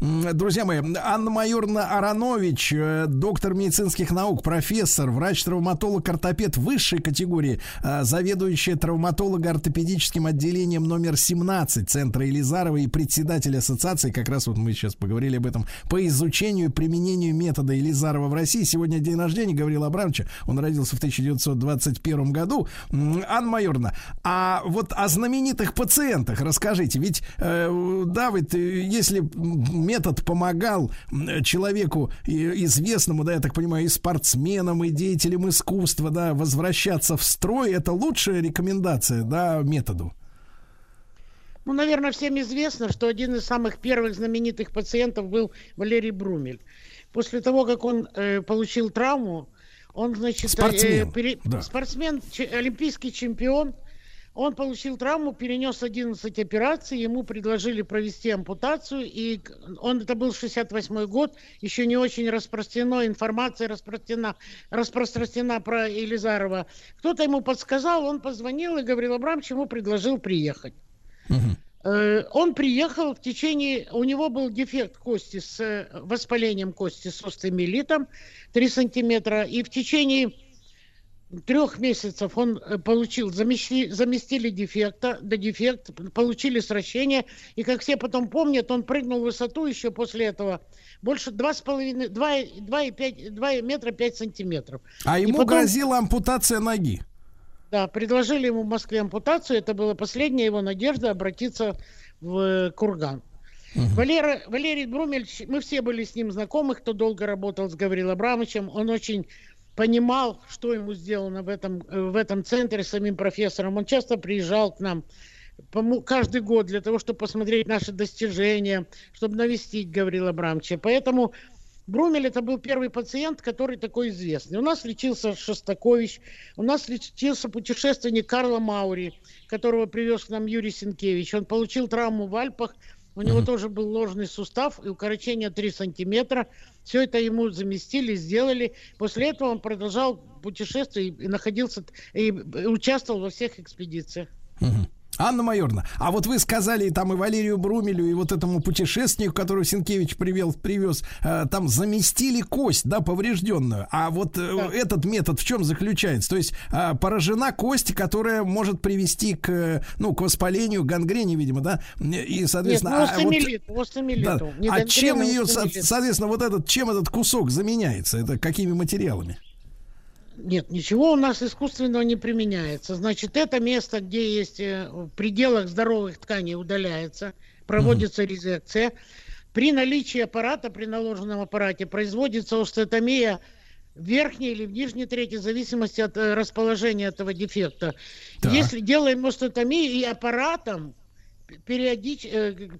Друзья мои, Анна Майоровна Аронович, э, доктор медицинских наук, профессор, врач-травматолог, ортопед высшей категории, э, заведующая травматолого-ортопедическим отделением номер 17 Центра Елизарова и председатель ассоциации, как раз вот мы сейчас поговорили об этом, по изучению и применению метода Елизарова в России. Сегодня день рождения Гаврила Абрамовича, он родился в 1921 году. Анна Майоровна, а вот о знаменитых пациентах расскажите, ведь, э, да, вот, если метод помогал человеку известному, да, я так понимаю, и спортсменам, и деятелям искусства, да, возвращаться в строй, это лучшая рекомендация, да, методу. Ну, наверное, всем известно, что один из самых первых знаменитых пациентов был Валерий Брумель. После того, как он э, получил травму, он, значит, э, Спортсмен, пере- да. спортсмен, че- олимпийский чемпион, он получил травму, перенес 11 операций, ему предложили провести ампутацию, и он, это был 68 год, еще не очень распространена информация, распространена, распространена про Елизарова. Кто-то ему подсказал, он позвонил, и Гаврил Абрамович ему предложил приехать. Э, Он приехал в течение, у него был дефект кости с э, воспалением кости с остеомиелитом 3 сантиметра, и в течение трех месяцев он э, получил, замести- заместили дефекта, до дефект, получили сращение, и как все потом помнят, он прыгнул в высоту еще после этого больше 2,5, 2, 2,5, 2 метра 5 сантиметров. А И ему потом- грозила ампутация ноги. да, предложили ему в Москве ампутацию. Это была последняя его надежда обратиться в э, Курган. Валера, Валерий Брумель, щ- мы все были с ним знакомы, кто долго работал с Гаврилом Абрамовичем. Он очень понимал, что ему сделано в этом, э, в этом центре самим профессором. Он часто приезжал к нам каждый год для того, чтобы посмотреть наши достижения, чтобы навестить Гаврила Абрамовича. Поэтому Брумель это был первый пациент, который такой известный. У нас лечился Шостакович, у нас лечился путешественник Карла Маури, которого привез к нам Юрий Сенкевич. Он получил травму в Альпах, у него тоже был ложный сустав и укорочение 3 сантиметра. Все это ему заместили, сделали. После этого он продолжал путешествие и находился и участвовал во всех экспедициях. Анна Майорна, а вот вы сказали там и Валерию Брумелю, и вот этому путешественнику, которого Сенкевич привел, привез, э, там заместили кость, да, поврежденную. А вот э, этот метод в чем заключается? То есть э, поражена кость, которая может привести к, ну, к воспалению, гангрене, видимо, да? И, соответственно... Нет, а- а вот- остеомиелиту. да. Не А гангрена, чем ее, соответственно, вот этот, чем этот кусок заменяется? Это какими материалами? Нет, ничего у нас искусственного не применяется. Значит, это место, где есть э, в пределах здоровых тканей удаляется, проводится резекция. При наличии аппарата, при наложенном аппарате, производится остеотомия в верхней или в нижней трети, в зависимости от э, расположения этого дефекта. Так. Если делаем остеотомию и аппаратом периодич, э,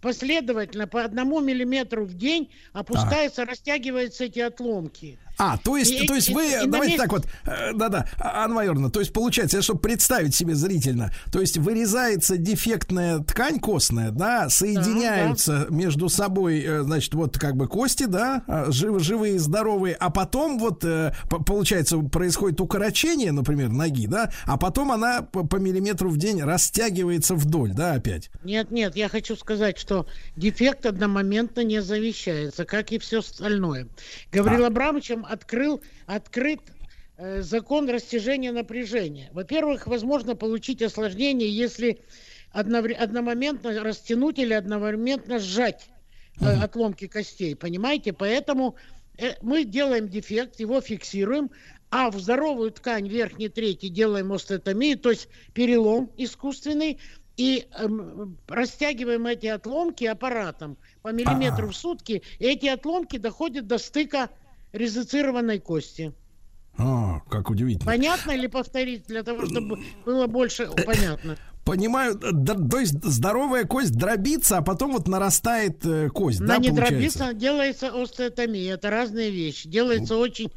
последовательно по одному миллиметру в день опускаются, растягиваются эти отломки. А, то есть, И- то есть и- вы, и давайте месте- так вот, э, да-да, А- Анна Майоровна, то есть получается, чтобы представить себе зрительно, то есть вырезается дефектная ткань костная, да, соединяются между собой, э, значит, вот как бы кости, да, а, жив- живые, здоровые, а потом вот, э, по- получается, происходит укорочение, например, ноги, да, а потом она по, миллиметру в день растягивается вдоль, да, опять. Нет, нет, я хочу сказать, что дефект одномоментно не завещается, как и все остальное. Гаврил Открыл, открыт э, закон растяжения напряжения. Во-первых, возможно получить осложнение, если одномоментно растянуть или одномоментно сжать э, отломки костей, понимаете? Поэтому э, мы делаем дефект, его фиксируем, а в здоровую ткань верхней трети делаем остеотомию, то есть перелом искусственный, и эм, растягиваем эти отломки аппаратом по миллиметру А. в сутки, и эти отломки доходят до стыка резицированной кости. А, как удивительно. Понятно или повторить, для того, чтобы было больше понятно? Понимаю, д- то есть здоровая кость дробится, а потом вот нарастает э, кость, Она да, не получается? дробится, делается остеотомия. Это разные вещи. Делается очень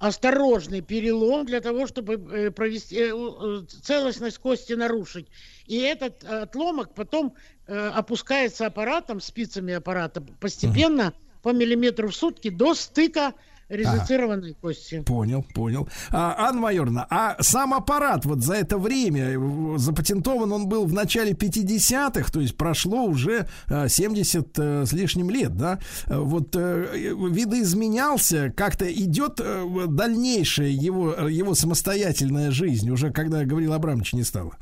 осторожный перелом для того, чтобы э, провести э, э, целостность кости нарушить. И этот э, отломок потом э, опускается аппаратом, спицами аппарата, постепенно по миллиметру в сутки до стыка резицированной кости. Понял, понял. А, Анна Майоровна, а сам аппарат вот за это время э, запатентован он был в начале 50-х, то есть прошло уже э, 70 э, с лишним лет, да? Э, Вот э, видоизменялся, как-то идет э, дальнейшая его, э, его самостоятельная жизнь, уже когда Гаврила Абрамовича не стало.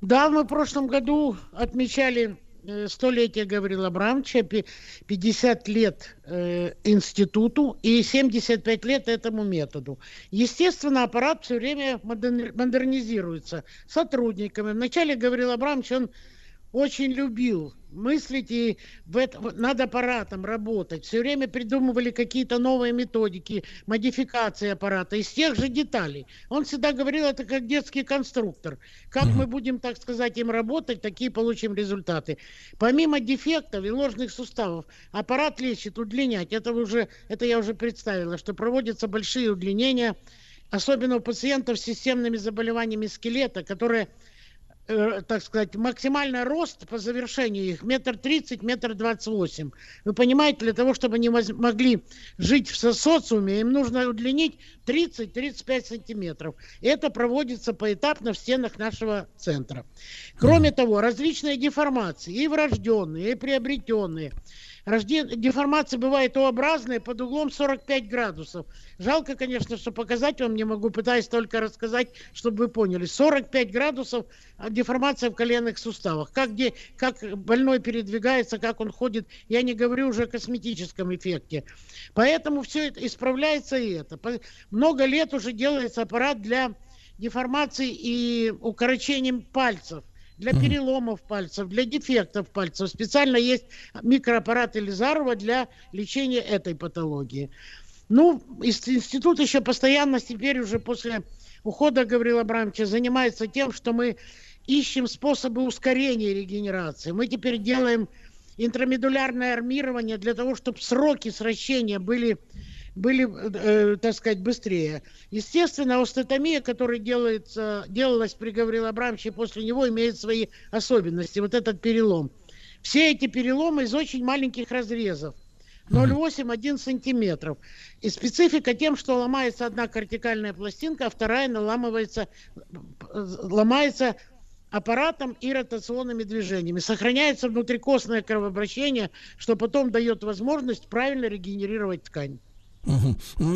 Да, мы в прошлом году отмечали э, столетие Гаврила Абрамовича, пи- 50 лет э, институту и 75 лет этому методу. Естественно, аппарат все время модерни- модернизируется сотрудниками. Вначале Гаврил Абрамович, он очень любил мыслить и в это, над аппаратом работать. Все время придумывали какие-то новые методики, модификации аппарата из тех же деталей. Он всегда говорил, это как детский конструктор. Как мы будем, так сказать, им работать, такие получим результаты. Помимо дефектов и ложных суставов, аппарат лечит удлинять. Это, уже, это я уже представила, что проводятся большие удлинения, особенно у пациентов с системными заболеваниями скелета, которые э, так сказать, максимальный рост по завершению их метр тридцать, метр двадцать восемь. Вы понимаете, для того, чтобы они могли жить в со- социуме, им нужно удлинить 30-35 сантиметров. Это проводится поэтапно в стенах нашего центра. Кроме того, различные деформации, и врожденные, и приобретенные. Рожде... Деформации бывают У-образные под углом 45 градусов. Жалко, конечно, что показать вам не могу, пытаюсь только рассказать, чтобы вы поняли. 45 градусов а, деформация в коленных суставах. Как, где, как больной передвигается, как он ходит, я не говорю уже о косметическом эффекте. Поэтому все это исправляется и это. Много лет уже делается аппарат для деформации и укорочением пальцев для переломов пальцев, для дефектов пальцев. Специально есть микроаппарат Элизарова для лечения этой патологии. Ну, институт еще постоянно теперь уже после ухода Гаврила Абрамовича занимается тем, что мы ищем способы ускорения регенерации. Мы теперь делаем интрамедулярное армирование для того, чтобы сроки сращения были были, э, так сказать, быстрее. Естественно, остеотомия, которая делается, делалась при Гавриле Абрамовиче, после него имеет свои особенности. Вот этот перелом. Все эти переломы из очень маленьких разрезов. 0,8-1 сантиметров. И специфика тем, что ломается одна кортикальная пластинка, а вторая наламывается, ломается аппаратом и ротационными движениями. Сохраняется внутрикостное кровообращение, что потом дает возможность правильно регенерировать ткань.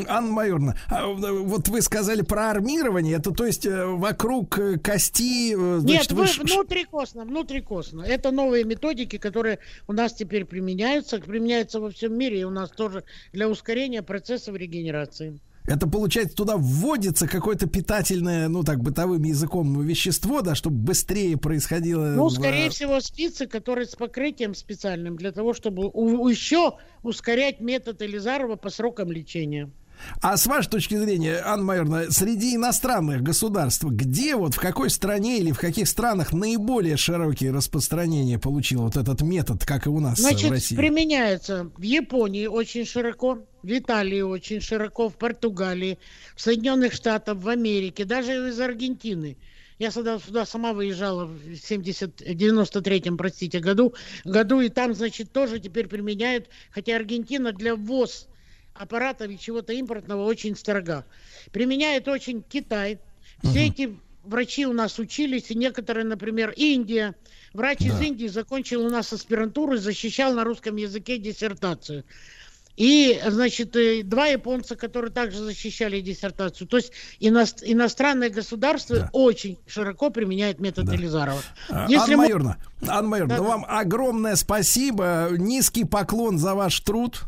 Анна Майоровна, а, вот вы сказали про армирование, это то есть э, вокруг э, кости... э, Нет, значит, вы, ш- ш- внутрикосно, внутрикосно. Это новые методики, которые у нас теперь применяются, применяются во всем мире, и у нас тоже для ускорения процессов регенерации. Это получается туда вводится какое-то питательное, ну так бытовым языком вещество, да, чтобы быстрее происходило. Ну, в- скорее всего, спицы, которые с покрытием специальным, для того, чтобы у- еще ускорять метод Элизарова по срокам лечения. А с вашей точки зрения, Анна Майоровна, среди иностранных государств, где вот в какой стране или в каких странах наиболее широкие распространения получил вот этот метод, как и у нас э, в Значит, России? применяется в Японии очень широко, в Италии очень широко, в Португалии, в Соединенных Штатах, в Америке, даже из Аргентины. Я сюда, сюда сама выезжала в 70, 93-м, простите, году, году, и там, значит, тоже теперь применяют, хотя Аргентина для ввоз аппаратов и чего-то импортного очень строга. Применяет очень Китай. Все эти врачи у нас учились, и некоторые, например, Индия. Врач из Индии закончил у нас аспирантуру и защищал на русском языке диссертацию. И, значит, э, два японца, которые также защищали диссертацию. То есть иност- иностранные государства очень широко применяют метод Элизарова. А, Если Анна мы- Анна Майоровна, ну, вам огромное спасибо, низкий поклон за ваш труд,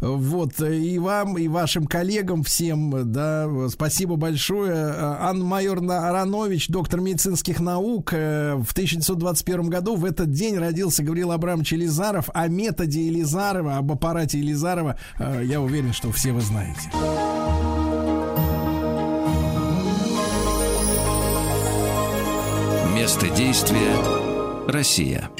вот, и вам, и вашим коллегам всем, да, спасибо большое. Анна Майоровна Аронович, доктор медицинских наук, э, в 1921 году в этот день родился Гавриил Абрамович Елизаров, о методе Елизарова, об аппарате Елизарова, э, я уверен, что все вы знаете. Место действия Россия.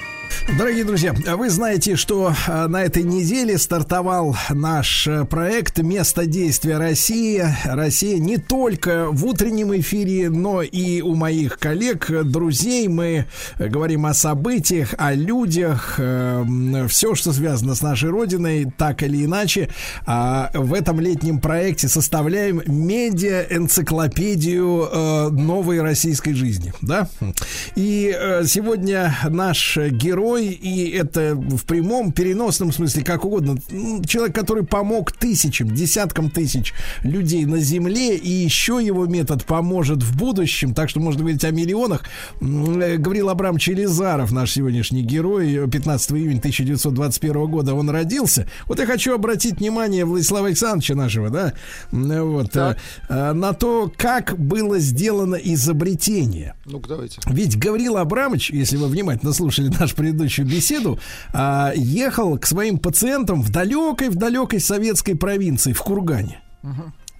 Дорогие друзья, вы знаете, что э, на этой неделе стартовал наш э, проект «Место действия Россия». Россия не только в утреннем эфире, но и у моих коллег, друзей. Мы говорим о событиях, о людях, все, что связано с нашей Родиной, так или иначе. А в этом летнем проекте составляем медиа-энциклопедию э, новой российской жизни. Да? И э, сегодня наш герой герой, и это в прямом, переносном смысле, как угодно. Человек, который помог тысячам, десяткам тысяч людей на Земле, и еще его метод поможет в будущем, так что можно говорить о миллионах. Э, Гаврил Абрамович Елизаров, наш сегодняшний герой, 15 июня 1921 года он родился. Вот я хочу обратить внимание Владислава Александровича нашего, да, м, вот, э, э, на то, как было сделано изобретение. Ну-ка, давайте. Ведь Гаврил Абрамович, если вы внимательно слушали нашу предыдущую беседу, а, ехал к своим пациентам в далекой, в далекой советской провинции, в Кургане.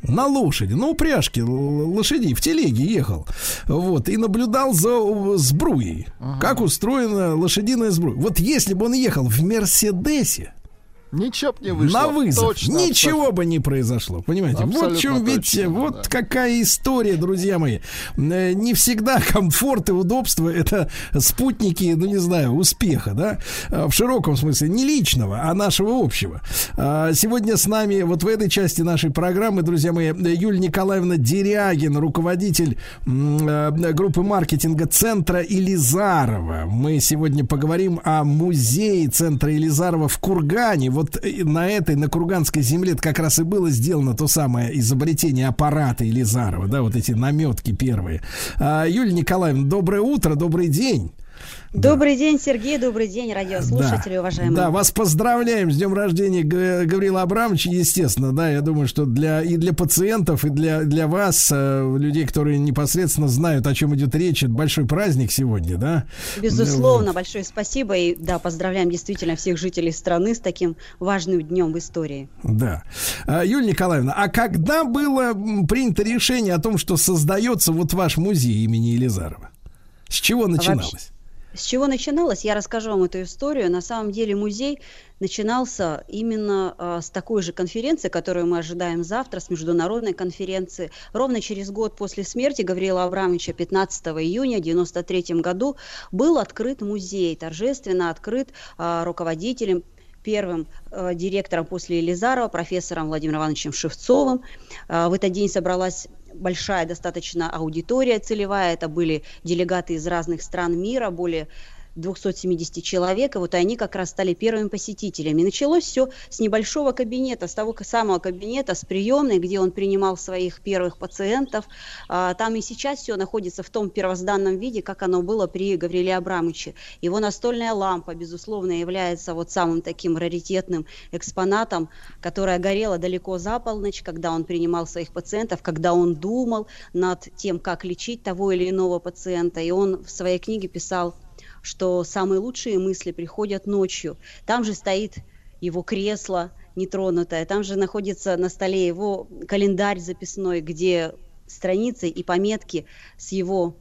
На лошади, на упряжке лошадей, в телеге ехал. Вот, и наблюдал за сбруей. Как устроена лошадиная сбруя. Вот если бы он ехал в Мерседесе, Ничего б не вышло. на вызов. Точно, Ничего бы не произошло. Понимаете? вот в Абсолютно чем ведь точно, вот да. какая история, друзья мои. Э, Не всегда *laughs* комфорт и удобство это спутники, ну не знаю, успеха, да? Э, В широком смысле не личного, а нашего общего. А, Сегодня с нами вот в этой части нашей программы, друзья мои, Юлия Николаевна Дерягин, руководитель э, группы маркетинга Центра Илизарова. Мы сегодня поговорим о музее Центра Илизарова в Кургане. Вот э, на этой, на Курганской земле как раз и было сделано то самое изобретение аппарата Илизарова, да, вот эти наметки первые. А, Юлия Николаевна, доброе утро, добрый день. Добрый день, Сергей, добрый день, радиослушатели, Да. уважаемые. Да, вас поздравляем с днем рождения Гаврила Абрамовича, естественно, да, я думаю, что для и для пациентов, и для, для вас, э, людей, которые непосредственно знают, о чем идет речь, это большой праздник сегодня, да? Безусловно, большое спасибо. И да, поздравляем действительно всех жителей страны с таким важным днем в истории. Да. А, Юлия Николаевна, а когда было принято решение о том, что создается вот ваш музей имени Елизарова? С чего начиналось? С чего начиналось? Я расскажу вам эту историю. На самом деле музей начинался именно э, с такой же конференции, которую мы ожидаем завтра, с международной конференции. Ровно через год после смерти Гавриила Абрамовича, 15 июня 1993 году, был открыт музей, торжественно открыт э, руководителем первым э, директором после Елизарова, профессором Владимиром Ивановичем Шевцовым. Э, в этот день собралась большая достаточно аудитория целевая. Это были делегаты из разных стран мира, более 270 человек, и вот они как раз стали первыми посетителями. Началось все с небольшого кабинета, с того самого кабинета, с приемной, где он принимал своих первых пациентов. А, Там и сейчас все находится в том первозданном виде, как оно было при Гавриле Абрамовиче. Его настольная лампа, безусловно, является вот самым таким раритетным экспонатом, которая горела далеко за полночь, когда он принимал своих пациентов, когда он думал над тем, как лечить того или иного пациента. И он в своей книге писал что самые лучшие мысли приходят ночью. Там же стоит его кресло нетронутое, там же находится на столе его календарь записной, где страницы и пометки с его,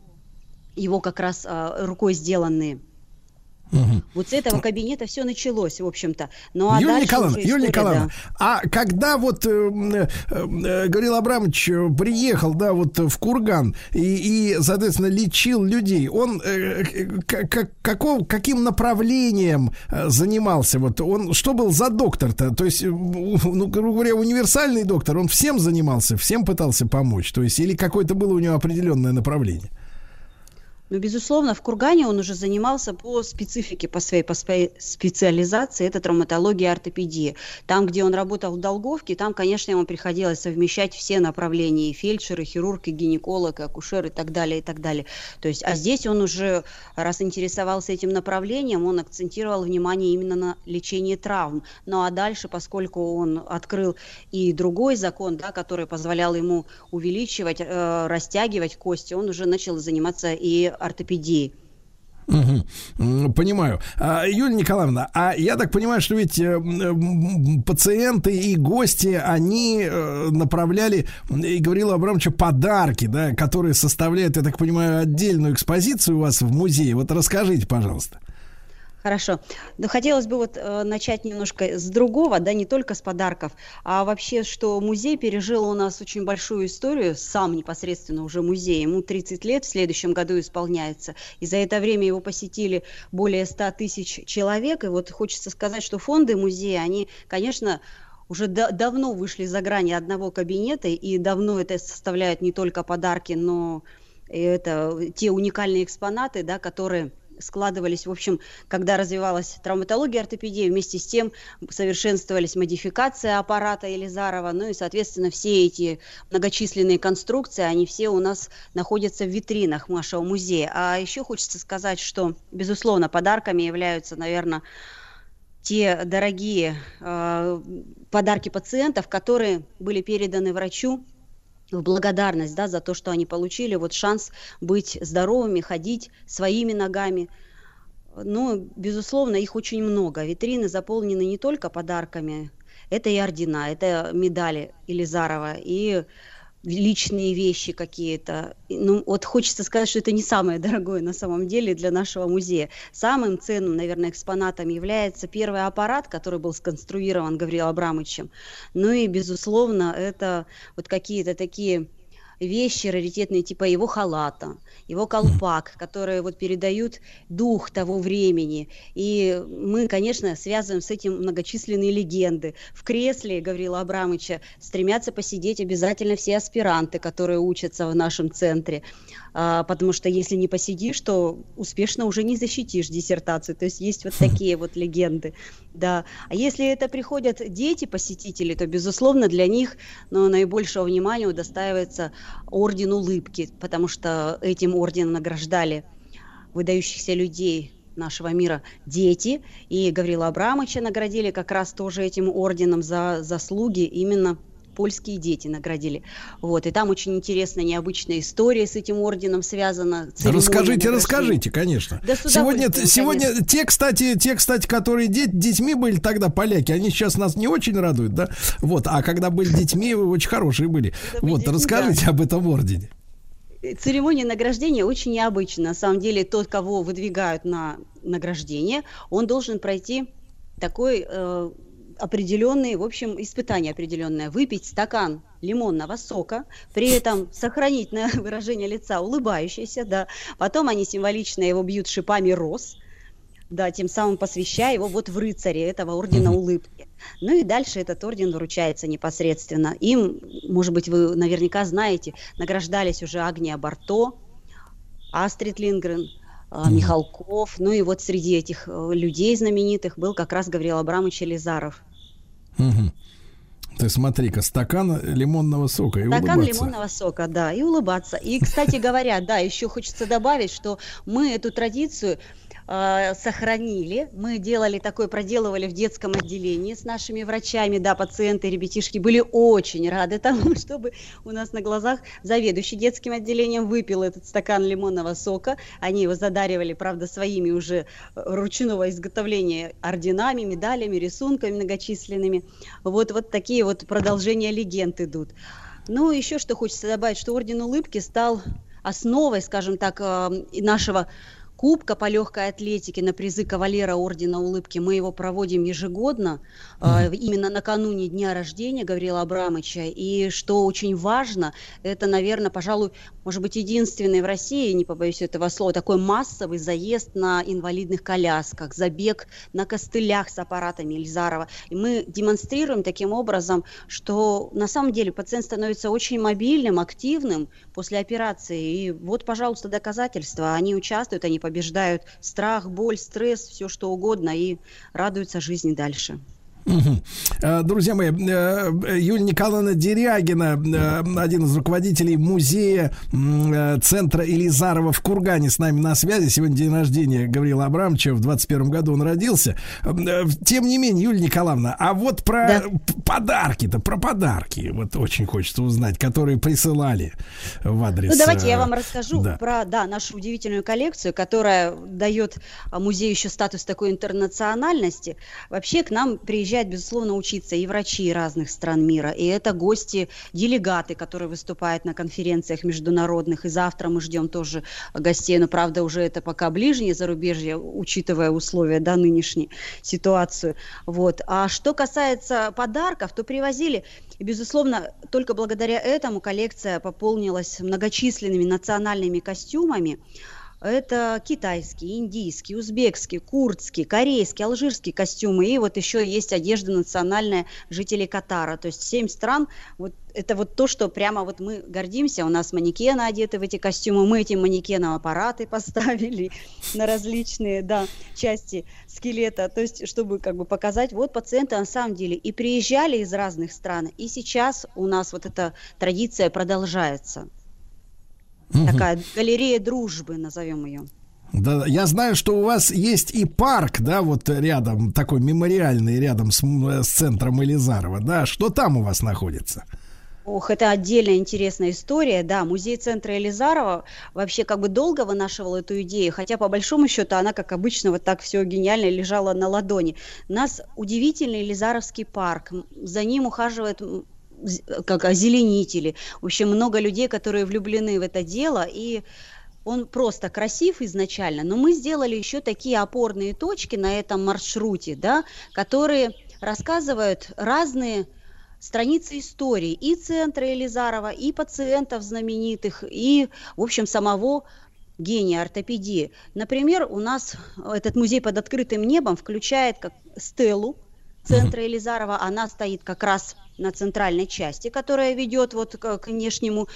его как раз а, рукой сделанные. Вот с этого кабинета все началось, в общем-то. Ну а Юлия Николаевна, уже Юлия история, Николаевна, да. а когда вот э, э, э, Гаврил Абрамович э, приехал, да, вот в Курган и, и соответственно, лечил людей, он э, к- к- каков, каким направлением э, занимался? Вот он, что был за доктор-то? То есть, ну, грубо говоря, универсальный доктор, он всем занимался, всем пытался помочь, то есть, или какое-то было у него определенное направление? Ну, безусловно, в Кургане он уже занимался по специфике, по своей, по своей специализации, это травматология и ортопедия. Там, где он работал в Долговке, там, конечно, ему приходилось совмещать все направления, и фельдшер, и хирург, и гинеколог, и акушер, и так далее, и так далее. То есть, а здесь он уже, раз интересовался этим направлением, он акцентировал внимание именно на лечении травм. Ну, а дальше, поскольку он открыл и другой закон, да, который позволял ему увеличивать, э, растягивать кости, он уже начал заниматься и ортопедией. Мгм. М, Понимаю. А, Юлия Николаевна, а я так понимаю, что ведь э, м, пациенты и гости, они э, направляли и Гаврила Абрамовича подарки, да, которые составляют, я так понимаю, отдельную экспозицию у вас в музее. Вот расскажите, пожалуйста. Хорошо. Но хотелось бы вот э, начать немножко с другого, да, не только с подарков, а вообще, что музей пережил у нас очень большую историю, сам непосредственно уже музей. Ему 30 лет в следующем году исполняется. И за это время его посетили более 100 тысяч человек. И вот хочется сказать, что фонды музея, они, конечно, уже да- давно вышли за грани одного кабинета, и давно это составляют не только подарки, но это те уникальные экспонаты, да, которые складывались, в общем, когда развивалась травматология, ортопедия, вместе с тем совершенствовались модификации аппарата Елизарова, ну и, соответственно, все эти многочисленные конструкции, они все у нас находятся в витринах нашего музея. А еще хочется сказать, что, безусловно, подарками являются, наверное, те дорогие э, подарки пациентов, которые были переданы врачу в благодарность да, за то, что они получили вот шанс быть здоровыми, ходить своими ногами. Ну, безусловно, их очень много. Витрины заполнены не только подарками, это и ордена, это медали Елизарова, и личные вещи какие-то. Ну, вот хочется сказать, что это не самое дорогое на самом деле для нашего музея. Самым ценным, наверное, экспонатом является первый аппарат, который был сконструирован Гаврилом Абрамовичем. Ну и, безусловно, это вот какие-то такие вещи раритетные, типа его халата, его колпак, которые вот передают дух того времени. И мы, конечно, связываем с этим многочисленные легенды. В кресле Гаврила Абрамовича стремятся посидеть обязательно все аспиранты, которые учатся в нашем центре. А, потому что если не посидишь, то успешно уже не защитишь диссертацию. То есть есть вот такие вот легенды. Да. А если это приходят дети-посетители, то, безусловно, для них ну, наибольшего внимания удостаивается орден улыбки, потому что этим орденом награждали выдающихся людей нашего мира дети. И Гаврила Абрамовича наградили как раз тоже этим орденом за заслуги именно польские дети наградили. Вот. И там очень интересная, необычная история с этим орденом связана. Расскажите, награждения. расскажите, конечно. Да сегодня, сегодня конечно. те, кстати, те, кстати, которые де- детьми были тогда поляки, они сейчас нас не очень радуют, да? Вот, а когда были детьми, вы очень хорошие были. Вот, детьми, расскажите об этом ордене. Церемония награждения очень необычна. На самом деле, тот, кого выдвигают на награждение, он должен пройти такой э, определенный, в общем, испытание определенное. Выпить стакан лимонного сока, при этом сохранить на *laughs* выражение лица улыбающееся, да. Потом они символично его бьют шипами роз, да, тем самым посвящая его вот в рыцаре этого ордена улыбки. Ну и дальше этот орден вручается непосредственно. Им, может быть, вы наверняка знаете, награждались уже Агния Барто, Астрид Лингрен, а, Михалков. Ну и вот среди этих э, людей знаменитых был как раз Гавриил Абрамович Елизаров. Мгм. Ты смотри-ка, стакан лимонного сока и Стакан улыбаться. лимонного сока, да, и улыбаться. И, кстати говоря, да, еще хочется добавить, что мы эту традицию э, сохранили. Мы делали такое, проделывали в детском отделении с нашими врачами, да, пациенты, ребятишки были очень рады тому, *laughs* чтобы у нас на глазах заведующий детским отделением выпил этот стакан лимонного сока. Они его задаривали, правда, своими уже э, ручного изготовления орденами, медалями, рисунками многочисленными. Вот, вот такие вот продолжения легенд идут. Ну, еще что хочется добавить, что Орден Улыбки стал основой, скажем так, э, нашего Кубка по легкой атлетике на призы кавалера Ордена Улыбки. Мы его проводим ежегодно, э, именно накануне дня рождения Гаврила Абрамовича. И что очень важно, это, наверное, пожалуй, может быть, единственный в России, не побоюсь этого слова, такой массовый заезд на инвалидных колясках, забег на костылях с аппаратами Ильзарова. И мы демонстрируем таким образом, что на самом деле пациент становится очень мобильным, активным после операции. И вот, пожалуйста, доказательства. Они участвуют, они побеждают страх, боль, стресс, все что угодно и радуются жизни дальше. Э, Друзья мои, э, Юлия Николаевна Дерягина, э, один из руководителей музея э, центра Элизарова в Кургане с нами на связи. Сегодня день рождения Гаврила Абрамовича. В 21 году он родился. Э, Тем не менее, Юлия Николаевна, а вот про п- подарки-то, про подарки, вот очень хочется узнать, которые присылали в адрес... Ну, давайте я э, вам расскажу да. про да, нашу удивительную коллекцию, которая дает музею еще статус такой интернациональности. Вообще к нам приезжают, безусловно, учиться и врачи разных стран мира, и это гости, делегаты, которые выступают на конференциях международных, и завтра мы ждем тоже гостей, но, правда, уже это пока ближнее зарубежье, учитывая условия, да, нынешней ситуацию. Вот. А что касается подарков, то привозили, и, безусловно, только благодаря этому коллекция пополнилась многочисленными национальными костюмами, Это китайский, индийский, узбекский, курдский, корейский, алжирский костюмы. И вот еще есть одежда национальная жителей Катара. То есть семь стран. Вот это вот то, что прямо вот мы гордимся. У нас манекены одеты в эти костюмы. Мы этим манекенам аппараты *laughs* поставили на различные да, части скелета. То есть, чтобы как бы показать, вот пациенты на самом деле и приезжали из разных стран. И сейчас у нас вот эта традиция продолжается. Такая галерея дружбы, назовем ее. Да, я знаю, что у вас есть и парк, да, вот рядом, такой мемориальный, рядом с, с центром Елизарова, да, что там у вас находится? Ох, это отдельная интересная история. Да, музей центра Елизарова вообще как бы долго вынашивал эту идею, хотя по большому счету она, как обычно, вот так все гениально лежала на ладони. У нас удивительный Елизаровский парк. За ним ухаживает как озеленители. В общем, много людей, которые влюблены в это дело. И он просто красив изначально, но мы сделали еще такие опорные точки на этом маршруте, да, которые рассказывают разные страницы истории и центра Елизарова, и пациентов знаменитых, и, в общем, самого гения ортопедии. Например, у нас этот музей под открытым небом включает как стелу центра Елизарова. Она стоит как раз на центральной части, которая ведет вот к, к внешнему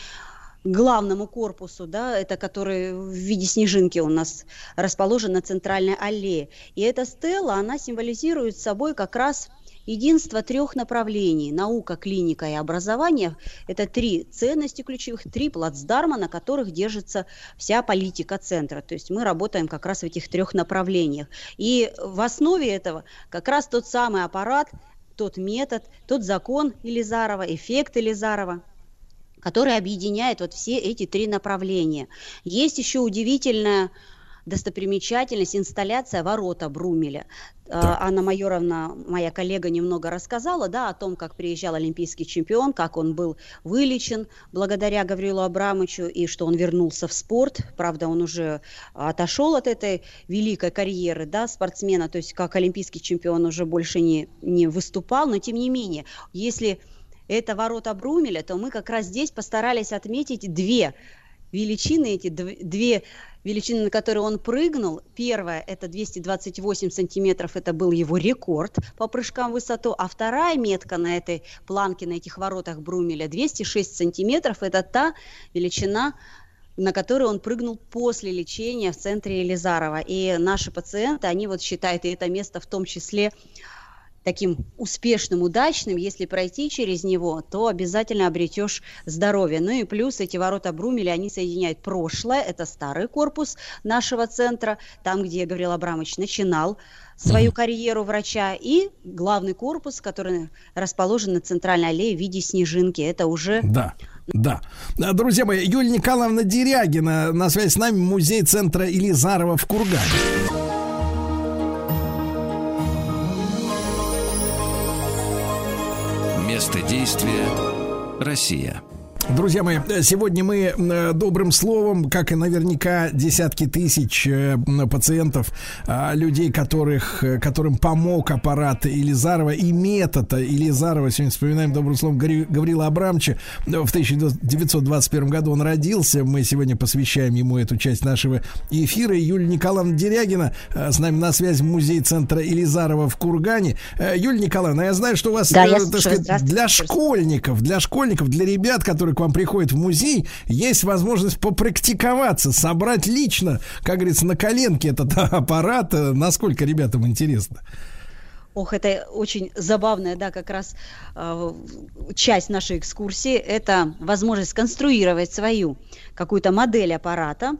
главному корпусу, да, это который в виде снежинки у нас расположен на центральной аллее. И эта стела, она символизирует собой как раз единство трех направлений. Наука, клиника и образование – это три ценности ключевых, три плацдарма, на которых держится вся политика центра. То есть мы работаем как раз в этих трех направлениях. И в основе этого как раз тот самый аппарат, тот метод, тот закон Елизарова, эффект Елизарова, который объединяет вот все эти три направления. Есть еще удивительная достопримечательность, инсталляция «Ворота Брумеля». А, Анна Майоровна, моя коллега, немного рассказала да, о том, как приезжал олимпийский чемпион, как он был вылечен благодаря Гаврилу Абрамовичу, и что он вернулся в спорт. Правда, он уже отошел от этой великой карьеры да, спортсмена, то есть как олимпийский чемпион уже больше не, не выступал, но тем не менее, если это ворота Брумеля, то мы как раз здесь постарались отметить две величины, эти дв- две величины, на которые он прыгнул. Первая – это 228 сантиметров, это был его рекорд по прыжкам в высоту. А вторая метка на этой планке, на этих воротах Брумеля – 206 сантиметров, это та величина, на которую он прыгнул после лечения в центре Елизарова. И наши пациенты, они вот считают и это место в том числе таким успешным, удачным, если пройти через него, то обязательно обретешь здоровье. Ну и плюс эти ворота Брумеля, они соединяют прошлое, это старый корпус нашего центра, там, где Гаврил Абрамович начинал свою карьеру врача, и главный корпус, который расположен на центральной аллее в виде снежинки. Это уже Да. Да. Друзья мои, Юлия Николаевна Дерягина на связи с нами, музей центра Елизарова в Кургане. Место действия Россия. Друзья мои, сегодня мы э, добрым словом, как и наверняка десятки тысяч э, пациентов, а, людей, которых, э, которым помог аппарат Елизарова и метод Елизарова, сегодня вспоминаем добрым словом Гаври- Гаврила Абрамовича, в 1921 году он родился, мы сегодня посвящаем ему эту часть нашего эфира. Юлия Николаевна Дерягина э, с нами на связи музей центра Елизарова в Кургане. Э, Юлия Николаевна, я знаю, что у вас, Да, э, так сказать, для школьников, для школьников, для ребят, которые к вам приходят в музей, есть возможность попрактиковаться, собрать лично, как говорится, на коленке этот *laughs* аппарат. Насколько ребятам интересно? Ох, это очень забавная, да, как раз э, часть нашей экскурсии. Это возможность сконструировать свою какую-то модель аппарата.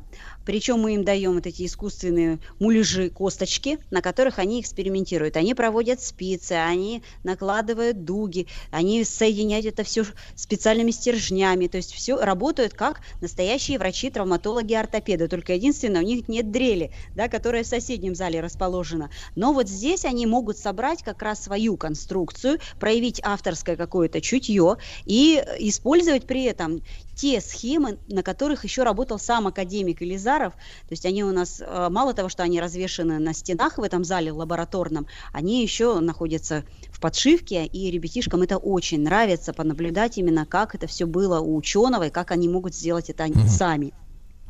Причем мы им даем вот эти искусственные муляжи, косточки, на которых они экспериментируют. Они проводят спицы, они накладывают дуги, они соединяют это все специальными стержнями. То есть все работают как настоящие врачи, травматологи, ортопеды. Только единственное, у них нет дрели, да, которая в соседнем зале расположена. Но вот здесь они могут собрать как раз свою конструкцию, проявить авторское какое-то чутье и использовать при этом те схемы, на которых еще работал сам академик Елизаров. То есть они у нас, э, мало того, что они развешаны на стенах в этом зале лабораторном, они еще находятся в подшивке, и ребятишкам это очень нравится, понаблюдать именно, как это все было у ученого, и как они могут сделать это они сами.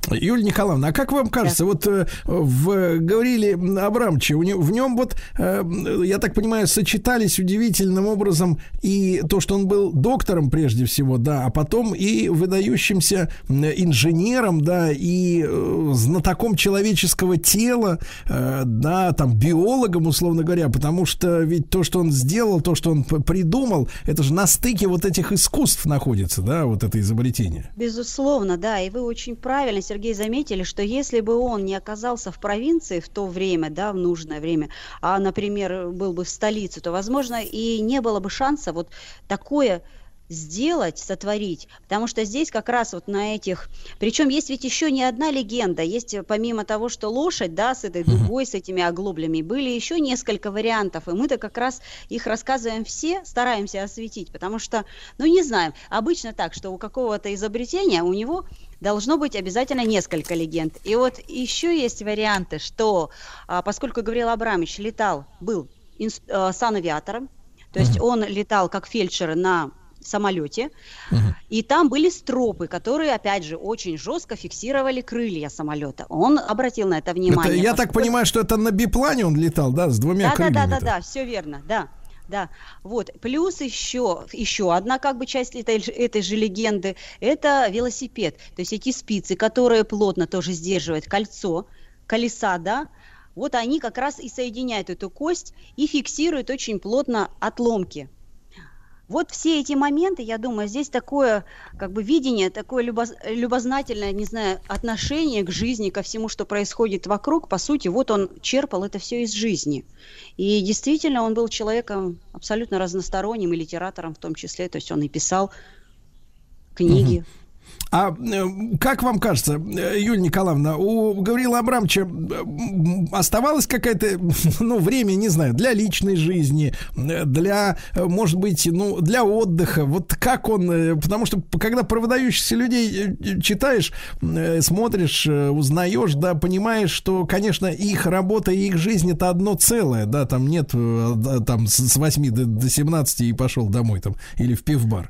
Юлия Николаевна, а как вам кажется, вот э, в говорили Абрамовиче, в нем вот, э, я так понимаю, сочетались удивительным образом и то, что он был доктором прежде всего, да, а потом и выдающимся инженером, да, и э, знатоком человеческого тела, да, там биологом, условно говоря, потому что ведь то, что он сделал, то, что он придумал, это же на стыке вот этих искусств находится, да, вот это изобретение. Безусловно, да, и вы очень правильно, Сергей, заметили, что если бы он не оказался в провинции в то время, да, в нужное время, а, например, был бы в столице, то, возможно, и не было бы шанса вот такое сделать, сотворить, потому что здесь как раз вот на этих, причем есть ведь еще не одна легенда, есть э, помимо того, что лошадь, да, с этой дугой, с этими оглоблями, были еще несколько вариантов, и мы-то как раз их рассказываем все, стараемся осветить, потому что, ну не знаем, обычно так, что у какого-то изобретения у него должно быть обязательно несколько легенд. И вот еще есть варианты, что а, поскольку Гавриил Абрамович летал, был э, санавиатором, то есть он летал как фельдшер на самолете, и там были стропы, которые, опять же, очень жестко фиксировали крылья самолета. Он обратил на это Это, внимание. я так поскольку- понимаю, что это на биплане он летал, да, с двумя да, крыльями. да, да, это. да, да, все верно, да. Да, вот. Плюс еще, еще одна как бы часть этой, этой же легенды – это велосипед. То есть эти спицы, которые плотно тоже сдерживают кольцо, колеса, да, вот они как раз и соединяют эту кость и фиксируют очень плотно отломки. Вот все эти моменты, я думаю, здесь такое как бы видение, такое любоз- любознательное, не знаю, отношение к жизни, ко всему, что происходит вокруг. По сути, вот он черпал это все из жизни. И действительно, он был человеком абсолютно разносторонним, и литератором в том числе. То есть он и писал книги. А э, как вам кажется, э, Юлия Николаевна, у Гаврила Абрамовича э, оставалось какое-то, *laughs* ну, время, не знаю, для личной жизни, для, может быть, ну, для отдыха? Вот как он, потому что когда про выдающихся людей читаешь, смотришь, узнаешь, да, понимаешь, что, конечно, их работа и их жизнь это одно целое, да, там нет там с с 8 до, до 17 и пошел домой там или в пивбар.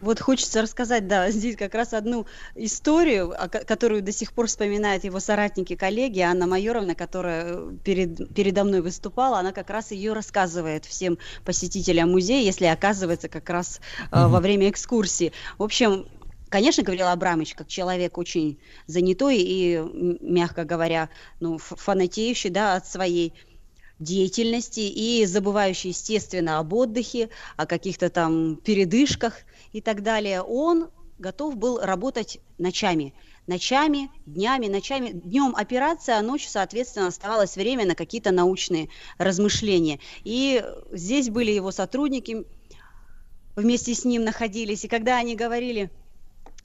Вот хочется рассказать, да, *laughs* здесь как раз одну историю, которую до сих пор вспоминают его соратники, коллеги. Анна Майоровна, которая э, перед, передо мной выступала, она как раз ее рассказывает всем посетителям музея, если оказывается как раз э, во время экскурсии. В общем, Конечно, Гаврил Абрамович, как человек очень занятой и, мягко говоря, ну, фанатеющий да, от своей деятельности и забывающий, естественно, об отдыхе, о каких-то там передышках и так далее, он готов был работать ночами. Ночами, днями, ночами. Днем операция, а ночью, соответственно, оставалось время на какие-то научные размышления. И здесь были его сотрудники, вместе с ним находились. И когда они говорили,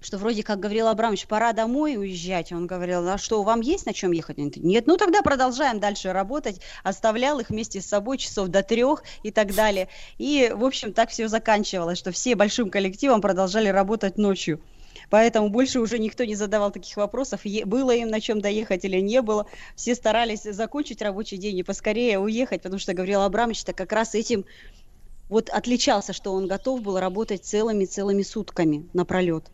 что вроде как Гаврил Абрамович, пора домой уезжать. Он говорил, а что, вам есть на чем ехать? Нет, ну тогда продолжаем дальше работать. Оставлял их вместе с собой часов до трех и так далее. И, в общем, так все заканчивалось, что все большим коллективом продолжали работать ночью. Поэтому больше уже никто не задавал таких вопросов, было им на чем доехать или не было. Все старались закончить рабочий день и поскорее уехать, потому что Гаврил Абрамович-то как раз этим вот отличался, что он готов был работать целыми-целыми сутками напролет.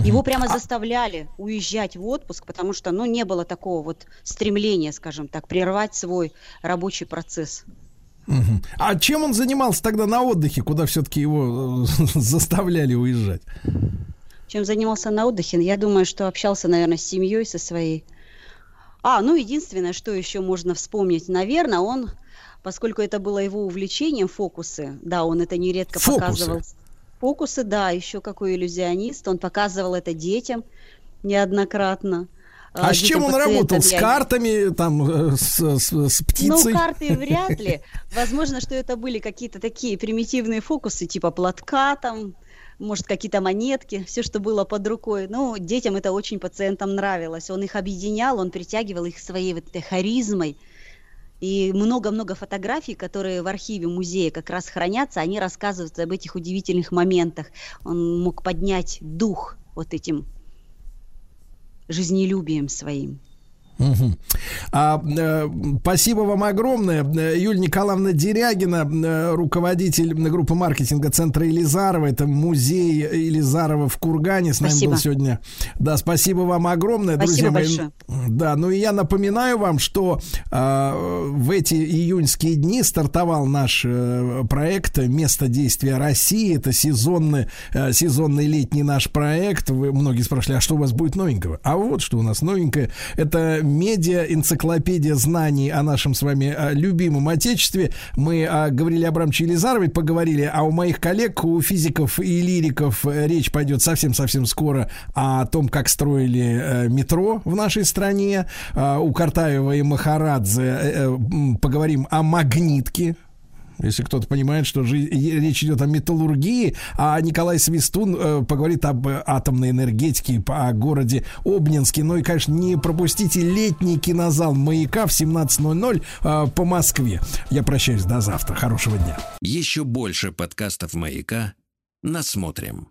Его прямо заставляли уезжать в отпуск, потому что, ну, не было такого вот стремления, скажем так, прервать свой рабочий процесс. Мгм. А чем он занимался тогда на отдыхе, куда все-таки его э, *laughs* заставляли уезжать? Чем занимался на отдыхе? Я думаю, что общался, наверное, с семьей, со своей. А, ну, единственное, что еще можно вспомнить, наверное, он, поскольку это было его увлечением, фокусы, да, он это нередко Фокусы? показывал. Фокусы, да, еще какой иллюзионист, он показывал это детям неоднократно. А с чем он работал? С картами, там, э, с, с- с птицей? Ну, карты вряд ли. Возможно, что это были какие-то такие примитивные фокусы, типа платка там, может, какие-то монетки, все, что было под рукой. Ну, детям это очень пациентам нравилось. Он их объединял, он притягивал их своей вот этой харизмой. И много-много фотографий, которые в архиве музея как раз хранятся, они рассказывают об этих удивительных моментах. Он мог поднять дух вот этим жизнелюбием своим. Мгм. А, э, спасибо вам огромное. Э, Юлия Николаевна Дерягина, э, руководитель группы маркетинга центра Елизарова. Это музей Елизарова в Кургане. С нами Спасибо. был сегодня. Да, спасибо вам огромное, Спасибо друзья мои. большое. Да, ну и я напоминаю вам, что э, в эти июньские дни стартовал наш э, проект «Место действия России». Это сезонный, э, сезонный летний наш проект. Вы многие спрашивали, а что у вас будет новенького? А вот что у нас новенькое. Это медиа-энциклопедия знаний о нашем с вами э, любимом Отечестве. Мы о Гавриле Абрамовиче Елизаровой поговорили, а у моих коллег, у физиков и лириков э, речь пойдет совсем-совсем скоро о том, как строили э, метро в нашей стране. А, У Картаева и Махарадзе э, поговорим о магнитке. Если кто-то понимает, что речь идет о металлургии, а Николай Свистун э, поговорит об э, атомной энергетике, о городе Обнинске. Ну и, конечно, не пропустите летний кинозал «Маяка» в 17.00 э, по Москве. Я прощаюсь до завтра. Хорошего дня. Еще больше подкастов «Маяка» насмотрим.